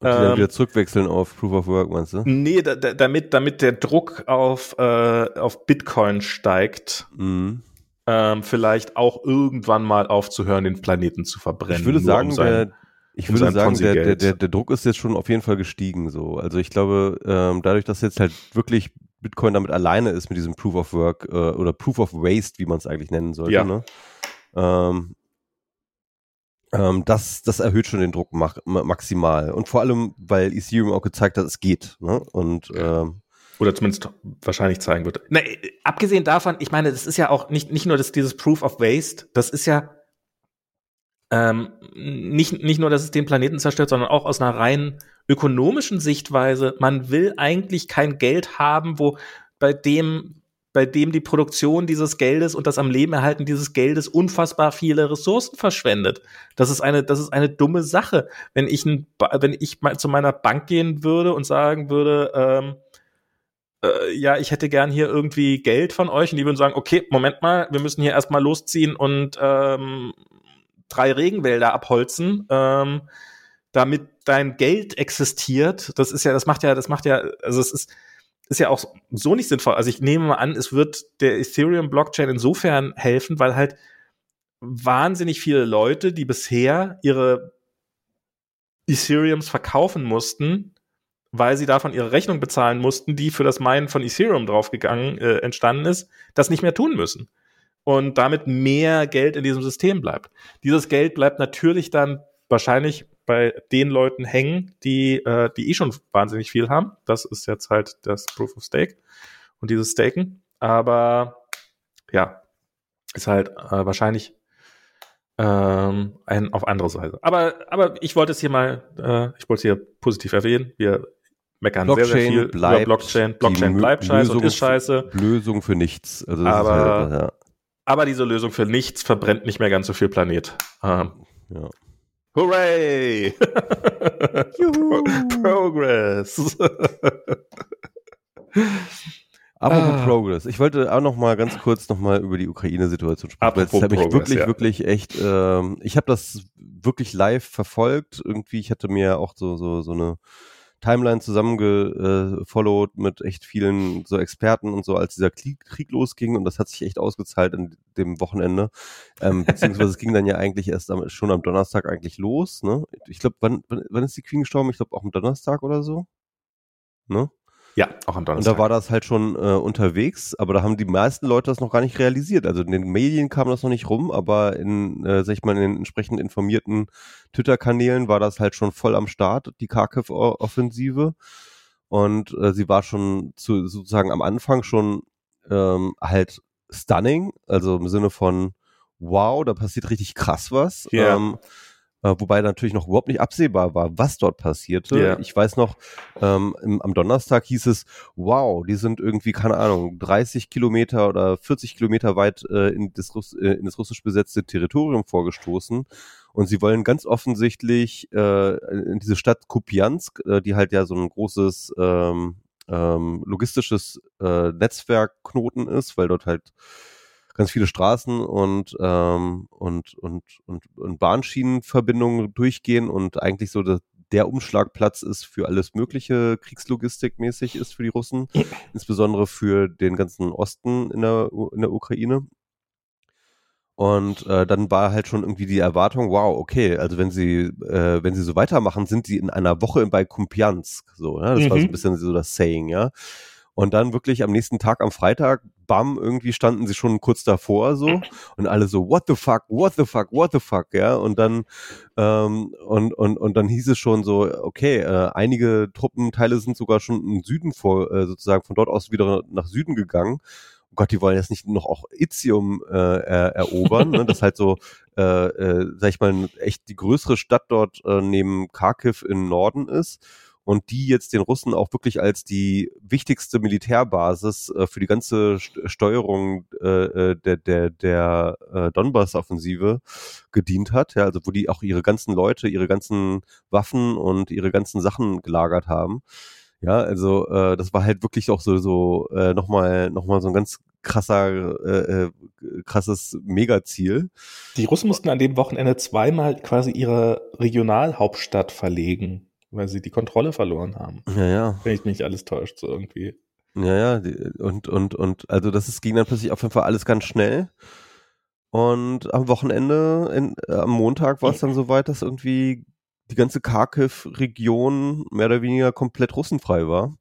Und die ähm, dann wieder zurückwechseln auf Proof of Work, meinst du? Nee, da, da, damit, damit der Druck auf, äh, auf Bitcoin steigt. Mhm. Ähm, vielleicht auch irgendwann mal aufzuhören, den Planeten zu verbrennen. Ich würde sagen, um sein, der, ich würde sagen, der, der, der, der Druck ist jetzt schon auf jeden Fall gestiegen. So, also ich glaube, ähm, dadurch, dass jetzt halt wirklich Bitcoin damit alleine ist mit diesem Proof of Work äh, oder Proof of Waste, wie man es eigentlich nennen sollte, ja. ne? ähm, ähm, das, das erhöht schon den Druck mach, maximal. Und vor allem, weil Ethereum auch gezeigt hat, es geht. Ne? Und ähm, oder zumindest wahrscheinlich zeigen wird. Na, abgesehen davon, ich meine, das ist ja auch nicht, nicht nur das, dieses Proof of Waste, das ist ja ähm, nicht, nicht nur, dass es den Planeten zerstört, sondern auch aus einer rein ökonomischen Sichtweise. Man will eigentlich kein Geld haben, wo bei dem bei dem die Produktion dieses Geldes und das am Leben erhalten dieses Geldes unfassbar viele Ressourcen verschwendet. Das ist eine, das ist eine dumme Sache. Wenn ich, ein, wenn ich mal zu meiner Bank gehen würde und sagen würde, ähm, äh, ja, ich hätte gern hier irgendwie Geld von euch und die würden sagen, okay, Moment mal, wir müssen hier erstmal losziehen und ähm, drei Regenwälder abholzen, ähm, damit dein Geld existiert. Das ist ja, das macht ja, das macht ja, also es ist, ist ja auch so nicht sinnvoll. Also ich nehme mal an, es wird der Ethereum-Blockchain insofern helfen, weil halt wahnsinnig viele Leute, die bisher ihre Ethereums verkaufen mussten, weil sie davon ihre Rechnung bezahlen mussten, die für das Meinen von Ethereum draufgegangen äh, entstanden ist, das nicht mehr tun müssen. Und damit mehr Geld in diesem System bleibt. Dieses Geld bleibt natürlich dann wahrscheinlich bei den Leuten hängen, die, äh, die eh schon wahnsinnig viel haben. Das ist jetzt halt das Proof of Stake und dieses Staken. Aber ja, ist halt äh, wahrscheinlich ähm, ein, auf andere Weise. Aber, aber ich wollte es hier mal, äh, ich wollte es hier positiv erwähnen. Wir meckern Blockchain sehr, sehr viel bleibt über Blockchain. Blockchain bleibt scheiße und ist scheiße. Lösung für nichts. Also aber, halt, ja. aber diese Lösung für nichts verbrennt nicht mehr ganz so viel Planet. Ähm, ja. Hooray! Pro Progress! Apropos ah. Progress. Ich wollte auch noch mal ganz kurz noch mal über die Ukraine-Situation sprechen. Apropos das habe ich wirklich, ja. wirklich echt. Ähm, ich habe das wirklich live verfolgt. Irgendwie, ich hatte mir auch so so so eine Timeline zusammengefollowt äh, mit echt vielen so Experten und so, als dieser Krieg, Krieg losging und das hat sich echt ausgezahlt an dem Wochenende. Ähm, beziehungsweise es ging dann ja eigentlich erst am, schon am Donnerstag eigentlich los. Ne? Ich glaube, wann, wann, wann ist die Queen gestorben? Ich glaube auch am Donnerstag oder so. Ne? Ja, auch am Donnerstag. Und da war das halt schon äh, unterwegs, aber da haben die meisten Leute das noch gar nicht realisiert. Also in den Medien kam das noch nicht rum, aber in, äh, sag ich mal, in den entsprechend informierten Twitter-Kanälen war das halt schon voll am Start, die Kharkiv-Offensive. Und äh, sie war schon zu, sozusagen am Anfang schon ähm, halt stunning, also im Sinne von wow, da passiert richtig krass was. Ja. Ähm, äh, wobei natürlich noch überhaupt nicht absehbar war, was dort passierte. Ja. Ich weiß noch, ähm, im, am Donnerstag hieß es, wow, die sind irgendwie, keine Ahnung, 30 Kilometer oder 40 Kilometer weit äh, in, das, Russ äh, in das russisch besetzte Territorium vorgestoßen. Und sie wollen ganz offensichtlich äh, in diese Stadt Kupiansk, äh, die halt ja so ein großes ähm, ähm, logistisches äh, Netzwerkknoten ist, weil dort halt ganz viele Straßen und, ähm, und, und, und, und Bahnschienenverbindungen durchgehen und eigentlich so der, der Umschlagplatz ist für alles Mögliche Kriegslogistikmäßig ist für die Russen, insbesondere für den ganzen Osten in der, in der Ukraine. Und äh, dann war halt schon irgendwie die Erwartung, wow, okay, also wenn sie, äh, wenn sie so weitermachen, sind sie in einer Woche bei Kumpiansk. So, ne? Das mhm. war so ein bisschen so das Saying, ja. Und dann wirklich am nächsten Tag, am Freitag, bam, irgendwie standen sie schon kurz davor so und alle so, what the fuck, what the fuck, what the fuck, ja. Und dann, ähm, und, und, und dann hieß es schon so, okay, äh, einige Truppenteile sind sogar schon im Süden vor, äh, sozusagen von dort aus wieder nach Süden gegangen. Oh Gott, die wollen jetzt nicht noch auch Itzium äh, er, erobern, ne? das halt so, äh, äh, sag ich mal, echt die größere Stadt dort äh, neben Kharkiv im Norden ist und die jetzt den Russen auch wirklich als die wichtigste Militärbasis äh, für die ganze St Steuerung äh, äh, der, der, der äh, Donbass-Offensive gedient hat, ja, also wo die auch ihre ganzen Leute, ihre ganzen Waffen und ihre ganzen Sachen gelagert haben. Ja, also äh, das war halt wirklich auch so, so äh, nochmal noch mal so ein ganz krasser, äh, äh, krasses Megaziel. Die Russen mussten an dem Wochenende zweimal quasi ihre Regionalhauptstadt verlegen weil sie die Kontrolle verloren haben. Ja, ja. Wenn ich mich alles täuscht, so irgendwie. Ja, ja, und, und, und, also das ist, ging dann plötzlich auf jeden Fall alles ganz schnell. Und am Wochenende, in, äh, am Montag war es dann soweit, dass irgendwie die ganze Kharkiv-Region mehr oder weniger komplett russenfrei war.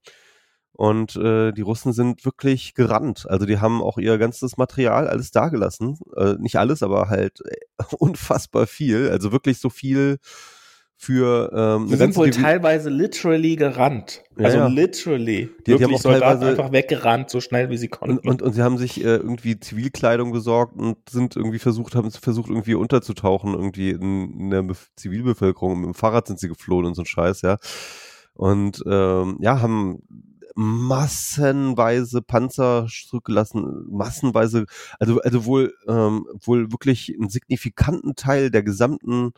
Und äh, die Russen sind wirklich gerannt. Also die haben auch ihr ganzes Material alles dagelassen. Äh, nicht alles, aber halt äh, unfassbar viel. Also wirklich so viel, für ähm, die sind wohl teilweise literally gerannt. Ja, also ja. literally. Die, die haben auch Soldaten einfach weggerannt, so schnell wie sie konnten. Und, und, und sie haben sich äh, irgendwie Zivilkleidung besorgt und sind irgendwie versucht, haben versucht, irgendwie unterzutauchen, irgendwie in, in der Be Zivilbevölkerung. Mit dem Fahrrad sind sie geflohen und so ein Scheiß, ja. Und ähm, ja, haben massenweise Panzer zurückgelassen, massenweise, also, also wohl, ähm, wohl wirklich einen signifikanten Teil der gesamten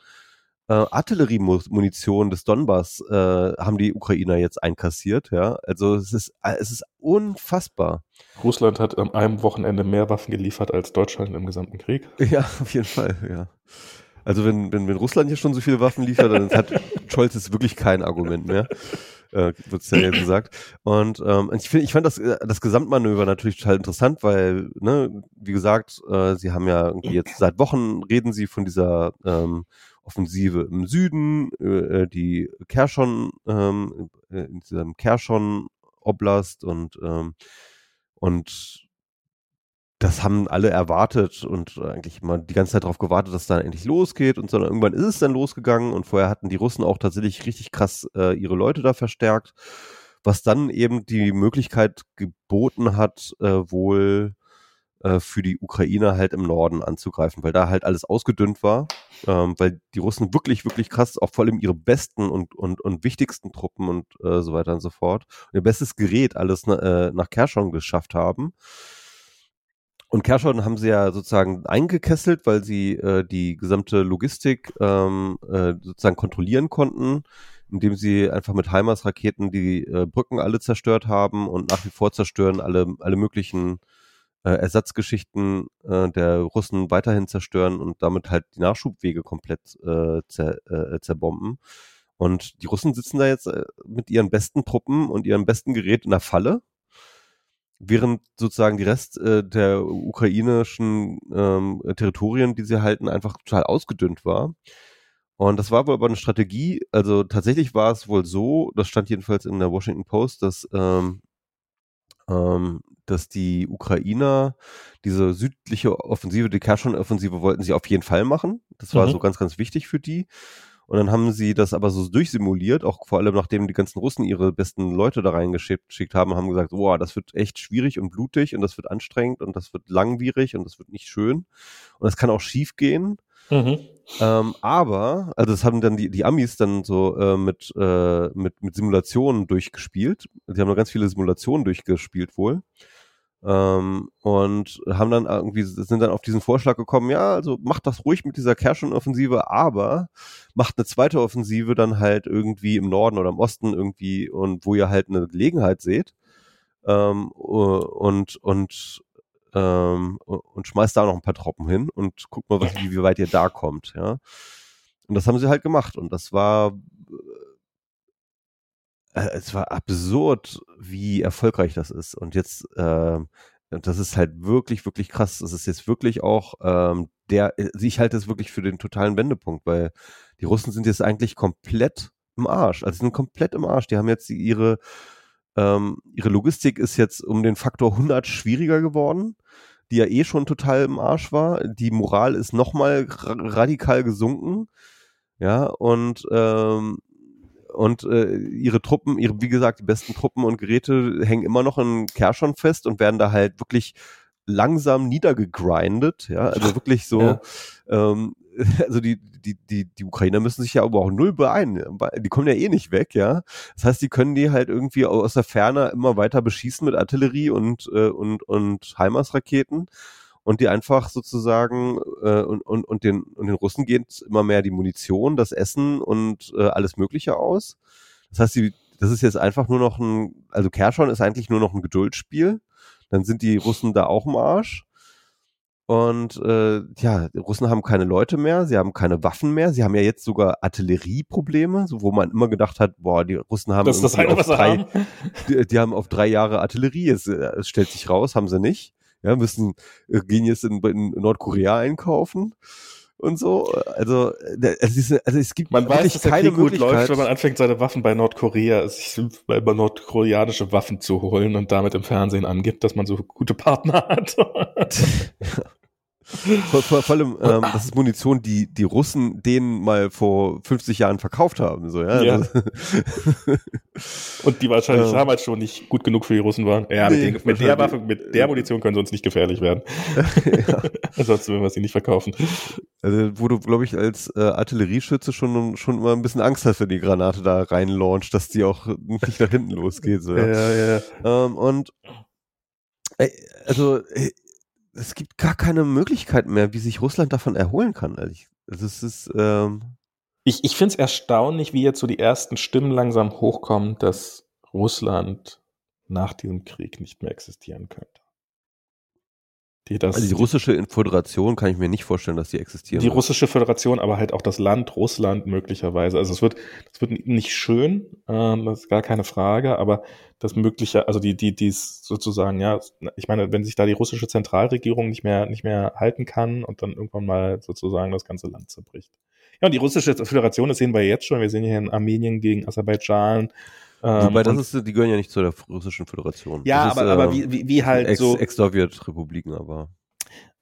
äh, Artilleriemunition des Donbass äh, haben die Ukrainer jetzt einkassiert. Ja, also es ist äh, es ist unfassbar. Russland hat am einem Wochenende mehr Waffen geliefert als Deutschland im gesamten Krieg. Ja, auf jeden Fall. Ja. Also wenn, wenn, wenn Russland hier schon so viele Waffen liefert, dann hat Scholz jetzt wirklich kein Argument mehr. Äh, wird es ja jetzt gesagt. Und ähm, ich, find, ich fand das, äh, das Gesamtmanöver natürlich total interessant, weil, ne, wie gesagt, äh, sie haben ja irgendwie jetzt seit Wochen reden sie von dieser ähm, Offensive im Süden, äh, äh, die Kershon, ähm, äh, in diesem Kershon Oblast und, ähm, und das haben alle erwartet und eigentlich immer die ganze Zeit darauf gewartet, dass dann endlich losgeht und sondern irgendwann ist es dann losgegangen und vorher hatten die Russen auch tatsächlich richtig krass äh, ihre Leute da verstärkt, was dann eben die Möglichkeit geboten hat, äh, wohl äh, für die Ukraine halt im Norden anzugreifen, weil da halt alles ausgedünnt war, ähm, weil die Russen wirklich, wirklich krass, auch vor allem ihre besten und, und, und wichtigsten Truppen und äh, so weiter und so fort, ihr bestes Gerät alles äh, nach Kershon geschafft haben. Und Kershon haben sie ja sozusagen eingekesselt, weil sie äh, die gesamte Logistik ähm, äh, sozusagen kontrollieren konnten, indem sie einfach mit HIMARS-Raketen die äh, Brücken alle zerstört haben und nach wie vor zerstören alle, alle möglichen äh, Ersatzgeschichten äh, der Russen weiterhin zerstören und damit halt die Nachschubwege komplett äh, zer, äh, zerbomben. Und die Russen sitzen da jetzt äh, mit ihren besten Truppen und ihrem besten Gerät in der Falle, während sozusagen die Rest äh, der ukrainischen ähm, Territorien, die sie halten, einfach total ausgedünnt war. Und das war wohl aber eine Strategie, also tatsächlich war es wohl so, das stand jedenfalls in der Washington Post, dass ähm, ähm, dass die Ukrainer diese südliche Offensive, die Kherson-Offensive wollten sie auf jeden Fall machen. Das war mhm. so ganz, ganz wichtig für die. Und dann haben sie das aber so durchsimuliert, auch vor allem nachdem die ganzen Russen ihre besten Leute da reingeschickt haben, haben gesagt, boah, das wird echt schwierig und blutig und das wird anstrengend und das wird langwierig und das wird nicht schön. Und das kann auch schief gehen. Mhm. Ähm, aber, also das haben dann die, die Amis dann so äh, mit, äh, mit, mit Simulationen durchgespielt. Die haben noch ganz viele Simulationen durchgespielt wohl. Ähm, und haben dann irgendwie, sind dann auf diesen Vorschlag gekommen, ja, also macht das ruhig mit dieser Kerschen-Offensive, aber macht eine zweite Offensive dann halt irgendwie im Norden oder im Osten irgendwie und wo ihr halt eine Gelegenheit seht. Ähm, und, und, ähm, und schmeißt da noch ein paar Truppen hin und guckt mal, was, wie, weit ihr da kommt, ja. Und das haben sie halt gemacht und das war es war absurd, wie erfolgreich das ist. Und jetzt, äh, das ist halt wirklich, wirklich krass. Das ist jetzt wirklich auch ähm, der, äh, ich halte es wirklich für den totalen Wendepunkt, weil die Russen sind jetzt eigentlich komplett im Arsch. Also sie sind komplett im Arsch. Die haben jetzt ihre, ähm, ihre Logistik ist jetzt um den Faktor 100 schwieriger geworden, die ja eh schon total im Arsch war. Die Moral ist nochmal radikal gesunken. Ja, und ähm, und äh, ihre Truppen, ihre, wie gesagt, die besten Truppen und Geräte hängen immer noch in Kershon fest und werden da halt wirklich langsam niedergegrindet, ja, also wirklich so, ja. ähm, also die, die, die, die Ukrainer müssen sich ja aber auch null beeilen. Die kommen ja eh nicht weg, ja. Das heißt, die können die halt irgendwie aus der Ferne immer weiter beschießen mit Artillerie und, äh, und, und HIMARS-Raketen und die einfach sozusagen äh, und, und, und, den, und den Russen geht immer mehr die Munition, das Essen und äh, alles Mögliche aus. Das heißt, die, das ist jetzt einfach nur noch ein, also Kershon ist eigentlich nur noch ein Geduldsspiel. Dann sind die Russen da auch im Arsch. Und äh, ja, die Russen haben keine Leute mehr, sie haben keine Waffen mehr, sie haben ja jetzt sogar Artillerieprobleme, so wo man immer gedacht hat, boah, die Russen haben das ist das eine, auf drei, haben. Die, die, haben auf drei Jahre Artillerie, es, es stellt sich raus, haben sie nicht ja, müssen, äh, gehen jetzt in, in Nordkorea einkaufen und so. Also, es, ist, also es gibt man weiß, dass keine Krieg gut läuft, wenn man anfängt, seine Waffen bei Nordkorea, sich bei nordkoreanische Waffen zu holen und damit im Fernsehen angibt, dass man so gute Partner hat. Vor, vor, vor allem, ähm, das ist Munition, die die Russen denen mal vor 50 Jahren verkauft haben. So, ja? ja. Und die wahrscheinlich ähm, damals schon nicht gut genug für die Russen waren. Ja, nee, mit, den, mit der Waffe, mit der Munition können sie uns nicht gefährlich werden. ja. Ansonsten würden wir sie nicht verkaufen. Also, wo du, glaube ich, als äh, Artillerieschütze schon, schon immer ein bisschen Angst hast, wenn die Granate da reinlauncht, dass die auch nicht nach hinten losgeht. So, ja, ja. ja. Ähm, und äh, also es gibt gar keine Möglichkeit mehr, wie sich Russland davon erholen kann. Also, es ist. Ähm ich ich finde es erstaunlich, wie jetzt so die ersten Stimmen langsam hochkommen, dass Russland nach diesem Krieg nicht mehr existieren könnte. Die das, also die russische Föderation kann ich mir nicht vorstellen, dass die existieren. Die wird. russische Föderation, aber halt auch das Land Russland möglicherweise. Also es wird, es wird nicht schön, äh, das ist gar keine Frage, aber das mögliche, also die, die, die ist sozusagen, ja, ich meine, wenn sich da die russische Zentralregierung nicht mehr, nicht mehr halten kann und dann irgendwann mal sozusagen das ganze Land zerbricht. Ja, und die russische Föderation, das sehen wir jetzt schon. Wir sehen hier in Armenien gegen Aserbaidschan, ähm, Wobei, das ist, die gehören ja nicht zu der russischen Föderation. Ja, aber, ist, aber ähm, wie, wie, halt ex, so. Ex-Sowjet-Republiken, aber.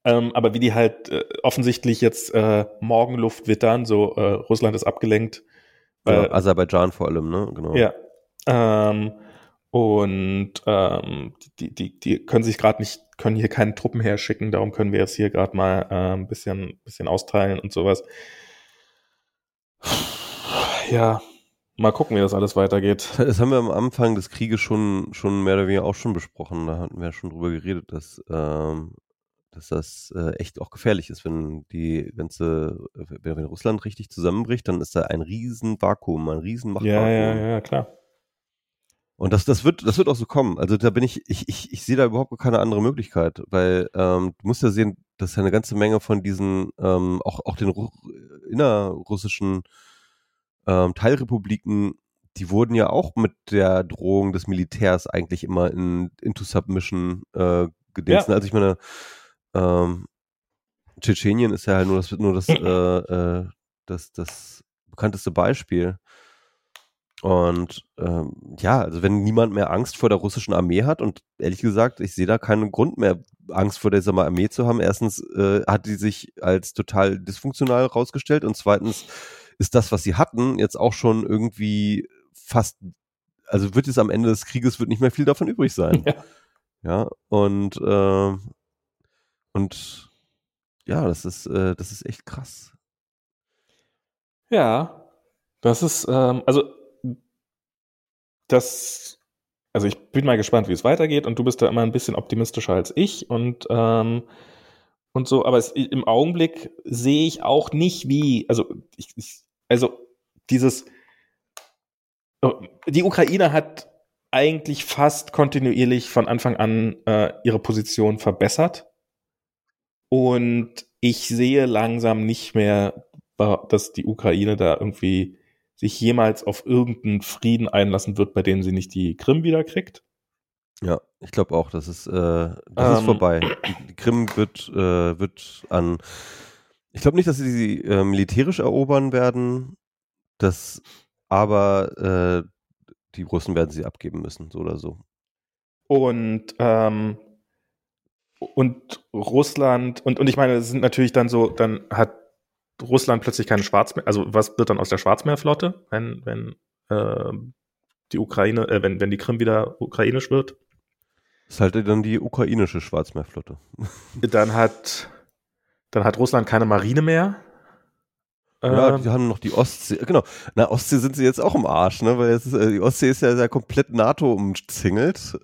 Ähm, aber wie die halt äh, offensichtlich jetzt äh, Morgenluft wittern, so äh, Russland ist abgelenkt. Ja, Aserbaidschan vor allem, ne? Genau. Ja. Ähm, und ähm, die, die, die können sich gerade nicht, können hier keine Truppen herschicken, darum können wir jetzt hier gerade mal äh, ein bisschen, bisschen austeilen und sowas. Ja, Mal gucken, wie das alles weitergeht. Das haben wir am Anfang des Krieges schon, schon mehr oder weniger auch schon besprochen. Da hatten wir schon drüber geredet, dass, ähm, dass das äh, echt auch gefährlich ist, wenn die ganze, wenn, wenn Russland richtig zusammenbricht, dann ist da ein riesen Vakuum, ein riesen Machtvakuum. Ja, ja, ja, klar. Und das, das wird, das wird auch so kommen. Also da bin ich, ich, ich, ich sehe da überhaupt keine andere Möglichkeit, weil ähm, du musst ja sehen, dass ja eine ganze Menge von diesen, ähm, auch, auch den innerrussischen ähm, Teilrepubliken, die wurden ja auch mit der Drohung des Militärs eigentlich immer in into Submission äh, gedingst. Ja. Also ich meine, ähm, Tschetschenien ist ja halt nur das, nur das, äh, äh, das, das bekannteste Beispiel. Und ähm, ja, also wenn niemand mehr Angst vor der russischen Armee hat und ehrlich gesagt, ich sehe da keinen Grund mehr, Angst vor dieser Armee zu haben. Erstens äh, hat die sich als total dysfunktional rausgestellt und zweitens ist das, was sie hatten, jetzt auch schon irgendwie fast, also wird es am Ende des Krieges wird nicht mehr viel davon übrig sein. Ja, ja und äh, und ja, das ist äh, das ist echt krass. Ja, das ist ähm, also das also ich bin mal gespannt, wie es weitergeht und du bist da immer ein bisschen optimistischer als ich und ähm, und so, aber es, im Augenblick sehe ich auch nicht, wie, also, ich, ich, also dieses, oh, die Ukraine hat eigentlich fast kontinuierlich von Anfang an äh, ihre Position verbessert. Und ich sehe langsam nicht mehr, dass die Ukraine da irgendwie sich jemals auf irgendeinen Frieden einlassen wird, bei dem sie nicht die Krim wiederkriegt. Ja, ich glaube auch, das ist, äh, das ähm, ist vorbei. Die, die Krim wird, äh, wird an. Ich glaube nicht, dass sie sie äh, militärisch erobern werden, das, aber äh, die Russen werden sie abgeben müssen, so oder so. Und ähm, und Russland und und ich meine, es sind natürlich dann so, dann hat Russland plötzlich keine Schwarzmeer, also was wird dann aus der Schwarzmeerflotte, wenn wenn äh, die Ukraine, äh, wenn wenn die Krim wieder ukrainisch wird? Das ist halt dann die ukrainische Schwarzmeerflotte. Dann hat, dann hat Russland keine Marine mehr. Ja, ähm, die haben noch die Ostsee. Genau. Na, Ostsee sind sie jetzt auch im Arsch, ne? Weil ist, äh, die Ostsee ist ja, ja komplett NATO umzingelt.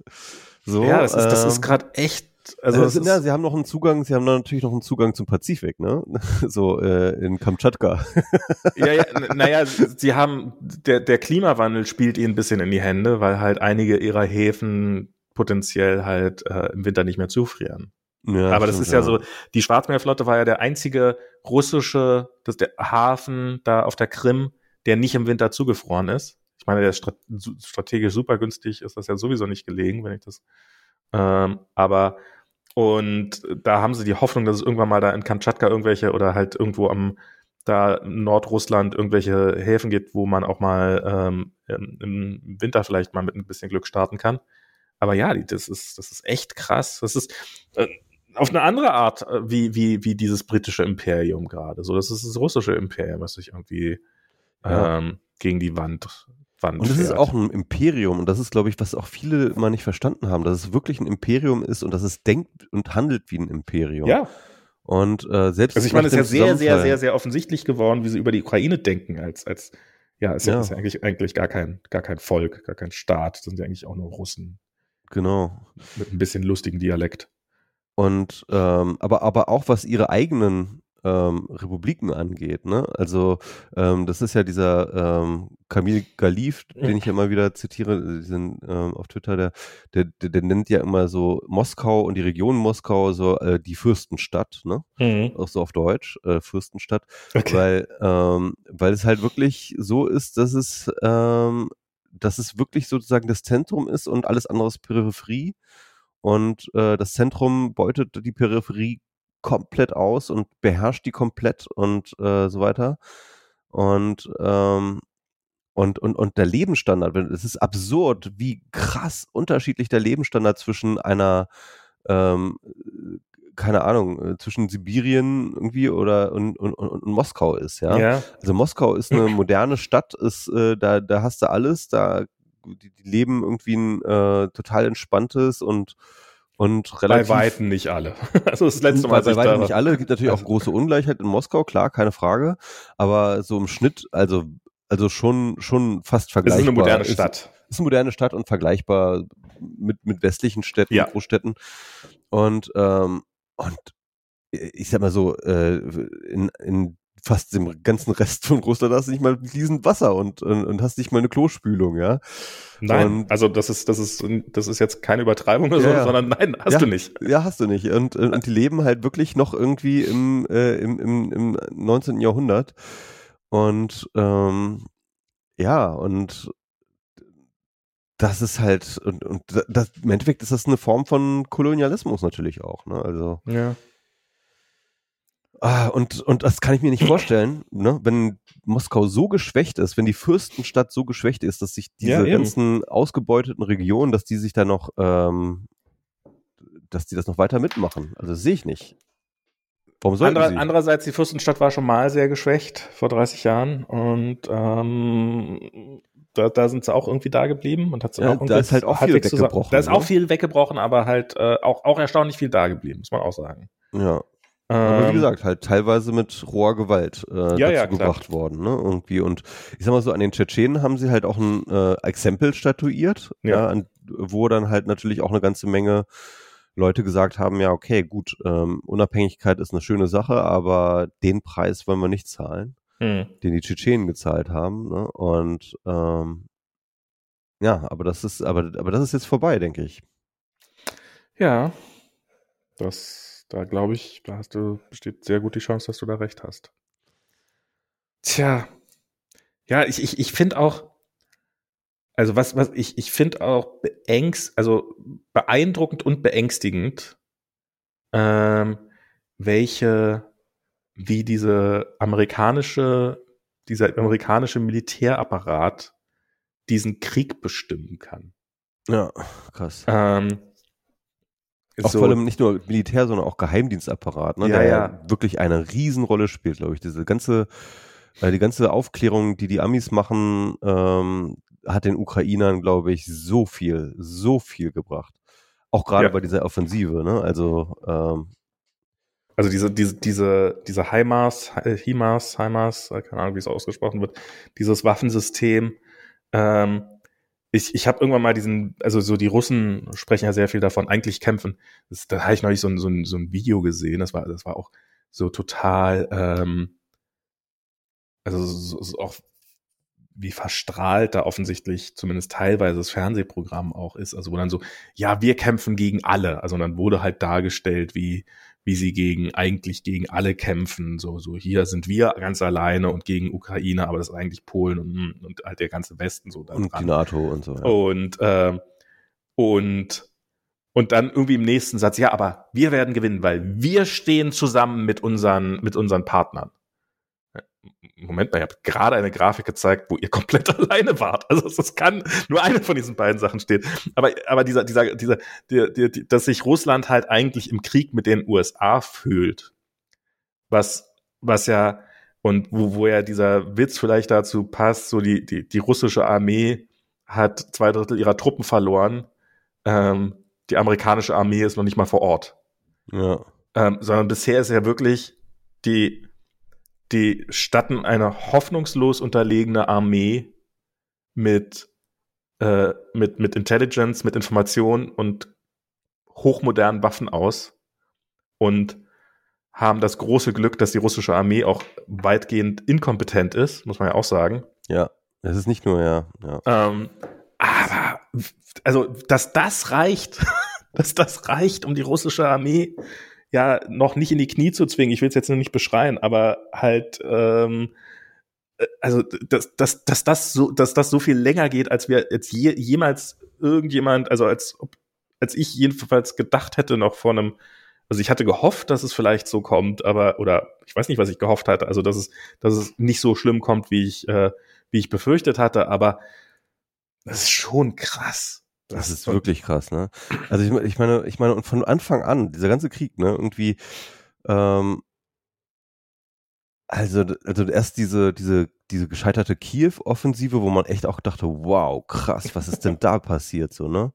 So, ja, das ist, das ist ähm, gerade echt. Also, also ja, sie haben noch einen Zugang, sie haben natürlich noch einen Zugang zum Pazifik, ne? So äh, in Kamtschatka. ja, ja, naja, sie haben, der, der Klimawandel spielt ihnen ein bisschen in die Hände, weil halt einige ihrer Häfen potenziell halt äh, im Winter nicht mehr zufrieren. Ja, Aber das ist ja, ja, so, die Schwarzmeerflotte war ja der einzige russische, das der Hafen da auf der Krim, der nicht im Winter zugefroren ist. Ich meine, der ist strategisch super günstig, ist das ja sowieso nicht gelegen, wenn ich das. Ähm, aber und da haben sie die Hoffnung, dass es irgendwann mal da in Kamtschatka irgendwelche oder halt irgendwo am da Nordrussland irgendwelche Häfen gibt, wo man auch mal ähm, im Winter vielleicht mal mit ein bisschen Glück starten kann. Aber ja, das ist, das ist echt krass. Das ist äh, auf eine andere Art, äh, wie, wie, wie dieses britische Imperium gerade. So, das ist das russische Imperium, was sich irgendwie ja. ähm, gegen die Wand Wand und das fährt. ist auch ein Imperium und das ist, glaube ich, was auch viele immer nicht verstanden haben, dass es wirklich ein Imperium ist und dass es denkt und handelt wie ein Imperium. Ja. Und äh, selbst also ich meine, es ist ja sehr, sehr, sehr, sehr offensichtlich geworden, wie sie über die Ukraine denken als als ja, ist ja, ist ja eigentlich eigentlich gar kein gar kein Volk, gar kein Staat, sind ja eigentlich auch nur Russen. Genau. Mit ein bisschen lustigen Dialekt. Und ähm, aber, aber auch was ihre eigenen ähm, Republiken angeht. Ne? Also ähm, das ist ja dieser ähm, Kamil Galif, den ich ja immer wieder zitiere, diesen, ähm, auf Twitter, der, der, der, der, nennt ja immer so Moskau und die Region Moskau so äh, die Fürstenstadt, ne? Mhm. Auch so auf Deutsch, äh, Fürstenstadt, okay. weil, ähm, weil es halt wirklich so ist, dass es ähm, dass es wirklich sozusagen das Zentrum ist und alles andere ist Peripherie. Und äh, das Zentrum beutet die Peripherie komplett aus und beherrscht die komplett und äh, so weiter. Und, ähm, und, und, und der Lebensstandard, es ist absurd, wie krass unterschiedlich der Lebensstandard zwischen einer ähm, keine Ahnung, äh, zwischen Sibirien irgendwie oder und, und, und Moskau ist, ja? ja. Also Moskau ist eine moderne Stadt, ist, äh, da, da hast du alles, da die, die leben irgendwie ein äh, total entspanntes und und relativ. Bei Weitem nicht alle. also das letzte Mal. Bei, bei Weitem nicht alle. Es gibt natürlich auch große Ungleichheit in Moskau, klar, keine Frage. Aber so im Schnitt, also, also schon, schon fast vergleichbar. Es ist eine moderne Stadt. Ist, ist eine moderne Stadt und vergleichbar mit, mit westlichen Städten, ja. Großstädten. Und ähm, und ich sag mal so, äh, in, in fast dem ganzen Rest von Russland hast du nicht mal fließend Wasser und, und, und, hast nicht mal eine Klospülung, ja. Nein, und, also das ist, das ist, das ist jetzt keine Übertreibung oder so, ja, sondern nein, hast ja, du nicht. Ja, hast du nicht. Und, und die leben halt wirklich noch irgendwie im, äh, im, im, im 19. Jahrhundert. Und ähm, ja, und das ist halt, und, und das, im Endeffekt ist das eine Form von Kolonialismus natürlich auch, ne? Also. Ja. Ah, und, und das kann ich mir nicht vorstellen, ne? wenn Moskau so geschwächt ist, wenn die Fürstenstadt so geschwächt ist, dass sich diese ja, ganzen ausgebeuteten Regionen, dass die sich da noch, ähm, dass die das noch weiter mitmachen. Also sehe ich nicht. Warum sollten Andere, sie? Andererseits, die Fürstenstadt war schon mal sehr geschwächt vor 30 Jahren und ähm, da, da sind sie auch irgendwie da geblieben und hat ja, auch da ist halt auch viel weggebrochen. Da ist auch ne? viel weggebrochen, aber halt äh, auch, auch erstaunlich viel da geblieben, muss man auch sagen. Ja. Aber wie ähm, gesagt, halt teilweise mit roher Gewalt äh, ja, dazu ja, gebracht worden, ne? Irgendwie. Und ich sag mal so, an den Tschetschenen haben sie halt auch ein äh, Exempel statuiert, ja. ja an, wo dann halt natürlich auch eine ganze Menge Leute gesagt haben, ja, okay, gut, ähm, Unabhängigkeit ist eine schöne Sache, aber den Preis wollen wir nicht zahlen, hm. den die Tschetschenen gezahlt haben. Ne? Und ähm, ja, aber das ist, aber, aber das ist jetzt vorbei, denke ich. Ja, das da glaube ich, da hast du, besteht sehr gut die Chance, dass du da recht hast. Tja. Ja, ich, ich, ich finde auch, also was, was, ich, ich finde auch beängst, also beeindruckend und beängstigend, ähm, welche, wie diese amerikanische, dieser amerikanische Militärapparat diesen Krieg bestimmen kann. Ja, krass. Ähm, auch so. vor allem nicht nur Militär, sondern auch Geheimdienstapparat, ne, ja, der ja. wirklich eine Riesenrolle spielt, glaube ich. Diese ganze, äh, die ganze Aufklärung, die die Amis machen, ähm, hat den Ukrainern, glaube ich, so viel, so viel gebracht. Auch gerade ja. bei dieser Offensive, ne? Also, ähm, also diese, diese, diese, diese HIMARS, HIMARS, HIMARS, keine Ahnung, wie es ausgesprochen wird, dieses Waffensystem, ähm, ich, ich habe irgendwann mal diesen, also so die Russen sprechen ja sehr viel davon, eigentlich kämpfen. Das, da habe ich neulich so ein, so, ein, so ein Video gesehen, das war, das war auch so total, ähm, also so, so auch wie verstrahlt da offensichtlich zumindest teilweise das Fernsehprogramm auch ist, also wo dann so, ja, wir kämpfen gegen alle, also dann wurde halt dargestellt, wie wie sie gegen eigentlich gegen alle kämpfen. So, so hier sind wir ganz alleine und gegen Ukraine, aber das ist eigentlich Polen und, und halt der ganze Westen so. Und dran. die NATO und so. Ja. Und äh, und und dann irgendwie im nächsten Satz, ja, aber wir werden gewinnen, weil wir stehen zusammen mit unseren mit unseren Partnern. Moment mal, ich habe gerade eine Grafik gezeigt, wo ihr komplett alleine wart. Also es kann nur eine von diesen beiden Sachen stehen. Aber, aber dieser, dieser, dieser, der, der, der, dass sich Russland halt eigentlich im Krieg mit den USA fühlt, was, was ja, und wo, wo ja dieser Witz vielleicht dazu passt, so die, die, die russische Armee hat zwei Drittel ihrer Truppen verloren. Ähm, die amerikanische Armee ist noch nicht mal vor Ort. Ja. Ähm, sondern bisher ist ja wirklich die die statten eine hoffnungslos unterlegene Armee mit, äh, mit, mit Intelligence, mit Information und hochmodernen Waffen aus und haben das große Glück, dass die russische Armee auch weitgehend inkompetent ist, muss man ja auch sagen. Ja, es ist nicht nur, ja. ja. Ähm, aber, also, dass das reicht, dass das reicht, um die russische Armee ja noch nicht in die Knie zu zwingen. Ich will es jetzt nur nicht beschreien, aber halt ähm, äh, also dass, dass, dass das so dass das so viel länger geht, als wir jetzt je, jemals irgendjemand, also als als ich jedenfalls gedacht hätte noch vor einem also ich hatte gehofft, dass es vielleicht so kommt, aber oder ich weiß nicht, was ich gehofft hatte, also dass es dass es nicht so schlimm kommt, wie ich äh, wie ich befürchtet hatte, aber das ist schon krass. Das, ist wirklich krass, ne? Also ich, ich meine, ich meine, und von Anfang an, dieser ganze Krieg, ne, irgendwie, ähm, also, also erst diese, diese, diese gescheiterte Kiew-Offensive, wo man echt auch dachte, wow, krass, was ist denn da passiert, so, ne?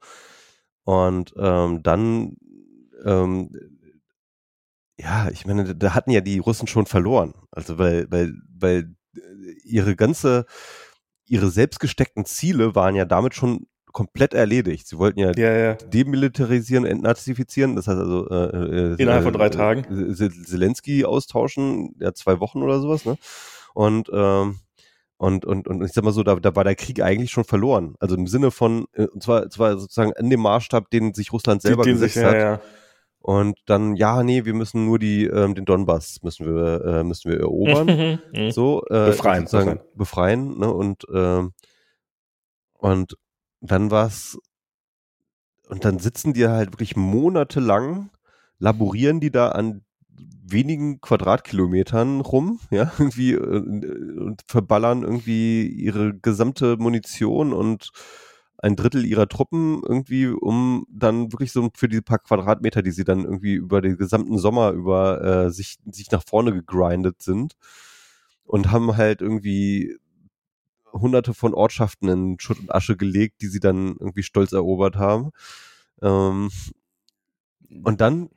Und ähm, dann, ähm, ja, ich meine, da hatten ja die Russen schon verloren. Also weil, weil, weil ihre ganze, ihre selbstgesteckten Ziele waren ja damit schon komplett erledigt. Sie wollten ja, ja, ja. demilitarisieren, entnazifizieren, das heißt also äh, äh, innerhalb von drei äh, Tagen Zelensky austauschen, ja zwei Wochen oder sowas, ne? Und ähm, und, und, und ich sag mal so, da, da war der Krieg eigentlich schon verloren. Also im Sinne von, äh, und zwar, zwar sozusagen in dem Maßstab, den sich Russland selber den gesetzt sich, hat. Ja, ja. Und dann, ja, nee, wir müssen nur die, ähm, den Donbass müssen wir, äh, müssen wir erobern. Mhm. so, äh, befreien, befreien. befreien, ne? Und, ähm, und dann war's und dann sitzen die halt wirklich monatelang, laborieren die da an wenigen Quadratkilometern rum, ja, irgendwie äh, und verballern irgendwie ihre gesamte Munition und ein Drittel ihrer Truppen irgendwie, um dann wirklich so für die paar Quadratmeter, die sie dann irgendwie über den gesamten Sommer über äh, sich, sich nach vorne gegrindet sind und haben halt irgendwie hunderte von Ortschaften in Schutt und Asche gelegt, die sie dann irgendwie stolz erobert haben. Ähm, und dann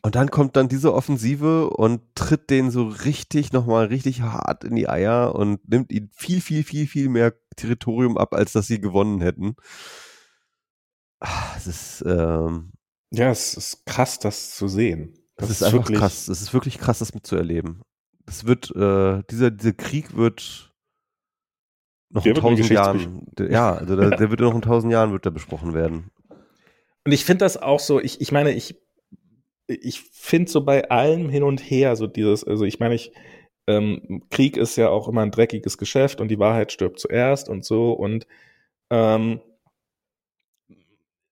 und dann kommt dann diese Offensive und tritt den so richtig nochmal richtig hart in die Eier und nimmt ihnen viel, viel, viel, viel mehr Territorium ab, als dass sie gewonnen hätten. Es ist, ähm, ja, es ist krass, das zu sehen. Das, das ist, ist einfach krass. Es ist wirklich krass, das mitzuerleben. Es wird, äh, dieser, dieser Krieg wird noch der in tausend Jahren, der, ja, also der, der wird noch in tausend Jahren wird der besprochen werden. Und ich finde das auch so, ich, ich meine, ich ich finde so bei allem hin und her so dieses, also ich meine, ich, ähm, Krieg ist ja auch immer ein dreckiges Geschäft und die Wahrheit stirbt zuerst und so und ähm,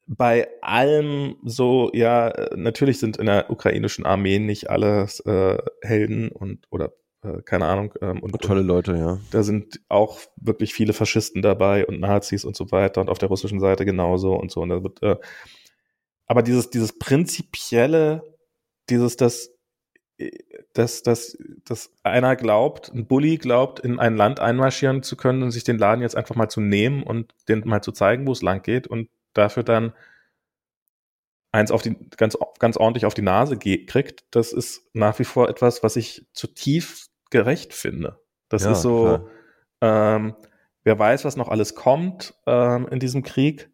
bei allem so, ja, natürlich sind in der ukrainischen Armee nicht alles äh, Helden und oder äh, keine Ahnung. Ähm, und, tolle Leute, ja. Da sind auch wirklich viele Faschisten dabei und Nazis und so weiter und auf der russischen Seite genauso und so. Und wird äh, aber dieses, dieses prinzipielle, dieses, dass, dass, dass, dass einer glaubt, ein Bully glaubt, in ein Land einmarschieren zu können und sich den Laden jetzt einfach mal zu nehmen und den mal zu zeigen, wo es lang geht und dafür dann eins auf die, ganz, ganz ordentlich auf die Nase kriegt, das ist nach wie vor etwas, was ich zutiefst gerecht finde. Das ja, ist so, ähm, wer weiß, was noch alles kommt ähm, in diesem Krieg.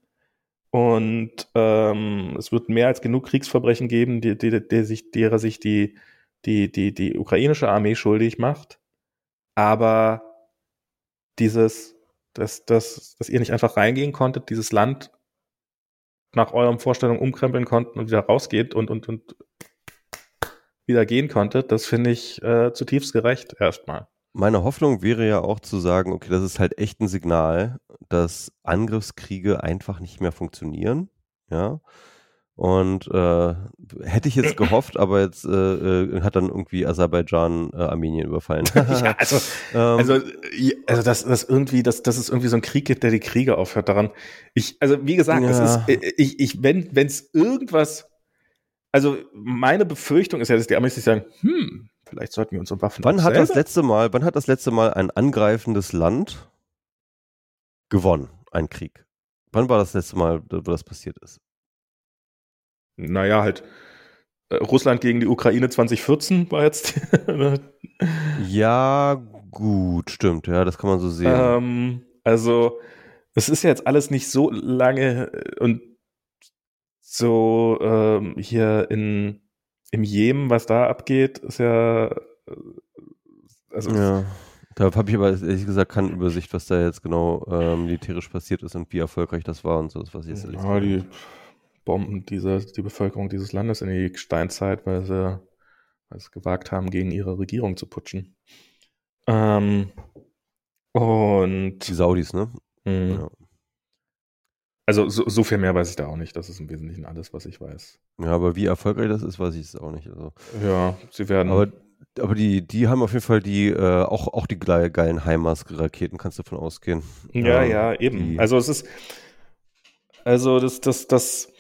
Und ähm, es wird mehr als genug Kriegsverbrechen geben, die, die, die sich, derer sich die, die, die, die ukrainische Armee schuldig macht. Aber dieses, dass, dass, dass ihr nicht einfach reingehen konntet, dieses Land nach euren Vorstellungen umkrempeln konnten und wieder rausgeht und, und, und wieder gehen konntet, das finde ich äh, zutiefst gerecht erstmal. Meine Hoffnung wäre ja auch zu sagen, okay, das ist halt echt ein Signal, dass Angriffskriege einfach nicht mehr funktionieren. Ja. Und äh, hätte ich jetzt gehofft, aber jetzt äh, äh, hat dann irgendwie Aserbaidschan äh, Armenien überfallen. ja, also, ähm, also, also das, das irgendwie, das, das ist irgendwie so ein Krieg gibt, der die Kriege aufhört daran. Ich, also wie gesagt, ja. es ist, äh, ich, ich, wenn, wenn es irgendwas, also meine Befürchtung ist ja, dass die Amis sich sagen, hm, Vielleicht sollten wir unsere Waffen. Wann hat das letzte Mal, wann hat das letzte Mal ein angreifendes Land gewonnen, ein Krieg? Wann war das letzte Mal, wo das passiert ist? Naja, halt äh, Russland gegen die Ukraine 2014 war jetzt. ja, gut, stimmt, ja, das kann man so sehen. Ähm, also, es ist ja jetzt alles nicht so lange äh, und so ähm, hier in im Jemen, was da abgeht, ist ja. Äh, also ja. Da habe ich aber ehrlich gesagt keine Übersicht, was da jetzt genau äh, militärisch passiert ist und wie erfolgreich das war und so, was ich jetzt Ja, die Bomben diese, die Bevölkerung dieses Landes in die Steinzeit, weil sie, weil sie es gewagt haben, gegen ihre Regierung zu putschen. Ähm, und die Saudis, ne? Mhm. Ja. Also so, so, viel mehr weiß ich da auch nicht. Das ist im Wesentlichen alles, was ich weiß. Ja, aber wie erfolgreich das ist, weiß ich es auch nicht. Also, ja, sie werden. Aber, aber die, die haben auf jeden Fall die, äh, auch, auch die geilen HIMARS-Raketen, kannst du davon ausgehen. Ja, ähm, ja, eben. Also es ist, also das, das, das,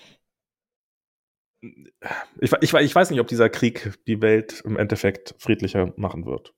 ich, ich, ich weiß nicht, ob dieser Krieg die Welt im Endeffekt friedlicher machen wird.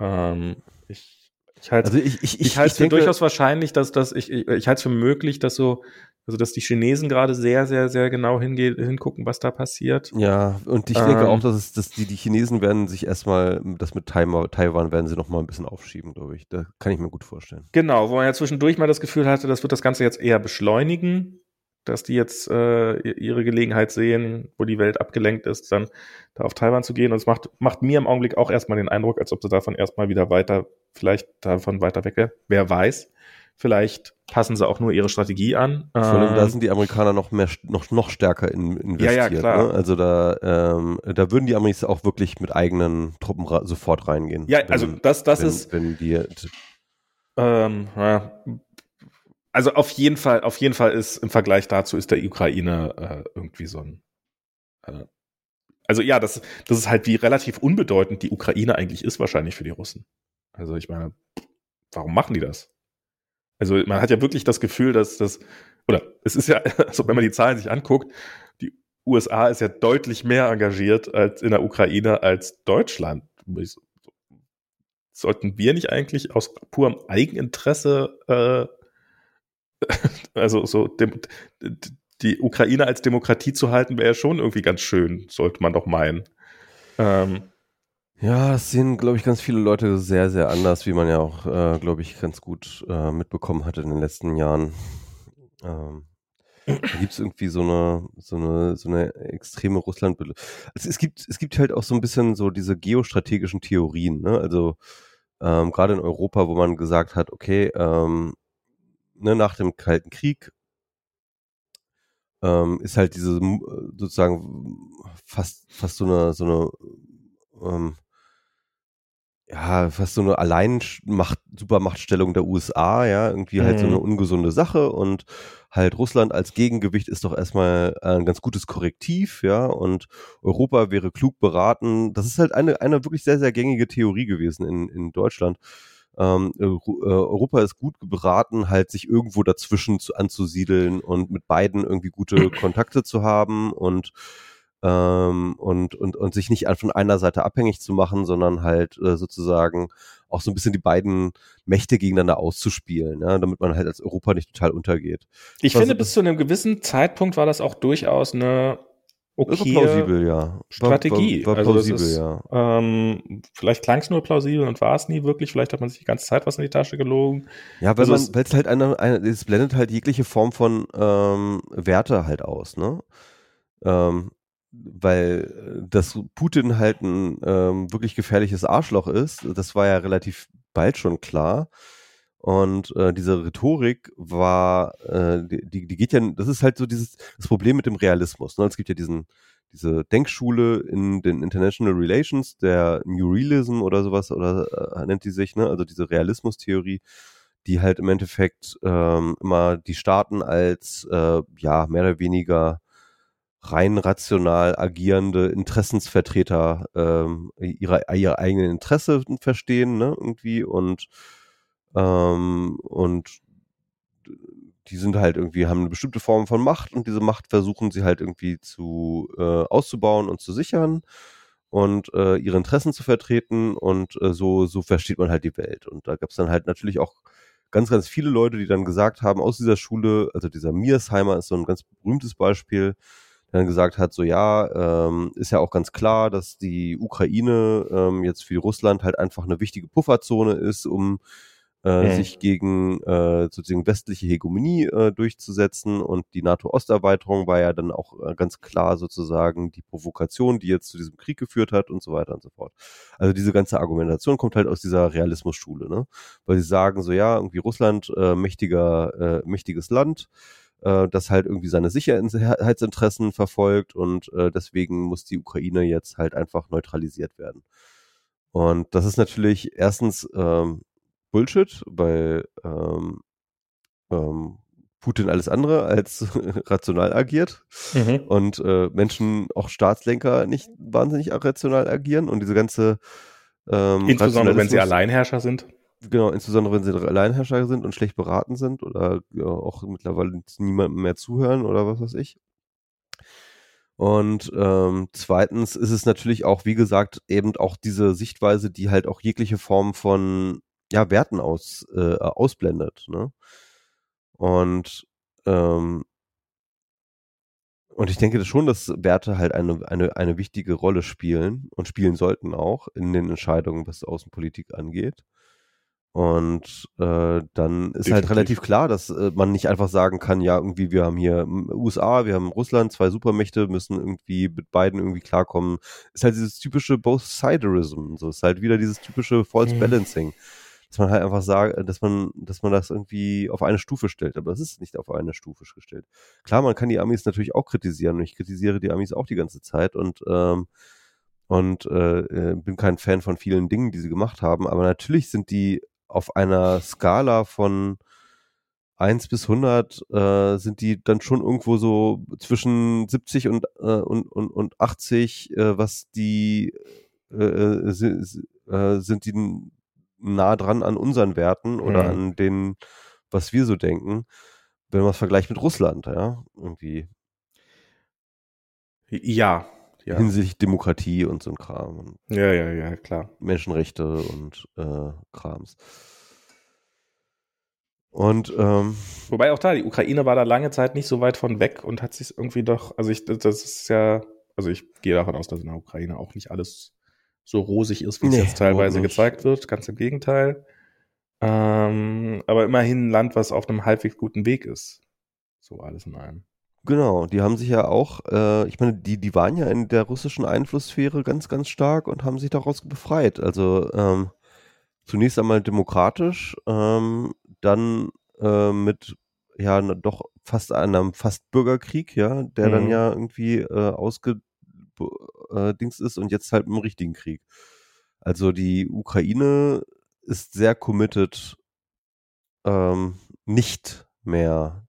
Ähm, ich ich halte also ich, ich, ich, ich halte es für durchaus wahrscheinlich, dass dass ich, ich, ich halte es für möglich, dass so also, dass die Chinesen gerade sehr, sehr, sehr genau hinge hingucken, was da passiert. Ja, und ich ähm, denke auch, dass, es, dass die, die Chinesen werden sich erstmal, das mit Taiwan, werden sie nochmal ein bisschen aufschieben, glaube ich. Da kann ich mir gut vorstellen. Genau, wo man ja zwischendurch mal das Gefühl hatte, das wird das Ganze jetzt eher beschleunigen, dass die jetzt äh, ihre Gelegenheit sehen, wo die Welt abgelenkt ist, dann da auf Taiwan zu gehen. Und es macht, macht mir im Augenblick auch erstmal den Eindruck, als ob sie davon erstmal wieder weiter, vielleicht davon weiter weg Wer weiß. Vielleicht passen sie auch nur ihre Strategie an. Vor allem, da ähm, sind die Amerikaner noch mehr, noch, noch stärker in, investiert. Ja, ja, klar. Ne? Also da, ähm, da würden die Amerikaner auch wirklich mit eigenen Truppen sofort reingehen. Ja, also das, das wenn, ist. Wenn die, ähm, ja, also auf jeden Fall, auf jeden Fall ist im Vergleich dazu ist der Ukraine äh, irgendwie so ein. Äh, also ja, das, das ist halt wie relativ unbedeutend die Ukraine eigentlich ist wahrscheinlich für die Russen. Also ich meine, warum machen die das? Also man hat ja wirklich das Gefühl, dass das, oder es ist ja, also wenn man die Zahlen sich anguckt, die USA ist ja deutlich mehr engagiert als in der Ukraine als Deutschland. Sollten wir nicht eigentlich aus purem Eigeninteresse, äh, also so dem, die Ukraine als Demokratie zu halten, wäre ja schon irgendwie ganz schön, sollte man doch meinen. Ähm, ja, das sehen, glaube ich, ganz viele Leute sehr, sehr anders, wie man ja auch, äh, glaube ich, ganz gut äh, mitbekommen hat in den letzten Jahren. Ähm, da gibt es irgendwie so eine, so eine, so eine extreme Russland. Also es gibt, es gibt halt auch so ein bisschen so diese geostrategischen Theorien, ne? Also ähm, gerade in Europa, wo man gesagt hat, okay, ähm, ne, nach dem Kalten Krieg ähm, ist halt diese sozusagen fast, fast so eine, so eine ähm, ja, fast so eine Alleinmacht, Supermachtstellung der USA, ja, irgendwie halt so eine mhm. ungesunde Sache und halt Russland als Gegengewicht ist doch erstmal ein ganz gutes Korrektiv, ja, und Europa wäre klug beraten. Das ist halt eine, eine wirklich sehr, sehr gängige Theorie gewesen in, in Deutschland. Ähm, äh, Europa ist gut beraten, halt sich irgendwo dazwischen zu, anzusiedeln und mit beiden irgendwie gute Kontakte zu haben und ähm, und, und, und sich nicht von einer Seite abhängig zu machen, sondern halt äh, sozusagen auch so ein bisschen die beiden Mächte gegeneinander auszuspielen, ja, damit man halt als Europa nicht total untergeht. Ich finde, so, bis zu einem gewissen Zeitpunkt war das auch durchaus eine okay plausibel, ja. Strategie. War, war, war plausibel, also ist, ja. Ähm, vielleicht klang es nur plausibel und war es nie wirklich. Vielleicht hat man sich die ganze Zeit was in die Tasche gelogen. Ja, weil also es halt eine, eine, es blendet halt jegliche Form von ähm, Werte halt aus, ne? Ähm, weil äh, dass Putin halt ein ähm, wirklich gefährliches Arschloch ist, das war ja relativ bald schon klar. Und äh, diese Rhetorik war, äh, die, die geht ja, das ist halt so dieses das Problem mit dem Realismus. Ne? Es gibt ja diesen diese Denkschule in den International Relations, der New Realism oder sowas oder äh, nennt die sich, ne? Also diese Realismustheorie, die halt im Endeffekt ähm, immer die Staaten als äh, ja mehr oder weniger rein rational agierende Interessensvertreter ähm, ihre, ihre eigenen Interessen verstehen, ne, irgendwie und ähm, und die sind halt irgendwie, haben eine bestimmte Form von Macht und diese Macht versuchen sie halt irgendwie zu äh, auszubauen und zu sichern und äh, ihre Interessen zu vertreten und äh, so, so versteht man halt die Welt. Und da gab es dann halt natürlich auch ganz, ganz viele Leute, die dann gesagt haben, aus dieser Schule, also dieser Miersheimer ist so ein ganz berühmtes Beispiel, dann gesagt hat, so ja, ähm, ist ja auch ganz klar, dass die Ukraine ähm, jetzt für Russland halt einfach eine wichtige Pufferzone ist, um äh, mhm. sich gegen äh, sozusagen westliche Hegemonie äh, durchzusetzen. Und die NATO-Osterweiterung war ja dann auch äh, ganz klar sozusagen die Provokation, die jetzt zu diesem Krieg geführt hat und so weiter und so fort. Also diese ganze Argumentation kommt halt aus dieser Realismusschule, ne? Weil sie sagen so, ja, irgendwie Russland, äh, mächtiger, äh, mächtiges Land, äh, das halt irgendwie seine Sicherheitsinteressen verfolgt und äh, deswegen muss die Ukraine jetzt halt einfach neutralisiert werden. Und das ist natürlich erstens ähm, Bullshit, weil ähm, ähm, Putin alles andere als rational agiert mhm. und äh, Menschen, auch Staatslenker, nicht wahnsinnig rational agieren und diese ganze ähm, Insbesondere wenn sie Alleinherrscher sind. Genau, insbesondere wenn sie Alleinherrscher sind und schlecht beraten sind oder ja, auch mittlerweile niemandem mehr zuhören oder was weiß ich. Und ähm, zweitens ist es natürlich auch, wie gesagt, eben auch diese Sichtweise, die halt auch jegliche Form von ja, Werten aus, äh, ausblendet. Ne? Und ähm, und ich denke schon, dass Werte halt eine, eine, eine wichtige Rolle spielen und spielen sollten auch in den Entscheidungen, was Außenpolitik angeht. Und äh, dann ist halt Definitiv. halt relativ klar, dass äh, man nicht einfach sagen kann, ja, irgendwie, wir haben hier USA, wir haben Russland, zwei Supermächte, müssen irgendwie mit beiden irgendwie klarkommen. Ist halt dieses typische Both-Siderism. So ist halt wieder dieses typische False mhm. Balancing. Dass man halt einfach sagt, dass man, dass man das irgendwie auf eine Stufe stellt. Aber es ist nicht auf eine Stufe gestellt. Klar, man kann die Amis natürlich auch kritisieren und ich kritisiere die Amis auch die ganze Zeit und ähm, und äh, äh bin kein Fan von vielen Dingen, die sie gemacht haben, aber natürlich sind die auf einer Skala von 1 bis 100 äh, sind die dann schon irgendwo so zwischen 70 und, äh, und, und, und 80, äh, was die äh, äh sind, äh, sind die nah dran an unseren Werten oder mhm. an den was wir so denken, wenn man es vergleicht mit Russland, ja, irgendwie. Ja, ja. Hinsichtlich Demokratie und so ein Kram. Und ja, ja, ja, klar. Menschenrechte und äh, Krams. Und ähm, wobei auch da, die Ukraine war da lange Zeit nicht so weit von weg und hat sich irgendwie doch, also ich, das ist ja, also ich gehe davon aus, dass in der Ukraine auch nicht alles so rosig ist, wie nee, es jetzt teilweise gezeigt wird. Ganz im Gegenteil. Ähm, aber immerhin ein Land, was auf einem halbwegs guten Weg ist. So alles in allem. Genau, die haben sich ja auch, äh, ich meine, die, die waren ja in der russischen Einflusssphäre ganz, ganz stark und haben sich daraus befreit. Also ähm, zunächst einmal demokratisch, ähm, dann äh, mit ja doch fast einem fast Bürgerkrieg, ja, der mhm. dann ja irgendwie äh, ausgedingst äh, ist und jetzt halt im richtigen Krieg. Also die Ukraine ist sehr committed, ähm, nicht mehr.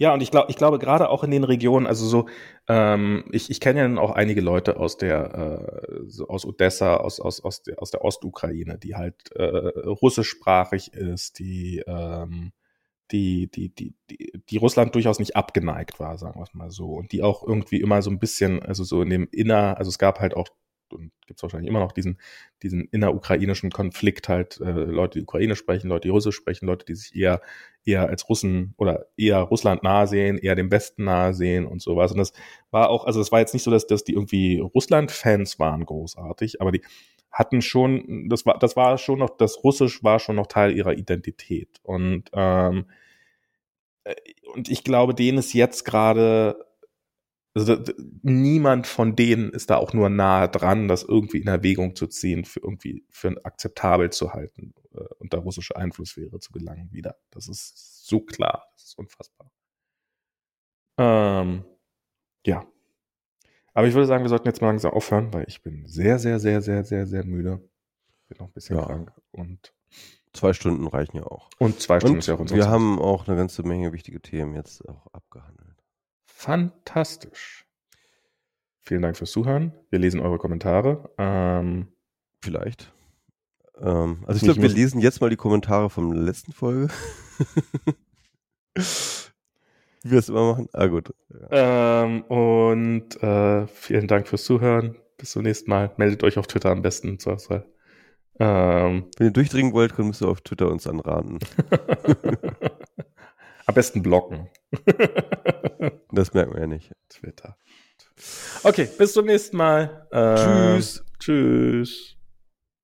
Ja, und ich glaube, ich glaube gerade auch in den Regionen, also so, ähm, ich, ich kenne ja auch einige Leute aus der, äh, so aus Odessa, aus, aus, aus der, aus der Ostukraine, die halt äh, russischsprachig ist, die, ähm, die, die, die, die, die Russland durchaus nicht abgeneigt war, sagen wir es mal so. Und die auch irgendwie immer so ein bisschen, also so in dem Inner, also es gab halt auch und gibt es wahrscheinlich immer noch diesen, diesen innerukrainischen Konflikt halt, äh, Leute, die Ukraine sprechen, Leute, die Russisch sprechen, Leute, die sich eher, eher als Russen oder eher Russland nahe sehen, eher dem Westen nahe sehen und sowas. Und das war auch, also es war jetzt nicht so, dass, dass die irgendwie Russland-Fans waren großartig, aber die hatten schon, das war, das war schon noch, das Russisch war schon noch Teil ihrer Identität. Und, ähm, äh, und ich glaube, denen ist jetzt gerade also niemand von denen ist da auch nur nahe dran, das irgendwie in Erwägung zu ziehen, für irgendwie für akzeptabel zu halten, äh, unter russische Einflusssphäre zu gelangen wieder. Das ist so klar, das ist unfassbar. Ähm, ja. Aber ich würde sagen, wir sollten jetzt mal langsam aufhören, weil ich bin sehr, sehr, sehr, sehr, sehr, sehr müde. Bin noch ein bisschen ja. krank und zwei Stunden reichen ja auch. Und zwei Stunden und ist ja auch unser Wir haben auch eine ganze Menge wichtige Themen jetzt auch abgehandelt. Fantastisch. Vielen Dank fürs Zuhören. Wir lesen eure Kommentare. Ähm, Vielleicht. Ähm, also ich glaube, wir lesen jetzt mal die Kommentare vom letzten Folge. Wie wir es immer machen. Ah, gut. Ähm, und äh, vielen Dank fürs Zuhören. Bis zum nächsten Mal. Meldet euch auf Twitter am besten. Ähm, Wenn ihr durchdringen wollt, könnt ihr auf Twitter uns anraten. Am besten blocken. das merken wir ja nicht. Twitter. Okay, bis zum nächsten Mal. Äh, tschüss. Tschüss.